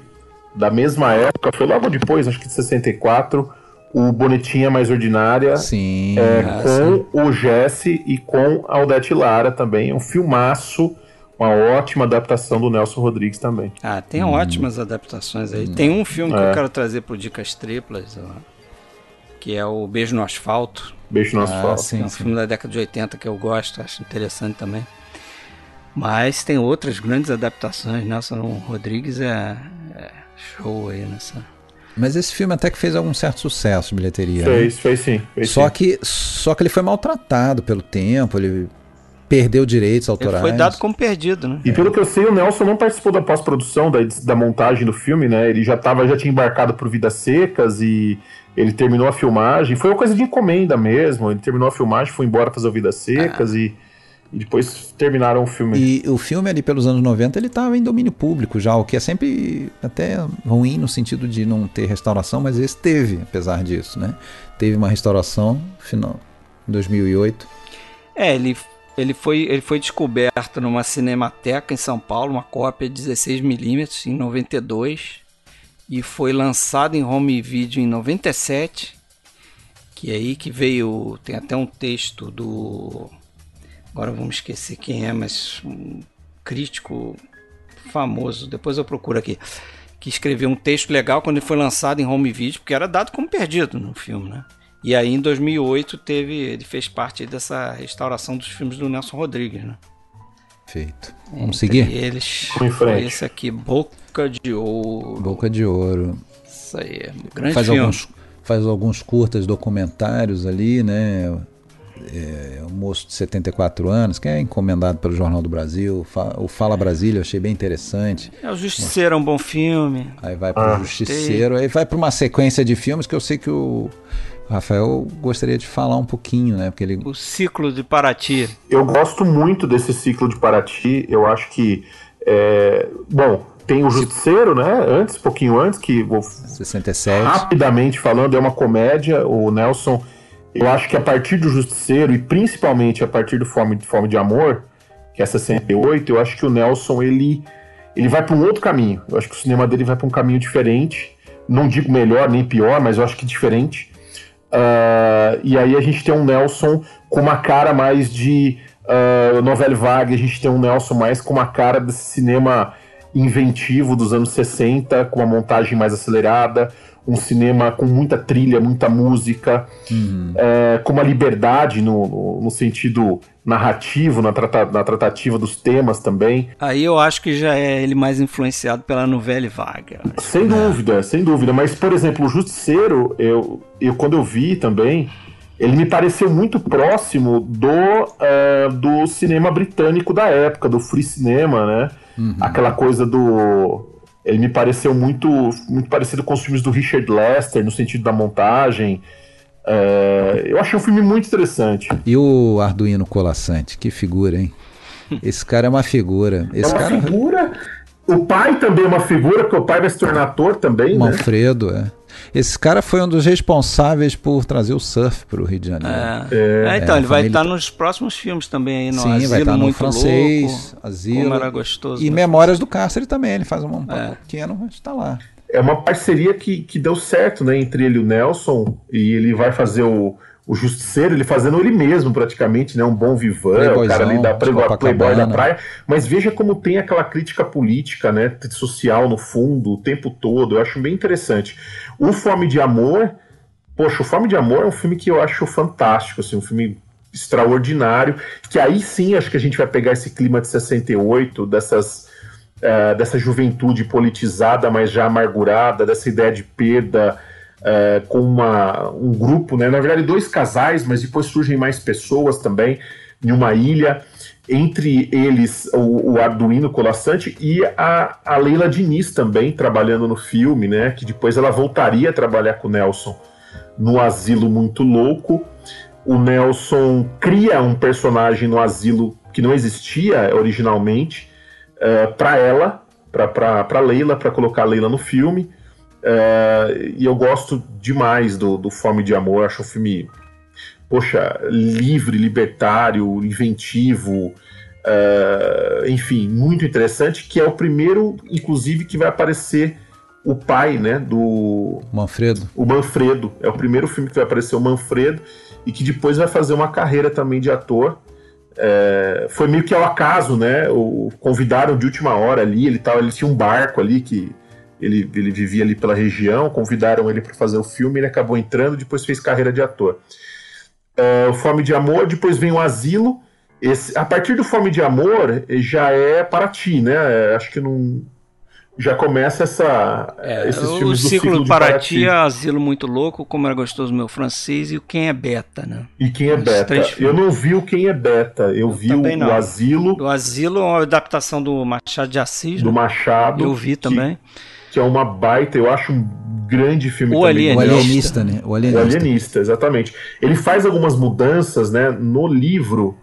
Speaker 4: da mesma época, foi logo depois, acho que de 64, o Bonitinha Mais Ordinária.
Speaker 3: Sim.
Speaker 4: É, ah, com sim. o Jesse e com a Aldete Lara também. É um filmaço, uma ótima adaptação do Nelson Rodrigues também.
Speaker 1: Ah, tem hum. ótimas adaptações aí. Hum. Tem um filme que é. eu quero trazer pro Dicas Triplas, ó, que é o Beijo no Asfalto.
Speaker 4: Beijo no ah, Asfalto.
Speaker 1: Sim, é um sim. filme da década de 80 que eu gosto, acho interessante também. Mas tem outras grandes adaptações. Nelson Rodrigues é, é show aí nessa.
Speaker 3: Mas esse filme até que fez algum certo sucesso de bilheteria.
Speaker 4: Fez, né? fez sim. Fez
Speaker 3: só,
Speaker 4: sim.
Speaker 3: Que, só que ele foi maltratado pelo tempo, ele perdeu direitos autorais.
Speaker 1: Ele foi dado como perdido, né?
Speaker 4: E pelo que eu sei, o Nelson não participou da pós-produção, da, da montagem do filme, né? Ele já, tava, já tinha embarcado por Vidas Secas e ele terminou a filmagem. Foi uma coisa de encomenda mesmo. Ele terminou a filmagem, foi embora fazer Vidas Secas ah. e e depois terminaram o filme.
Speaker 3: E o filme ali pelos anos 90 ele estava em domínio público já, o que é sempre até ruim no sentido de não ter restauração, mas esse teve, apesar disso, né? Teve uma restauração final em 2008.
Speaker 1: É, ele ele foi, ele foi descoberto numa cinemateca em São Paulo, uma cópia de 16mm em 92 e foi lançado em home video em 97. Que é aí que veio, tem até um texto do agora vamos esquecer quem é, mas um crítico famoso, depois eu procuro aqui, que escreveu um texto legal quando ele foi lançado em home video, porque era dado como perdido no filme, né? E aí em 2008 teve, ele fez parte dessa restauração dos filmes do Nelson Rodrigues, né?
Speaker 3: Feito. Vamos Entre seguir?
Speaker 1: Eles, foi esse aqui, Boca de Ouro.
Speaker 3: Boca de Ouro.
Speaker 1: Isso aí, é um grande
Speaker 3: faz
Speaker 1: filme.
Speaker 3: Alguns, faz alguns curtas documentários ali, né? é, um moço de 74 anos, que é encomendado pelo Jornal do Brasil, o Fala Brasília, eu achei bem interessante.
Speaker 1: É, o Justiceiro é um bom filme.
Speaker 3: Aí vai para o ah, Justiceiro, aí vai para uma sequência de filmes que eu sei que o Rafael gostaria de falar um pouquinho, né? Porque ele...
Speaker 1: O ciclo de Paraty.
Speaker 4: Eu gosto muito desse ciclo de Paraty, eu acho que, é... bom, tem o Justiceiro, né? Antes, pouquinho antes, que vou
Speaker 3: 67.
Speaker 4: rapidamente falando, é uma comédia. O Nelson eu acho que a partir do Justiceiro, e principalmente a partir do Fome, Fome de Amor, que é 68, eu acho que o Nelson ele, ele vai para um outro caminho. Eu acho que o cinema dele vai para um caminho diferente. Não digo melhor nem pior, mas eu acho que diferente. Uh, e aí a gente tem um Nelson com uma cara mais de uh, novela vague, a gente tem um Nelson mais com uma cara desse cinema inventivo dos anos 60, com uma montagem mais acelerada, um cinema com muita trilha, muita música, uhum. é, com uma liberdade no, no, no sentido narrativo, na, trata, na, tratativa dos temas também.
Speaker 1: Aí eu acho que já é ele mais influenciado pela novela vaga.
Speaker 4: Sem dúvida, sem dúvida. Mas, por exemplo, o Justiceiro, eu, eu quando eu vi também, ele me pareceu muito próximo do, uh, do cinema britânico da época, do free cinema, né? Uhum. Aquela coisa do ele me pareceu muito, muito parecido com os filmes do Richard Lester, no sentido da montagem. É, eu achei um filme muito interessante.
Speaker 3: E o Arduino Colassante, que figura, hein? Esse cara é uma figura. Esse
Speaker 4: é uma
Speaker 3: cara...
Speaker 4: figura. O pai também é uma figura, porque o pai vai se tornar ator também,
Speaker 3: Manfredo, né? é. Esse cara foi um dos responsáveis por trazer o surf para o Rio de Janeiro.
Speaker 1: É. É. é então, ele vai estar tá nos próximos filmes também aí no Sim, Asilo, vai estar tá no muito francês, louco, Asilo. Como era gostoso.
Speaker 3: E Memórias do Cárcere também, ele faz um é. pequeno, mas está lá.
Speaker 4: É uma parceria que, que deu certo, né, entre ele e o Nelson, e ele vai fazer o, o Justiceiro, ele fazendo ele mesmo praticamente, né? Um bom vivan, o cara ali da Playboy, Playboy da praia. Mas veja como tem aquela crítica política, né? Social no fundo, o tempo todo. Eu acho bem interessante. O Fome de Amor, poxa, o Fome de Amor é um filme que eu acho fantástico, assim, um filme extraordinário, que aí sim acho que a gente vai pegar esse clima de 68, dessas uh, dessa juventude politizada, mas já amargurada, dessa ideia de perda, uh, com uma, um grupo, né? na verdade, dois casais, mas depois surgem mais pessoas também em uma ilha. Entre eles, o, o Arduino Colassante e a, a Leila Diniz também, trabalhando no filme, né? Que depois ela voltaria a trabalhar com o Nelson no Asilo Muito Louco. O Nelson cria um personagem no asilo que não existia originalmente uh, para ela, para Leila, para colocar a Leila no filme. Uh, e eu gosto demais do, do Fome de Amor, acho um filme, poxa, livre, libertário, inventivo, uh, enfim, muito interessante, que é o primeiro, inclusive, que vai aparecer o pai, né, do...
Speaker 3: Manfredo.
Speaker 4: O Manfredo, é o primeiro filme que vai aparecer o Manfredo, e que depois vai fazer uma carreira também de ator, é, foi meio que ao acaso, né? O convidaram de última hora ali, ele tava, ele tinha um barco ali que ele, ele vivia ali pela região, convidaram ele para fazer o filme, ele acabou entrando, depois fez carreira de ator. É, o Fome de Amor, depois vem o Asilo. Esse, a partir do Fome de Amor já é para ti, né? É, acho que não já começa essa
Speaker 1: é, esses o filmes ciclo, ciclo para Paraty, Asilo muito louco, como era gostoso meu francês e o Quem é Beta, né?
Speaker 4: E Quem é Beta? Eu não vi o Quem é Beta, eu, eu vi o, o, Asilo.
Speaker 1: O Asilo é uma adaptação do Machado de Assis.
Speaker 4: Do
Speaker 1: né?
Speaker 4: Machado.
Speaker 1: Eu vi também.
Speaker 4: Que, que, é uma baita, eu acho um grande filme
Speaker 3: o
Speaker 4: também.
Speaker 3: Alienista. O Alienista, né?
Speaker 4: O Alienista. o Alienista. exatamente. Ele faz algumas mudanças, né? No livro,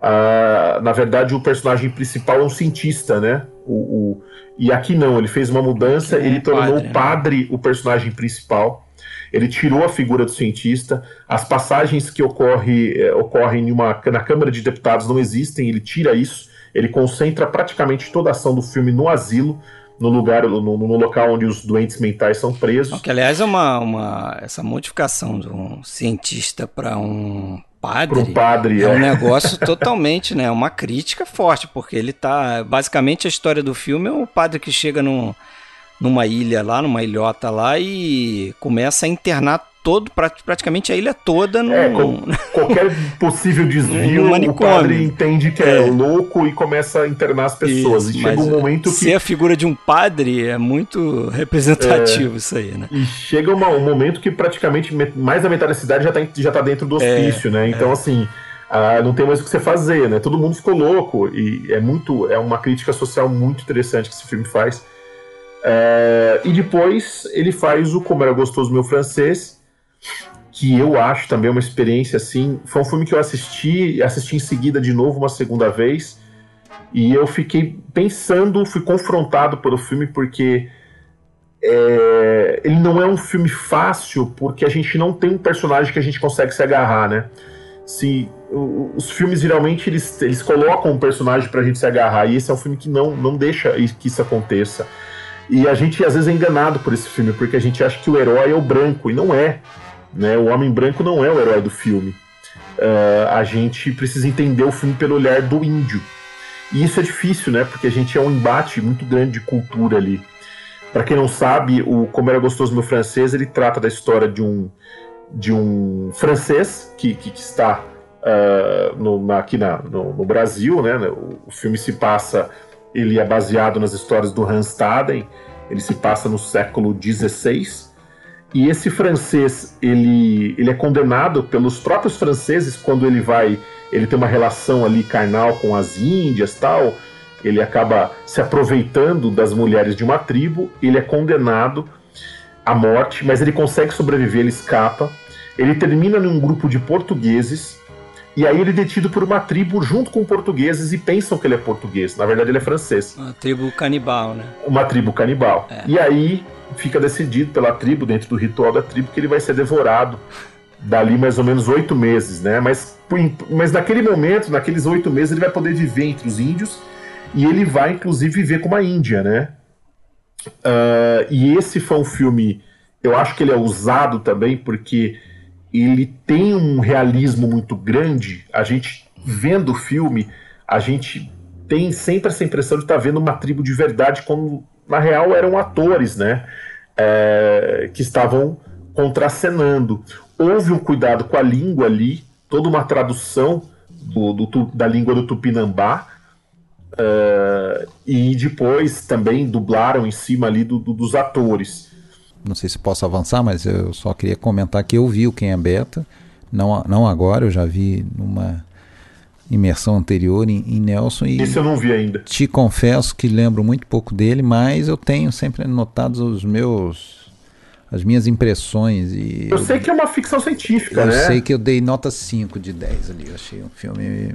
Speaker 4: uh, na verdade, o personagem principal é um cientista, né? o, o e aqui não, ele fez uma mudança, ele tornou padre, o padre né? o personagem principal. Ele tirou a figura do cientista. As passagens que ocorre, eh, ocorrem uma, na Câmara de Deputados não existem, ele tira isso. Ele concentra praticamente toda a ação do filme no asilo, no lugar, no, no local onde os doentes mentais são presos.
Speaker 1: Que aliás é uma, uma essa modificação de um cientista para um padre,
Speaker 4: Pro padre
Speaker 1: é, é um negócio totalmente, né? Uma crítica forte, porque ele tá. Basicamente a história do filme é o padre que chega num, numa ilha lá, numa ilhota lá, e começa a internar todo, praticamente a ilha toda no.
Speaker 4: É, qualquer possível desvio, o padre entende que é. é. louco e começa a internar as pessoas. Isso, e chega um momento que.
Speaker 1: Ser a figura de um padre é muito representativo é, isso aí, né?
Speaker 4: E chega uma, um momento que praticamente mais da metade da cidade já tá, já tá dentro do é, hospício, né? Então, é. assim. Ah, não tem mais o que você fazer, né? Todo mundo ficou louco e é muito, é uma crítica social muito interessante que esse filme faz. É, e depois ele faz o Como Era Gostoso Meu Francês, que eu acho também uma experiência assim. Foi um filme que eu assisti, assisti em seguida de novo uma segunda vez, e eu fiquei pensando, fui confrontado pelo filme porque é, ele não é um filme fácil porque a gente não tem um personagem que a gente consegue se agarrar, né? Se os filmes geralmente eles, eles colocam um personagem pra gente se agarrar e esse é um filme que não, não deixa que isso aconteça. E a gente às vezes é enganado por esse filme porque a gente acha que o herói é o branco e não é. Né? O Homem Branco não é o herói do filme. Uh, a gente precisa entender o filme pelo olhar do índio. E isso é difícil, né? Porque a gente é um embate muito grande de cultura ali. Para quem não sabe, o Como Era Gostoso Meu Francês, ele trata da história de um, de um francês que, que, que está uh, no, aqui na, no, no, Brasil, né? O, o, filme se passa, ele é baseado nas histórias do Hans Staden, ele se passa no século XVI, e esse francês, ele, ele é condenado pelos próprios franceses quando ele vai, ele tem uma relação ali carnal com as índias, tal. Ele acaba se aproveitando das mulheres de uma tribo, ele é condenado à morte, mas ele consegue sobreviver, ele escapa. Ele termina num grupo de portugueses e aí ele é detido por uma tribo junto com portugueses e pensam que ele é português. Na verdade, ele é francês.
Speaker 1: Uma tribo canibal, né?
Speaker 4: Uma tribo canibal. É. E aí fica decidido pela tribo, dentro do ritual da tribo, que ele vai ser devorado dali mais ou menos oito meses, né? Mas, mas naquele momento, naqueles oito meses, ele vai poder viver entre os índios e ele vai, inclusive, viver com uma índia, né? Uh, e esse foi um filme, eu acho que ele é usado também porque ele tem um realismo muito grande. A gente vendo o filme, a gente tem sempre essa impressão de estar tá vendo uma tribo de verdade, quando na real eram atores, né? É, que estavam contracenando. Houve um cuidado com a língua ali, toda uma tradução do, do, da língua do Tupinambá. Uh, e depois também dublaram em cima ali do, dos atores.
Speaker 3: Não sei se posso avançar, mas eu só queria comentar que eu vi o Quem é Beta, não, não agora, eu já vi numa imersão anterior em, em Nelson. E
Speaker 4: Isso eu não vi ainda.
Speaker 3: Te confesso que lembro muito pouco dele, mas eu tenho sempre notado os meus as minhas impressões e
Speaker 4: eu, eu sei que é uma ficção científica,
Speaker 3: eu
Speaker 4: né?
Speaker 3: Eu sei que eu dei nota 5 de 10 ali, eu achei um filme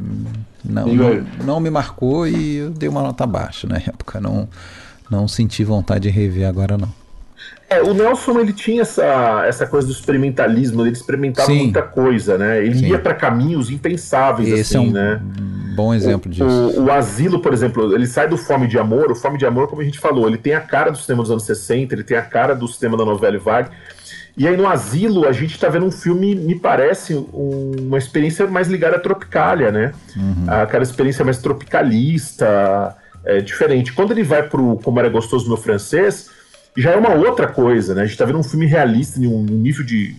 Speaker 3: não, não, não, me marcou e eu dei uma nota baixa na época, não não senti vontade de rever agora não.
Speaker 4: É, o Nelson ele tinha essa, essa coisa do experimentalismo, ele experimentava Sim. muita coisa, né? Ele Sim. ia para caminhos impensáveis,
Speaker 3: Esse
Speaker 4: assim,
Speaker 3: é um
Speaker 4: né?
Speaker 3: Bom exemplo
Speaker 4: o,
Speaker 3: disso.
Speaker 4: O, o, Asilo, por exemplo, ele sai do Fome de Amor. O Fome de Amor, como a gente falou, ele tem a cara do cinema dos anos 60, ele tem a cara do cinema da novela vague. E aí no Asilo a gente tá vendo um filme, me parece, um, uma experiência mais ligada à Tropicália, né? Uhum. Aquela experiência mais tropicalista, é, diferente. Quando ele vai pro Como Era Gostoso Meu Francês, já é uma outra coisa, né? A gente tá vendo um filme realista, um nível de,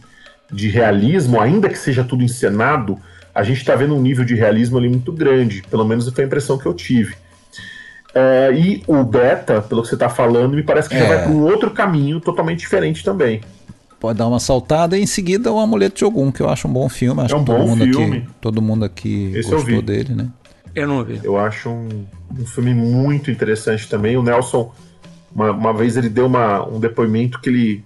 Speaker 4: de realismo, ainda que seja tudo encenado, a gente tá vendo um nível de realismo ali muito grande, pelo menos foi a impressão que eu tive. É, e o Beta, pelo que você tá falando, me parece que é. já vai para um outro caminho totalmente diferente também.
Speaker 3: Pode dar uma saltada e em seguida o Amuleto de Ogum, que eu acho um bom filme. Acho
Speaker 4: é um
Speaker 3: que todo
Speaker 4: bom
Speaker 3: mundo
Speaker 4: filme.
Speaker 3: Aqui, todo mundo aqui
Speaker 4: Esse
Speaker 3: gostou dele, né?
Speaker 1: Eu não vi.
Speaker 4: Eu acho um, um filme muito interessante também. O Nelson uma, uma vez ele deu uma, um depoimento que ele,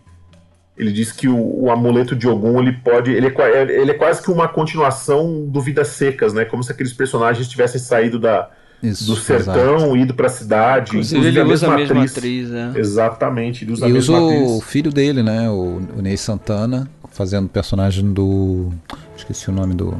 Speaker 4: ele disse que o, o amuleto de Ogum ele pode. Ele é, ele é quase que uma continuação do Vidas Secas, né? Como se aqueles personagens tivessem saído da,
Speaker 3: Isso,
Speaker 4: do sertão,
Speaker 3: exato.
Speaker 4: ido pra cidade.
Speaker 1: Inclusive, ele
Speaker 4: a
Speaker 1: usa
Speaker 4: mesma
Speaker 1: a mesma
Speaker 4: atriz.
Speaker 1: atriz é.
Speaker 4: Exatamente, ele usa
Speaker 3: E
Speaker 4: a
Speaker 3: usa
Speaker 4: mesma
Speaker 3: o
Speaker 4: atriz.
Speaker 3: filho dele, né? O, o Ney Santana, fazendo o personagem do. Esqueci o nome do.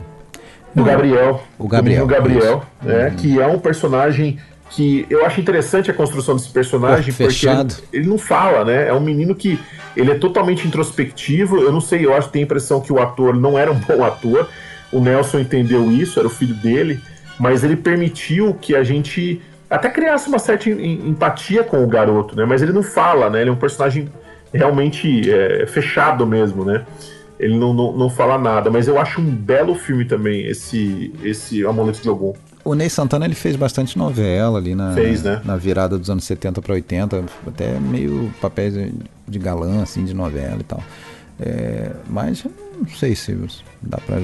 Speaker 4: O Gabriel.
Speaker 3: O Gabriel.
Speaker 4: O Gabriel, né?
Speaker 3: Uhum.
Speaker 4: Que é um personagem que eu acho interessante a construção desse personagem
Speaker 3: fechado.
Speaker 4: porque ele, ele, não fala, né? É um menino que ele é totalmente introspectivo. Eu não sei, eu acho que tem a impressão que o ator não era um bom ator. O Nelson entendeu isso, era o filho dele, mas ele permitiu que a gente até criasse uma certa empatia com o garoto, né? Mas ele não fala, né? Ele é um personagem realmente é, fechado mesmo, né? Ele não, não, não fala nada, mas eu acho um belo filme também, esse, esse Amuleto de Ogum.
Speaker 3: O Ney Santana ele fez bastante novela ali na,
Speaker 4: Fez, né?
Speaker 3: na virada dos anos 70 para 80, até meio papéis de galã, assim, de novela e tal. É, mas não sei se dá para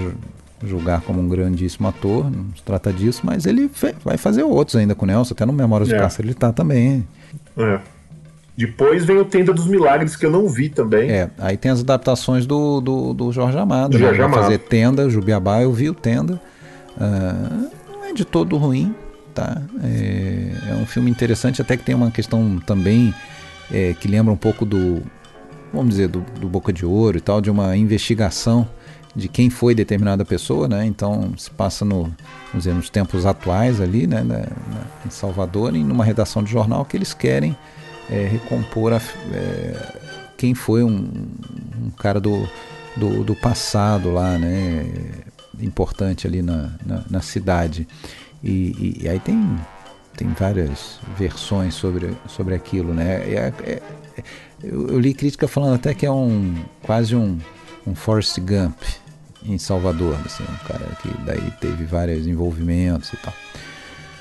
Speaker 3: julgar como um grandíssimo ator, não se trata disso, mas ele vai fazer outros ainda com o Nelson, até no Memórias do
Speaker 4: É.
Speaker 3: Cárcere ele tá também.
Speaker 4: É. Depois vem o Tenda dos Milagres, que eu não vi também.
Speaker 3: É, aí tem as adaptações do, do, do Jorge Amado,
Speaker 4: Do
Speaker 3: né?
Speaker 4: Jorge
Speaker 3: Vai
Speaker 4: Amado.
Speaker 3: fazer Tenda, Jubiabá, eu vi o Tenda. Não é de todo ruim, tá? É, é um filme interessante, até que tem uma questão também é, que lembra um pouco do, vamos dizer, do, do Boca de Ouro e tal, de uma investigação de quem foi determinada pessoa, né? Então se passa no, vamos dizer, nos tempos atuais ali, né? Na- na- em Salvador, e numa redação de jornal que eles querem é, recompor a, é, quem foi um, um cara do, do, do passado lá, né? Importante ali na, na, na cidade. E, e- e aí tem, tem várias versões sobre, sobre aquilo, né? É- é- é- eu, eu li crítica falando até que é um quase um, um Forrest Gump em Salvador, assim, um cara que daí teve vários envolvimentos e tal.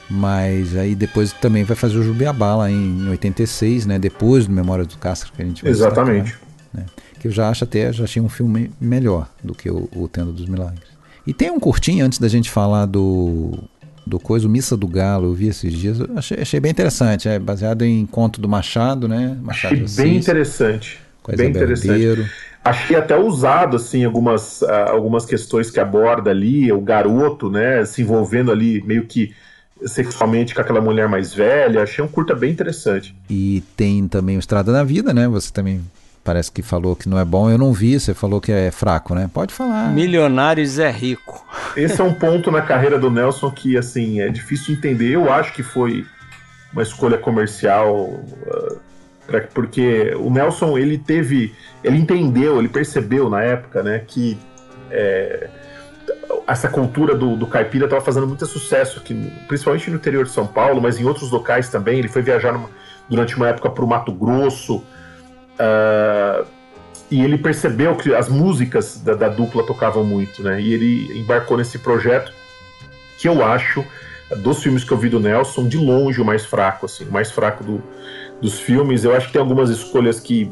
Speaker 3: Mas aí depois também vai fazer o Jubiabá lá em 86, né? Depois do Memória do Castro que a gente vai
Speaker 4: Exatamente.
Speaker 3: destacar, né? Que eu já acho até, já achei um filme melhor do que o, o Tenda dos Milagres. E tem um curtinho antes da gente falar do do coisa, o Missa do Galo, eu vi esses dias, achei, achei bem interessante, é baseado em conto do Machado, né? Machado
Speaker 4: Achei
Speaker 3: de
Speaker 4: bem
Speaker 3: Assis,
Speaker 4: interessante. Bem interessante.
Speaker 3: Ribeiro.
Speaker 4: Achei até usado, assim, algumas, ah, algumas questões que aborda ali, o garoto, né, se envolvendo ali meio que sexualmente com aquela mulher mais velha. Achei um curta bem interessante.
Speaker 3: E tem também o Estrada da Vida, né? Você também parece que falou que não é bom, eu não vi, você falou que é fraco, né? Pode falar.
Speaker 1: Milionários é rico.
Speaker 4: Esse é um ponto na carreira do Nelson que, assim, é difícil de entender. Eu acho que foi uma escolha comercial, ah, porque o Nelson, ele teve, ele entendeu, ele percebeu na época, né, que é, essa cultura do, do caipira estava fazendo muito sucesso, aqui, principalmente no interior de São Paulo, mas em outros locais também. Ele foi viajar numa- durante uma época para o Mato Grosso, ah, e ele percebeu que as músicas da, da dupla tocavam muito, né? E ele embarcou nesse projeto que eu acho dos filmes que eu vi do Nelson, de longe o mais fraco, assim, o mais fraco do, dos filmes. Eu acho que tem algumas escolhas que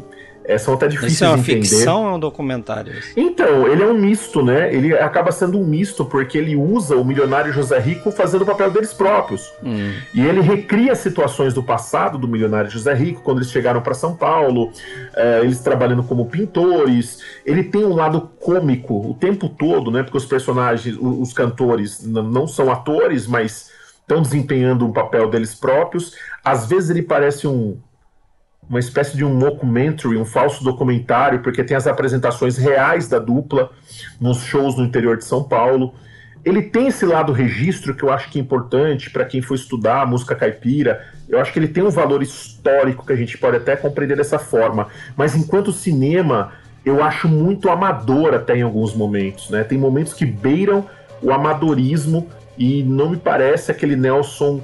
Speaker 4: é, são até difíceis
Speaker 1: Isso é uma
Speaker 4: de entender.
Speaker 1: ficção ou é um documentário?
Speaker 4: Então, ele é um misto, né? Ele acaba sendo um misto porque ele usa o milionário José Rico fazendo o papel deles próprios.
Speaker 1: Hum.
Speaker 4: E ele recria situações do passado do milionário José Rico, quando eles chegaram para São Paulo, é, eles trabalhando como pintores. Ele tem um lado cômico o tempo todo, né? Porque os personagens, os cantores, não são atores, mas estão desempenhando um papel deles próprios. Às vezes ele parece um, uma espécie de um mockumentary, um falso documentário, porque tem as apresentações reais da dupla nos shows no interior de São Paulo. Ele tem esse lado registro que eu acho que é importante para quem for estudar a música caipira. Eu acho que ele tem um valor histórico que a gente pode até compreender dessa forma. Mas enquanto cinema, eu acho muito amador até em alguns momentos. Né? Tem momentos que beiram o amadorismo e não me parece aquele Nelson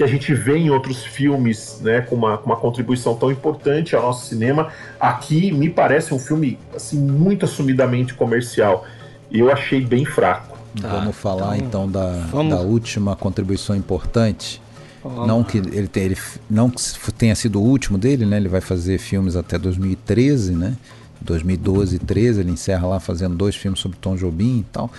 Speaker 4: que a gente vê em outros filmes, né, com uma, uma contribuição tão importante ao nosso cinema. Aqui me parece um filme assim muito assumidamente comercial. E eu achei bem fraco.
Speaker 3: vamos falar então, da,
Speaker 1: vamos-
Speaker 3: da última contribuição importante.
Speaker 1: Vamos
Speaker 3: Não que ele, te- ele não que tenha sido o último dele, né? Ele vai fazer filmes até 2013, né? 2012 e 13 ele encerra lá fazendo dois filmes sobre Tom Jobim e tal.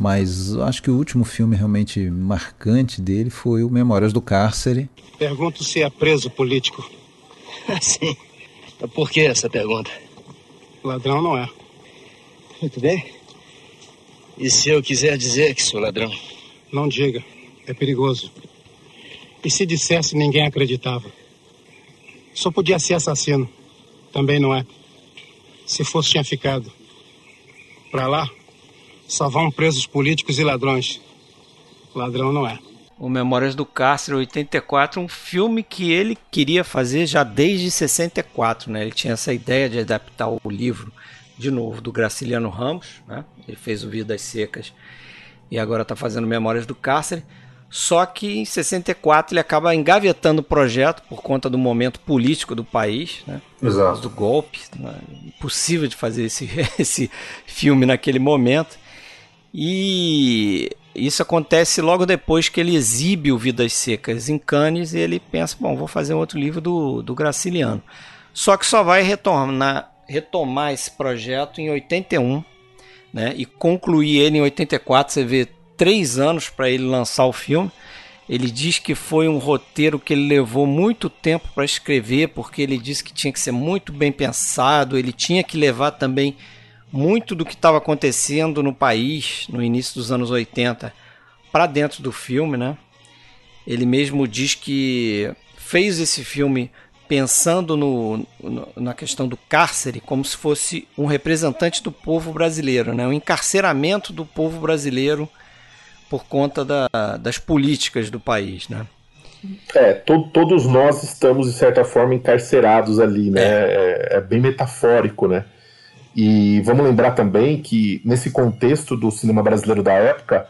Speaker 3: Mas eu acho que o último filme realmente marcante dele foi o Memórias do Cárcere.
Speaker 11: Pergunto se é preso político.
Speaker 12: Sim. Por que essa pergunta?
Speaker 11: Ladrão não é.
Speaker 12: Muito bem. E se eu quiser dizer que sou ladrão?
Speaker 11: Não diga. É perigoso. E se dissesse, ninguém acreditava. Só podia ser assassino. Também não é. Se fosse, tinha ficado. Pra lá, só vão presos políticos e ladrões. Ladrão não é.
Speaker 1: O Memórias do Cárcere 84, um filme que ele queria fazer já desde 64, né? Ele tinha essa ideia de adaptar o livro de novo do Graciliano Ramos, né? Ele fez o Vidas Secas e agora está fazendo Memórias do Cárcere. Só que em 64 ele acaba engavetando o projeto por conta do momento político do país, né?
Speaker 4: Exato.
Speaker 1: Do golpe, né? impossível de fazer esse, esse filme naquele momento. E isso acontece logo depois que ele exibe o Vidas Secas em Cannes e ele pensa, bom, vou fazer um outro livro do, do Graciliano. Só que só vai retornar, retomar esse projeto em 81 né, e concluir ele em 84. Você vê três anos para ele lançar o filme. Ele diz que foi um roteiro que ele levou muito tempo para escrever, porque ele disse que tinha que ser muito bem pensado, ele tinha que levar também muito do que estava acontecendo no país no início dos anos 80 para dentro do filme, né? Ele mesmo diz que fez esse filme pensando no, no, na questão do cárcere como se fosse um representante do povo brasileiro, né? o encarceramento do povo brasileiro por conta da, das políticas do país. Né?
Speaker 4: É, to todos nós estamos, de certa forma, encarcerados ali, né? É, é bem metafórico, né? E vamos lembrar também que, nesse contexto do cinema brasileiro da época,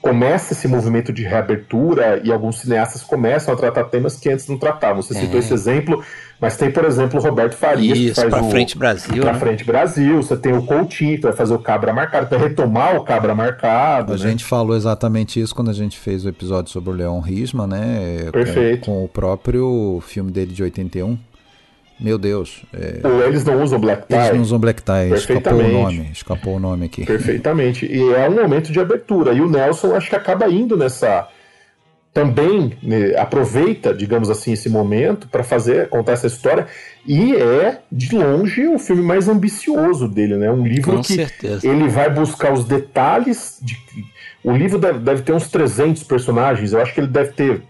Speaker 4: começa esse movimento de reabertura e alguns cineastas começam a tratar temas que antes não tratavam. Você citou
Speaker 1: Uhum.
Speaker 4: esse exemplo, mas tem, por exemplo, o Roberto Farias, que
Speaker 1: Isso,
Speaker 4: faz
Speaker 1: Pra
Speaker 4: o
Speaker 1: Frente Brasil.
Speaker 4: Pra
Speaker 1: né?
Speaker 4: Frente Brasil, você tem o Coutinho, que vai fazer o Cabra Marcado, vai retomar o Cabra Marcado.
Speaker 3: A
Speaker 4: né?
Speaker 3: gente falou exatamente isso quando a gente fez o episódio sobre o Leon Risma, né?
Speaker 4: Perfeito.
Speaker 3: Com, com o próprio filme dele de 81. Meu Deus. É,
Speaker 4: Ou eles não usam black tie.
Speaker 3: eles não usam black tie, escapou o nome. Escapou o nome aqui.
Speaker 4: Perfeitamente. E é um momento de abertura. E o Nelson acho que acaba indo nessa. Também né, aproveita, digamos assim, esse momento para fazer contar essa história. E é, de longe, o filme mais ambicioso dele, né? Um livro
Speaker 1: Com
Speaker 4: que
Speaker 1: certeza.
Speaker 4: ele vai buscar os detalhes. De... O livro deve, deve ter uns 300 personagens. Eu acho que ele deve ter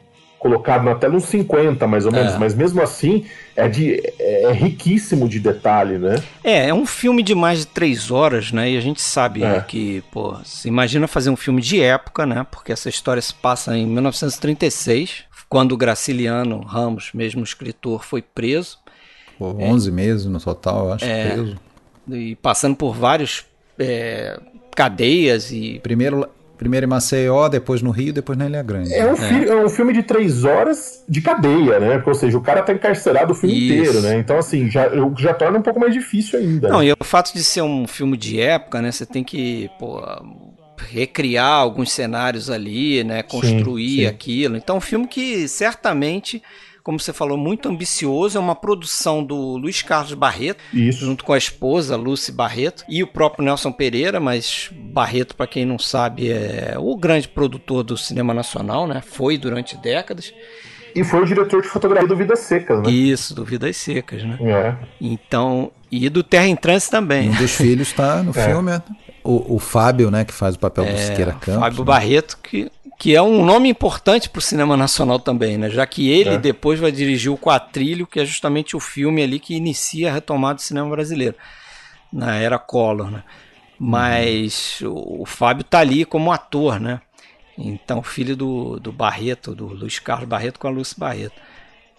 Speaker 4: colocado na tela uns 50, mais ou menos.
Speaker 1: É.
Speaker 4: Mas mesmo assim, é, de, é riquíssimo de detalhe, né?
Speaker 1: É, é um filme de mais de três horas, né? E a gente sabe
Speaker 4: É.
Speaker 1: que, pô, se imagina fazer um filme de época, né? Porque essa história se passa em 1936, quando o Graciliano Ramos, mesmo escritor, foi preso.
Speaker 3: Pô, 11 meses no total, eu acho,
Speaker 1: É.
Speaker 3: preso.
Speaker 1: E passando por vários é, cadeias e.
Speaker 3: Primeiro, primeiro em Maceió, depois no Rio, depois na Ilha Grande.
Speaker 4: É um, fi- é um filme de três horas de cadeia, né? Ou seja, o cara tá encarcerado o filme
Speaker 1: Isso.
Speaker 4: inteiro, né? Então, assim, já, já torna um pouco mais difícil ainda.
Speaker 1: Não,
Speaker 4: né?
Speaker 1: e o fato de ser um filme de época, né? Você tem que, pô, recriar alguns cenários ali, né? Construir sim, sim. aquilo. Então, um filme que certamente como você falou, muito ambicioso. É uma produção do Luiz Carlos Barreto,
Speaker 4: Isso.
Speaker 1: junto com a esposa, Lucy Barreto, e o próprio Nelson Pereira, mas Barreto, para quem não sabe, é o grande produtor do cinema nacional, né? Foi durante décadas.
Speaker 4: E foi o diretor de fotografia do Vidas Secas, né?
Speaker 1: Isso, do Vidas Secas, né?
Speaker 4: É.
Speaker 1: Então, e do Terra em Trânsito também.
Speaker 3: Um dos filhos está no é. filme, o, o Fábio, né, que faz o papel do é, Siqueira Campos.
Speaker 1: Fábio
Speaker 3: né?
Speaker 1: Barreto, que que é um nome importante para o cinema nacional também, né? Já que ele é. depois vai dirigir o Quatrilho, que é justamente o filme ali que inicia a retomada do cinema brasileiro na era Collor, né? Mas uhum. o Fábio tá ali como ator, né? Então, filho do, do Barreto, do Luiz Carlos Barreto com a Lúcia Barreto.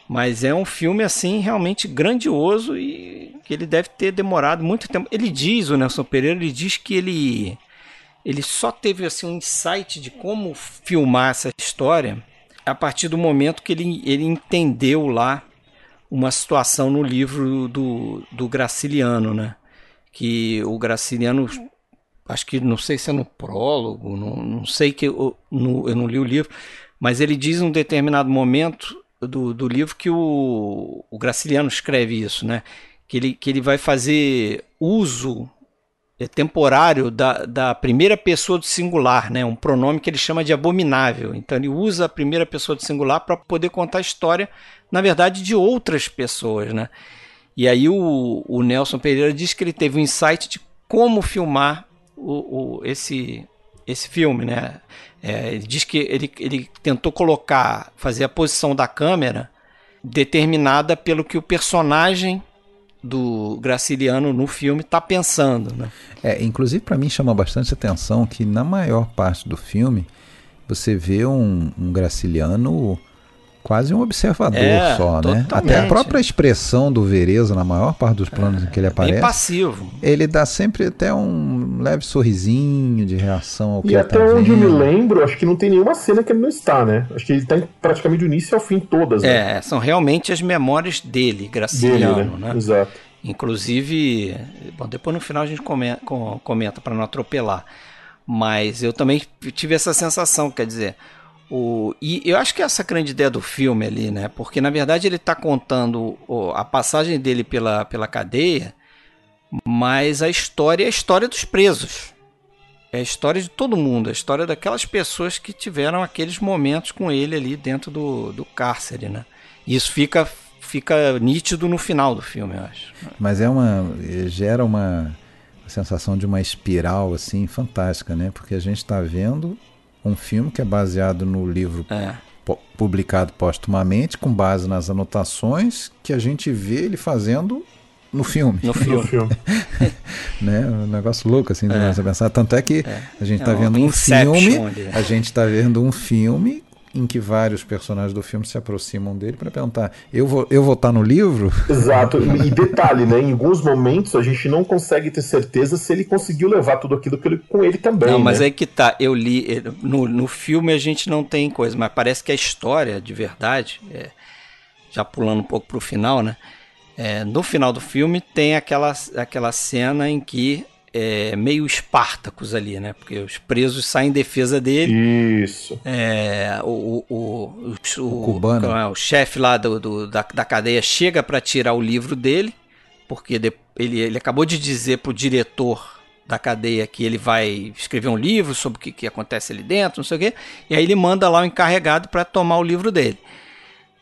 Speaker 1: Mas é um filme assim realmente grandioso e que ele deve ter demorado muito tempo. Ele diz, o Nelson Pereira, ele diz que ele ele só teve assim um insight de como filmar essa história a partir do momento que ele, ele entendeu lá uma situação no livro do, do Graciliano, né? Que o Graciliano, acho que não sei se é no prólogo, não, não sei que eu, no, eu não li o livro, mas ele diz em um determinado momento do, do livro que o, o Graciliano escreve isso, né? Que ele, que ele vai fazer uso temporário da, da primeira pessoa do singular, né? um pronome que ele chama de abominável. Então ele usa a primeira pessoa do singular para poder contar a história, na verdade, de outras pessoas. Né? E aí o, o Nelson Pereira diz que ele teve um insight de como filmar o, o esse, esse filme. Né? É, ele diz que ele, ele tentou colocar, fazer a posição da câmera determinada pelo que o personagem do Graciliano no filme está pensando. Né?
Speaker 3: É, inclusive para mim chama bastante atenção que na maior parte do filme você vê um, um Graciliano quase um observador
Speaker 1: é,
Speaker 3: só, né? Até a própria expressão do Vereza na maior parte dos planos é, em que ele aparece.
Speaker 1: Bem passivo.
Speaker 3: Ele dá sempre até um leve sorrisinho de reação ao que
Speaker 4: e até
Speaker 3: tá
Speaker 4: onde
Speaker 3: vendo.
Speaker 4: eu me lembro, acho que não tem nenhuma cena que ele não está, né? Acho que ele está praticamente do início ao fim todas. Né?
Speaker 1: É, são realmente as memórias dele, Graciliano, dele, né?
Speaker 4: né? Exato.
Speaker 1: Inclusive, bom, depois no final a gente comenta, comenta para não atropelar. Mas eu também tive essa sensação, quer dizer, o, e eu acho que essa grande ideia do filme ali, né? Porque na verdade ele está contando o, a passagem dele pela, pela cadeia, mas a história é a história dos presos. É a história de todo mundo, a história daquelas pessoas que tiveram aqueles momentos com ele ali dentro do, do cárcere, né? E isso fica, fica nítido no final do filme, eu acho.
Speaker 3: Mas é uma. gera uma sensação de uma espiral assim fantástica, né? Porque a gente está vendo um filme que é baseado no livro
Speaker 1: é.
Speaker 3: publicado postumamente, com base nas anotações que a gente vê ele fazendo no filme.
Speaker 1: No filme.
Speaker 3: né? Um negócio louco, assim, é. você pensar. Tanto é que é. a gente está
Speaker 1: é
Speaker 3: vendo um filme. A gente está vendo um filme em que vários personagens do filme se aproximam dele para perguntar: eu vou eu vou estar no livro?
Speaker 4: Exato. E detalhe, né? Em alguns momentos a gente não consegue ter certeza se ele conseguiu levar tudo aquilo ele, com ele também.
Speaker 1: Não, mas
Speaker 4: né?
Speaker 1: aí que tá. Eu li no, no filme a gente não tem coisa, mas parece que a história de verdade, é, já pulando um pouco pro final, né? É, no final do filme tem aquela, aquela cena em que é, meio Espartacos ali, né? Porque os presos saem em defesa dele.
Speaker 4: Isso.
Speaker 1: É, o, o, o, o,
Speaker 3: cubano.
Speaker 1: o, o chefe lá do, do, da, da cadeia chega para tirar o livro dele, porque de, ele, ele acabou de dizer pro diretor da cadeia que ele vai escrever um livro sobre o que, que acontece ali dentro, não sei o quê, e aí ele manda lá o encarregado para tomar o livro dele.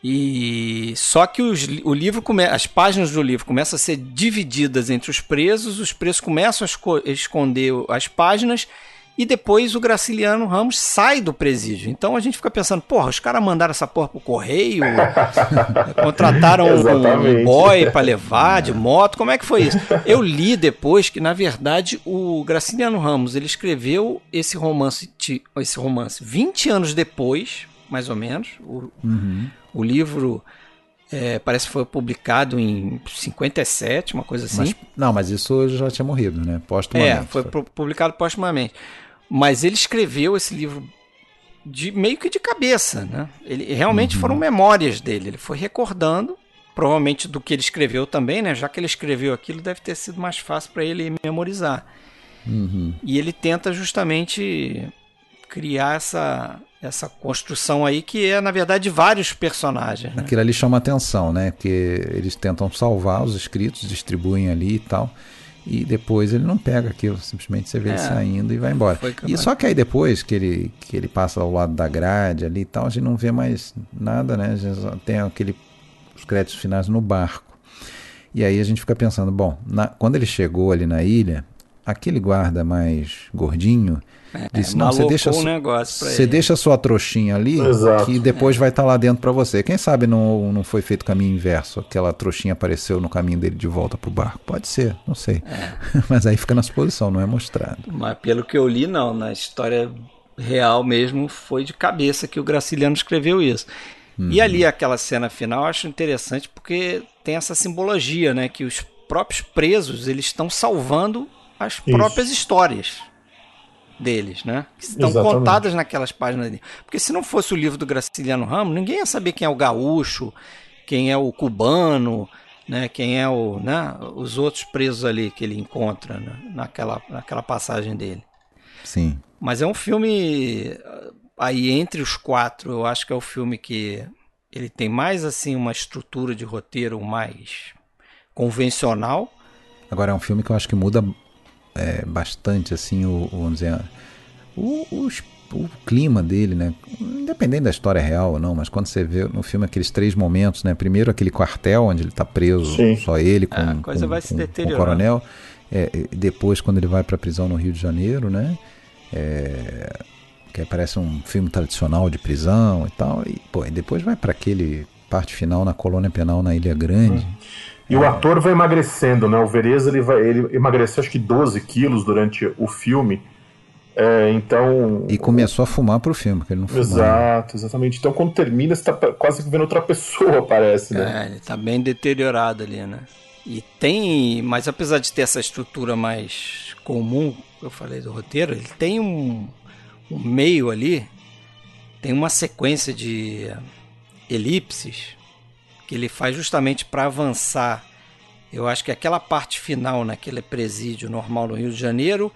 Speaker 1: E só que os, o livro come, as páginas do livro começam a ser divididas entre os presos, os presos começam a esconder as páginas e depois o Graciliano Ramos sai do presídio. Então a gente fica pensando, porra, os caras mandaram essa porra pro correio, contrataram um boy para levar de moto, como é que foi isso? Eu li depois que na verdade o Graciliano Ramos ele escreveu esse romance, esse romance 20 anos depois, mais ou menos. O,
Speaker 3: uhum.
Speaker 1: O livro é, parece que foi publicado em 57, uma coisa assim.
Speaker 3: Mas, não, mas isso já tinha morrido, né? Postumamente.
Speaker 1: É, foi, foi. publicado postumamente. Mas ele escreveu esse livro de meio que de cabeça, né? Ele realmente uhum. foram memórias dele. Ele foi recordando, provavelmente do que ele escreveu também, né? Já que ele escreveu aquilo, deve ter sido mais fácil para ele memorizar.
Speaker 3: Uhum.
Speaker 1: E ele tenta justamente criar essa, essa construção aí que é, na verdade, vários personagens. Né?
Speaker 3: Aquilo ali chama atenção, né? Porque eles tentam salvar os escritos, distribuem ali e tal. E depois ele não pega aquilo, simplesmente você vê
Speaker 1: É,
Speaker 3: ele saindo e vai embora. E só que aí depois que ele, que ele passa ao lado da grade ali e tal, a gente não vê mais nada, né? A gente só tem aquele, os créditos finais no barco. E aí a gente fica pensando, bom, na- quando ele chegou ali na ilha, aquele guarda mais gordinho disse, não, você deixa,
Speaker 1: um
Speaker 3: su-
Speaker 1: negócio pra
Speaker 3: você
Speaker 1: ele."
Speaker 3: deixa a sua trouxinha ali,
Speaker 4: Exato.
Speaker 3: que depois vai estar lá dentro para você. Quem sabe não, não foi feito o caminho inverso, aquela trouxinha apareceu no caminho dele de volta pro barco. Pode ser, não sei. Mas aí fica na suposição, não é mostrado.
Speaker 1: Mas pelo que eu li, não. Na história real mesmo, foi de cabeça que o Graciliano escreveu isso. E ali aquela cena final eu acho interessante porque tem essa simbologia, né? Que os próprios presos eles estão salvando as
Speaker 4: Isso.
Speaker 1: próprias histórias deles, né? Que estão
Speaker 4: Exatamente.
Speaker 1: contadas naquelas páginas ali. Porque se não fosse o livro do Graciliano Ramos, ninguém ia saber quem é o gaúcho, quem é o cubano, né? Quem é o, né? Os outros presos ali que ele encontra né? naquela, naquela passagem dele.
Speaker 3: Sim.
Speaker 1: Mas é um filme aí entre os quatro, eu acho que é o filme que ele tem mais assim uma estrutura de roteiro mais convencional.
Speaker 3: Agora é um filme que eu acho que muda é, bastante, assim, o, o- vamos dizer, o, o, o clima dele, né? Independente da história real ou não, mas quando você vê no filme aqueles três momentos, né? Primeiro aquele quartel onde ele está preso,
Speaker 4: Sim.
Speaker 3: só ele com,
Speaker 1: É, a coisa
Speaker 3: com-
Speaker 1: vai se
Speaker 3: com- com o coronel. É, depois quando ele vai para a prisão no Rio de Janeiro, né? É, que parece um filme tradicional de prisão e tal. E, pô, e depois vai para aquele parte final na colônia penal na Ilha Grande.
Speaker 4: E o ator vai emagrecendo, né? O Vereza ele, vai, ele emagreceu acho que 12 quilos durante o filme. É, então.
Speaker 3: E começou a fumar pro filme, porque ele não fumava.
Speaker 4: Exato, exatamente. Então quando termina, você tá quase que vendo outra pessoa, parece, né?
Speaker 1: É, ele tá bem deteriorado ali, né? E tem, mas apesar de ter essa estrutura mais comum, que eu falei do roteiro, ele tem um, um meio ali, tem uma sequência de elipses que ele faz justamente para avançar. Eu acho que aquela parte final naquele presídio normal no Rio de Janeiro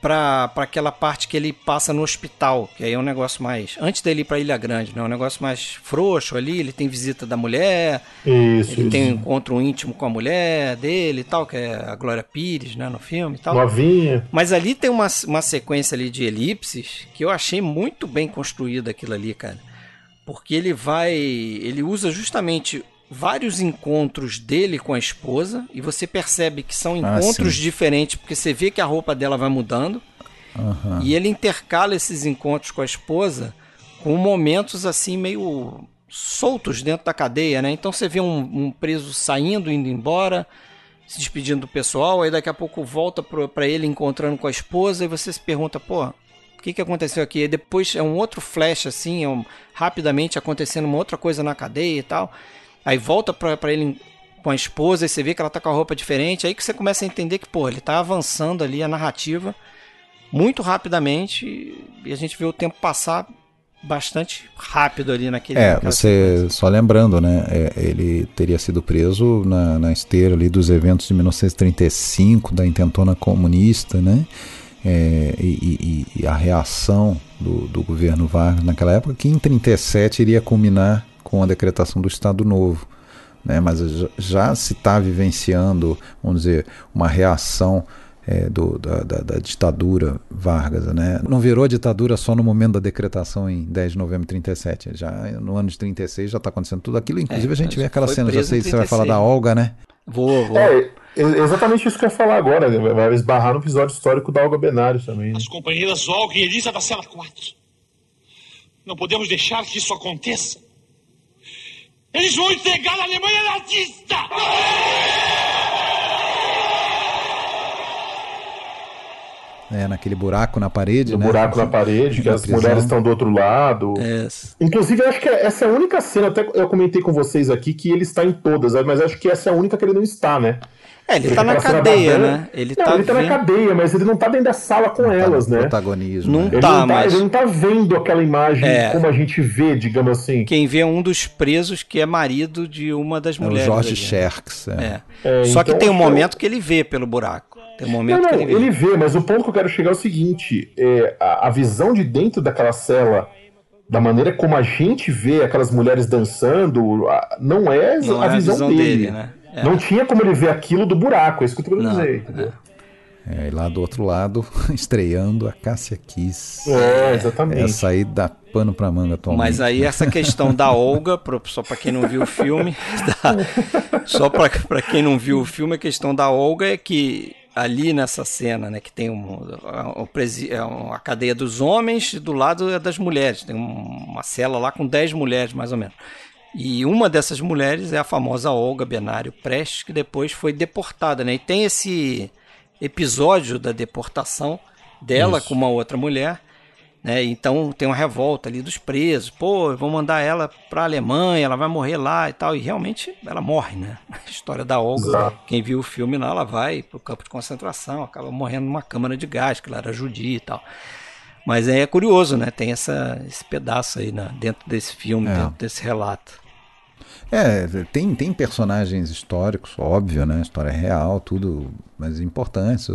Speaker 1: para aquela parte que ele passa no hospital, que aí é um negócio mais. Antes dele ir para Ilha Grande, né? Um negócio mais frouxo ali. Ele tem visita da mulher,
Speaker 4: Isso,
Speaker 1: ele
Speaker 4: isso.
Speaker 1: tem um encontro íntimo com a mulher dele e tal, que é a Glória Pires, né? No filme e tal.
Speaker 4: Novinha.
Speaker 1: Mas ali tem uma, uma sequência ali de elipses que eu achei muito bem construída aquilo ali, cara. Porque ele vai. Ele usa justamente vários encontros dele com a esposa e você percebe que são
Speaker 3: Ah,
Speaker 1: encontros
Speaker 3: sim.
Speaker 1: diferentes, porque você vê que a roupa dela vai mudando.
Speaker 3: Aham.
Speaker 1: E ele intercala esses encontros com a esposa com momentos assim meio soltos dentro da cadeia, né? Então você vê um, um preso saindo, indo embora, se despedindo do pessoal, aí daqui a pouco volta pra ele encontrando com a esposa e você se pergunta, pô, o que, que aconteceu aqui? E depois é um outro flash assim, é um- rapidamente acontecendo uma outra coisa na cadeia e tal. Aí volta pra, pra ele com a esposa e você vê que ela tá com a roupa diferente, aí que você começa a entender que, pô, ele tá avançando ali a narrativa muito rapidamente e a gente vê o tempo passar bastante rápido ali naquele
Speaker 3: É, você só lembrando, né? é, ele teria sido preso na, na esteira ali dos eventos de 1935 da intentona comunista, né? É, e, e- e a reação do, do governo Vargas naquela época, que em 37 iria culminar com a decretação do Estado Novo. Né? Mas já, se está vivenciando, vamos dizer, uma reação é, do- da, da- da ditadura Vargas. Né? Não virou ditadura só no momento da decretação em 10 de novembro de 37. Já no ano de 36 já está acontecendo tudo aquilo. Inclusive
Speaker 1: É,
Speaker 3: a gente vê aquela cena, já sei que você vai falar
Speaker 1: 36,
Speaker 3: da Olga, né?
Speaker 1: Vou, vou.
Speaker 4: É, é exatamente isso que eu ia falar agora. né? Vai esbarrar no episódio histórico da Olga Benário também. Né?
Speaker 13: As companheiras Olga e Elisa da cela 4. Não podemos deixar que isso aconteça. Eles vão entregar a Alemanha nazista!
Speaker 3: É, naquele buraco na parede,
Speaker 4: No
Speaker 3: né?
Speaker 4: buraco na parede, que as
Speaker 3: prisão.
Speaker 4: mulheres estão do outro lado.
Speaker 1: É,
Speaker 4: Inclusive, eu acho que essa é a única cena, até eu comentei com vocês aqui que ele está em todas, mas acho que essa é a única que ele não está, né?
Speaker 1: É, ele
Speaker 4: Porque
Speaker 1: tá na cadeia, né? Ele
Speaker 4: não,
Speaker 1: tá
Speaker 4: ele tá
Speaker 1: vendo-
Speaker 4: na cadeia, mas ele não tá dentro da sala com elas, né?
Speaker 3: Protagonismo.
Speaker 1: Não
Speaker 3: né?
Speaker 4: Ele,
Speaker 1: tá,
Speaker 4: não tá,
Speaker 1: mas-
Speaker 4: ele não tá vendo aquela imagem
Speaker 1: É.
Speaker 4: como a gente vê, digamos assim.
Speaker 1: Quem vê é um dos presos que é marido de uma das
Speaker 3: É o
Speaker 1: mulheres.
Speaker 3: Jorge
Speaker 1: ali.
Speaker 3: Sherks. É.
Speaker 1: É.
Speaker 4: É,
Speaker 1: Só
Speaker 4: então
Speaker 1: que tem um
Speaker 4: é
Speaker 1: momento que ele vê pelo buraco. Tem um momento
Speaker 4: não, não,
Speaker 1: que ele vê.
Speaker 4: ele vê, mas o ponto que eu quero chegar é o seguinte: é, a, a visão de dentro daquela cela, da maneira como a gente vê aquelas mulheres dançando, a- não é
Speaker 1: Não
Speaker 4: a,
Speaker 1: é a
Speaker 4: visão,
Speaker 1: visão
Speaker 4: dele.
Speaker 1: dele, né? É.
Speaker 4: Não tinha como ele ver aquilo do buraco, é isso que eu tô querendo dizer. entendeu?
Speaker 3: É, e lá do outro lado, estreando a Cássia Kiss.
Speaker 4: É, exatamente.
Speaker 3: Essa aí dá pano pra manga atualmente.
Speaker 1: Mas aí
Speaker 3: né?
Speaker 1: essa questão da Olga, pro- só para quem não viu o filme, da- só para quem não viu o filme, a questão da Olga é que ali nessa cena, né, que tem um, é um- a cadeia dos homens e do lado é das mulheres, tem um- uma cela lá com 10 mulheres mais ou menos. E uma dessas mulheres é a famosa Olga Benário Prestes, que depois foi deportada, né? E tem esse episódio da deportação dela
Speaker 3: Isso.
Speaker 1: com uma outra mulher, né? Então tem uma revolta ali dos presos. Pô, vão mandar ela para a Alemanha, ela vai morrer lá e tal. E realmente ela morre, né? A história da Olga.
Speaker 4: Exato.
Speaker 1: Quem viu o filme lá, ela vai pro campo de concentração, acaba morrendo numa câmara de gás, que ela era judia e tal. Mas é curioso, né? Tem essa, esse pedaço aí né? dentro desse filme,
Speaker 3: É.
Speaker 1: dentro desse relato.
Speaker 3: É, tem, tem personagens históricos, óbvio, né? História real, tudo, mas importantes.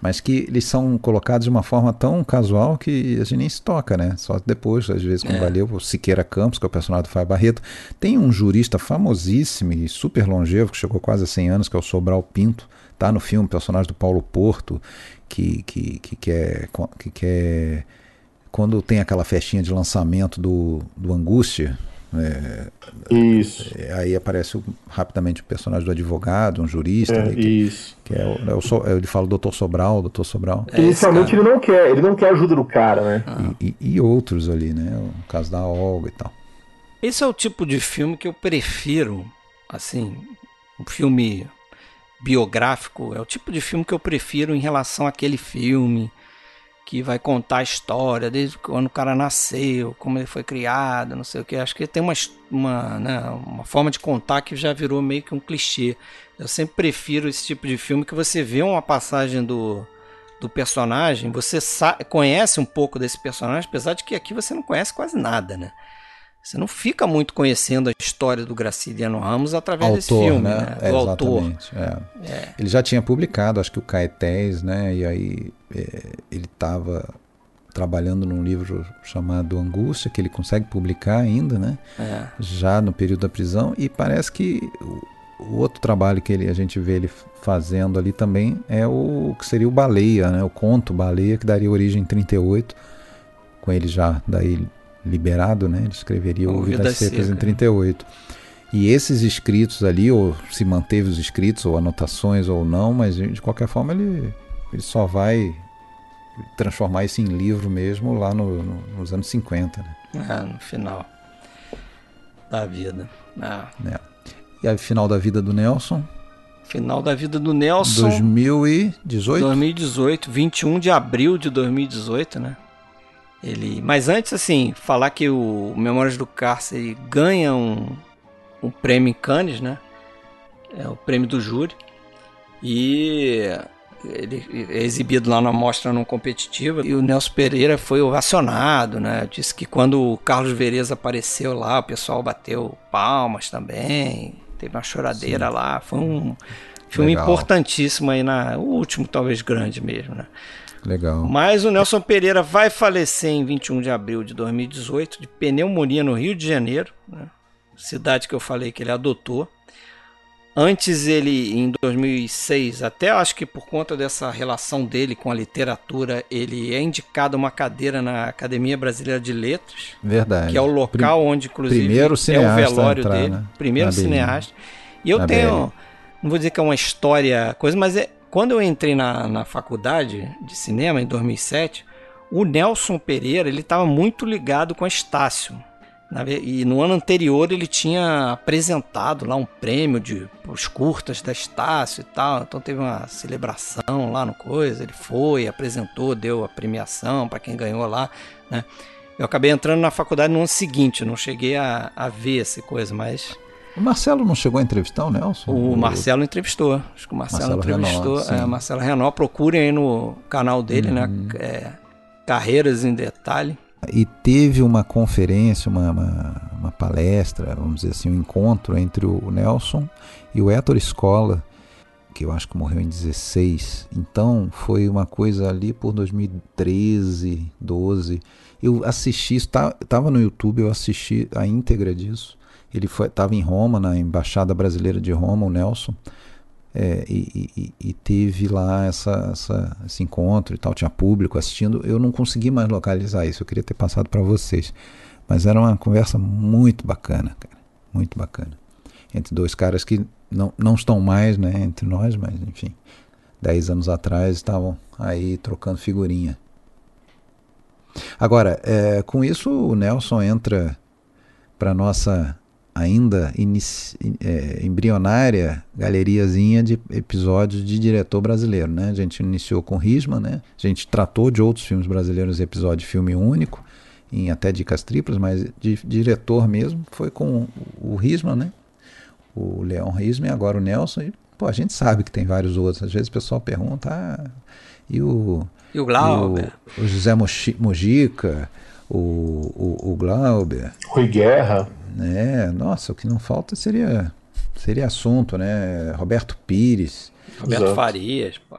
Speaker 3: Mas que eles são colocados de uma forma tão casual que a gente nem se toca, né? Só depois, às vezes, quando
Speaker 1: É.
Speaker 3: vai ler o Siqueira Campos, que é o personagem do Fábio Barreto. Tem um jurista famosíssimo e super longevo, que chegou quase a 100 anos, que é o Sobral Pinto. Tá no filme, personagem do Paulo Porto, que, que, que quer. Que quer quando tem aquela festinha de lançamento do, do Angústia, é,
Speaker 4: Isso.
Speaker 3: é, aí aparece o- rapidamente o personagem do advogado, um jurista.
Speaker 4: É,
Speaker 3: ali, que,
Speaker 4: isso.
Speaker 3: que é o, é o So- ele fala o doutor Sobral, doutor Sobral.
Speaker 1: É
Speaker 4: Inicialmente ele não quer, ele não quer a ajuda do cara, né?
Speaker 3: E, e- e outros ali, né? O caso da Olga e tal.
Speaker 1: Esse é o tipo de filme que eu prefiro, assim, um filme biográfico, é o tipo de filme que eu prefiro em relação àquele filme que vai contar a história desde quando o cara nasceu, como ele foi criado, não sei o que. Acho que tem uma, uma, né, uma forma de contar que já virou meio que um clichê. Eu sempre prefiro esse tipo de filme que você vê uma passagem do, do personagem, você conhece um pouco desse personagem, apesar de que aqui você não conhece quase nada, né? Você não fica muito conhecendo a história do Graciliano Ramos através desse filme, né?
Speaker 3: É,
Speaker 1: do autor.
Speaker 3: exatamente. é. Ele já tinha publicado, acho que o Caetés, né? E aí é, ele estava trabalhando num livro chamado Angústia, que ele consegue publicar ainda, né?
Speaker 1: É.
Speaker 3: Já no período da prisão. E parece que o, o outro trabalho que ele, a gente vê ele fazendo ali também é o que seria o Baleia, né? O conto Baleia, que daria origem em 38, com ele já daí liberado, né? Ele escreveria o Vidas Secas em
Speaker 1: Secas.
Speaker 3: 38. E esses escritos ali, ou se manteve os escritos, ou anotações ou não, mas de qualquer forma ele, ele só vai transformar isso em livro mesmo lá no- no- nos anos 50. Né?
Speaker 1: É, no final da vida. Ah,
Speaker 3: É. E aí, final da vida do Nelson,
Speaker 1: final da vida do Nelson.
Speaker 3: 2018.
Speaker 1: 2018, 21 de abril de 2018, né? Ele, mas antes assim, falar que o Memórias do Cárcere ganha um, um prêmio em Cannes, né? É o prêmio do júri. E ele é exibido lá na mostra não competitiva e o Nelson Pereira foi ovacionado, né? Disse que quando o Carlos Vereza apareceu lá, o pessoal bateu palmas também. Teve uma choradeira lá, foi um filme
Speaker 3: Legal.
Speaker 1: importantíssimo aí na o último talvez grande mesmo, né?
Speaker 3: Legal.
Speaker 1: Mas o Nelson Pereira vai falecer em 21 de abril de 2018 de pneumonia no Rio de Janeiro, né? cidade que eu falei que ele adotou. Antes ele, em 2006, até acho que por conta dessa relação dele com a literatura, ele é indicado uma cadeira na Academia Brasileira de Letras,
Speaker 3: Verdade.
Speaker 1: que é o local onde, inclusive,
Speaker 3: primeiro
Speaker 1: é o velório
Speaker 3: entrar,
Speaker 1: dele.
Speaker 3: né?
Speaker 1: Primeiro
Speaker 3: Na
Speaker 1: cineasta. E eu
Speaker 3: Na
Speaker 1: tenho,
Speaker 3: BL.
Speaker 1: não vou dizer que é uma história, coisa, mas é, quando eu entrei na, na faculdade de cinema, em 2007, o Nelson Pereira ele estava muito ligado com a Estácio. E no ano anterior ele tinha apresentado lá um prêmio de os curtas da Estácio e tal. Então teve uma celebração lá no coisa. Ele foi, apresentou, deu a premiação para quem ganhou lá, né? Eu acabei entrando na faculdade no ano seguinte, não cheguei a, a ver essa coisa, mas
Speaker 3: O Marcelo não chegou a entrevistar o Nelson?
Speaker 1: o Marcelo entrevistou. Acho que o Marcelo,
Speaker 3: Marcelo
Speaker 1: entrevistou.
Speaker 3: Renault,
Speaker 1: é, Marcelo Renault, procurem aí no canal dele,
Speaker 3: Uhum.
Speaker 1: né? É, Carreiras em Detalhe.
Speaker 3: E teve uma conferência, uma, uma, uma palestra, vamos dizer assim, um encontro entre o Nelson e o Héctor Escola, que eu acho que morreu em 16. Então foi uma coisa ali por 2013, 12. Eu assisti, estava no YouTube, eu assisti a íntegra disso. Ele estava em Roma, na Embaixada Brasileira de Roma, o Nelson. É, e, e, e, teve lá essa, essa, esse encontro e tal, tinha público assistindo. Eu não consegui mais localizar isso, eu queria ter passado para vocês. Mas era uma conversa muito bacana, cara, muito bacana. Entre dois caras que não, não estão mais né, entre nós, mas enfim, dez anos atrás estavam aí trocando figurinha. Agora, é, com isso o Nelson entra para nossa ainda é, embrionária galeriazinha de episódios de diretor brasileiro. Né? A gente iniciou com Risma, né? a gente tratou de outros filmes brasileiros, episódio de filme único, em até dicas triplas, mas de diretor mesmo foi com o Risma, né? o Leão Risma e agora o Nelson. E, pô, a gente sabe que tem vários outros. Às vezes o pessoal pergunta, ah, e o.
Speaker 1: E o Glauber?
Speaker 3: O, o José Mojica, o, o, o Glauber.
Speaker 4: Rui Guerra.
Speaker 3: É, nossa, o que não falta seria seria assunto, né? Roberto Pires.
Speaker 1: Roberto Exato. Farias, pô.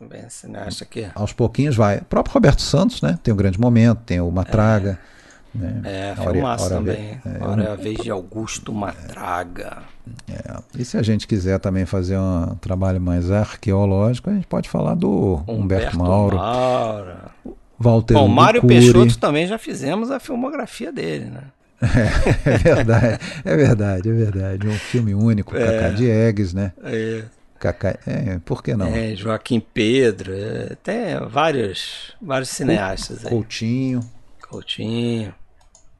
Speaker 1: Bem cineasta aqui.
Speaker 3: Aos pouquinhos vai. O próprio Roberto Santos, né? Tem um grande momento, tem o Matraga.
Speaker 1: É, né? é filmaço também. É, Agora é a vez de Augusto Matraga.
Speaker 3: É, e se a gente quiser também fazer um trabalho mais arqueológico, a gente pode falar do Humberto, Humberto Mauro. Mauro. Walter
Speaker 1: Bom, Mário Peixoto também já fizemos a filmografia dele, né?
Speaker 3: É, é verdade, é verdade, é verdade. Um filme único, é, Cacá Diegues, né?
Speaker 1: É.
Speaker 3: Cacá, é, por que não?
Speaker 1: É, Joaquim Pedro, é, tem vários, vários cineastas aí.
Speaker 3: Coutinho.
Speaker 1: Coutinho.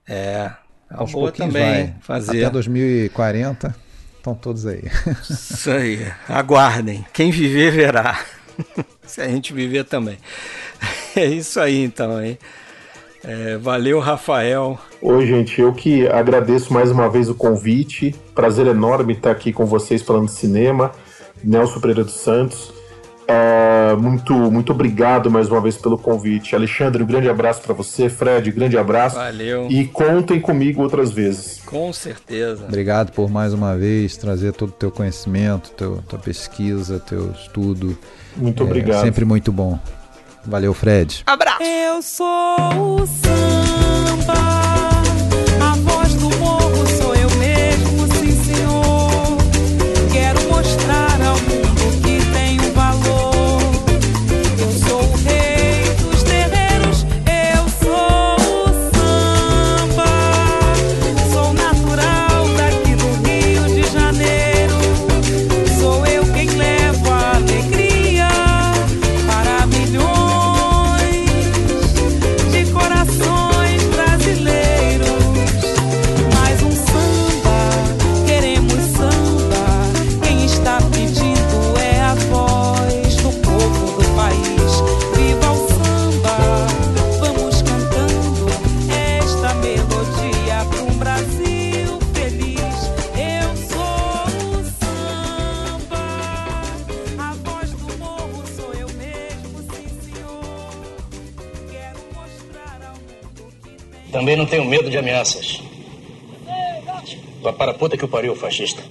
Speaker 1: É. A boa também vai. fazer.
Speaker 3: Até 2040 estão todos aí.
Speaker 1: Isso aí. Aguardem. Quem viver verá. Se a gente viver também. É isso aí então, hein? É, valeu, Rafael.
Speaker 4: Oi, gente. Eu que agradeço mais uma vez o convite. Prazer enorme estar aqui com vocês falando de cinema. Nelson Pereira dos Santos. É, muito, muito obrigado mais uma vez pelo convite. Alexandre, um grande abraço para você. Fred, grande abraço.
Speaker 1: Valeu.
Speaker 4: E contem comigo outras vezes.
Speaker 1: Com certeza.
Speaker 3: Obrigado por mais uma vez trazer todo o teu conhecimento, teu, tua pesquisa, teu estudo.
Speaker 4: Muito é, obrigado.
Speaker 3: Sempre muito bom. Valeu, Fred.
Speaker 1: Abraço.
Speaker 14: Eu sou o samba.
Speaker 7: Também não tenho medo de ameaças. Vá para a puta que o pariu, fascista.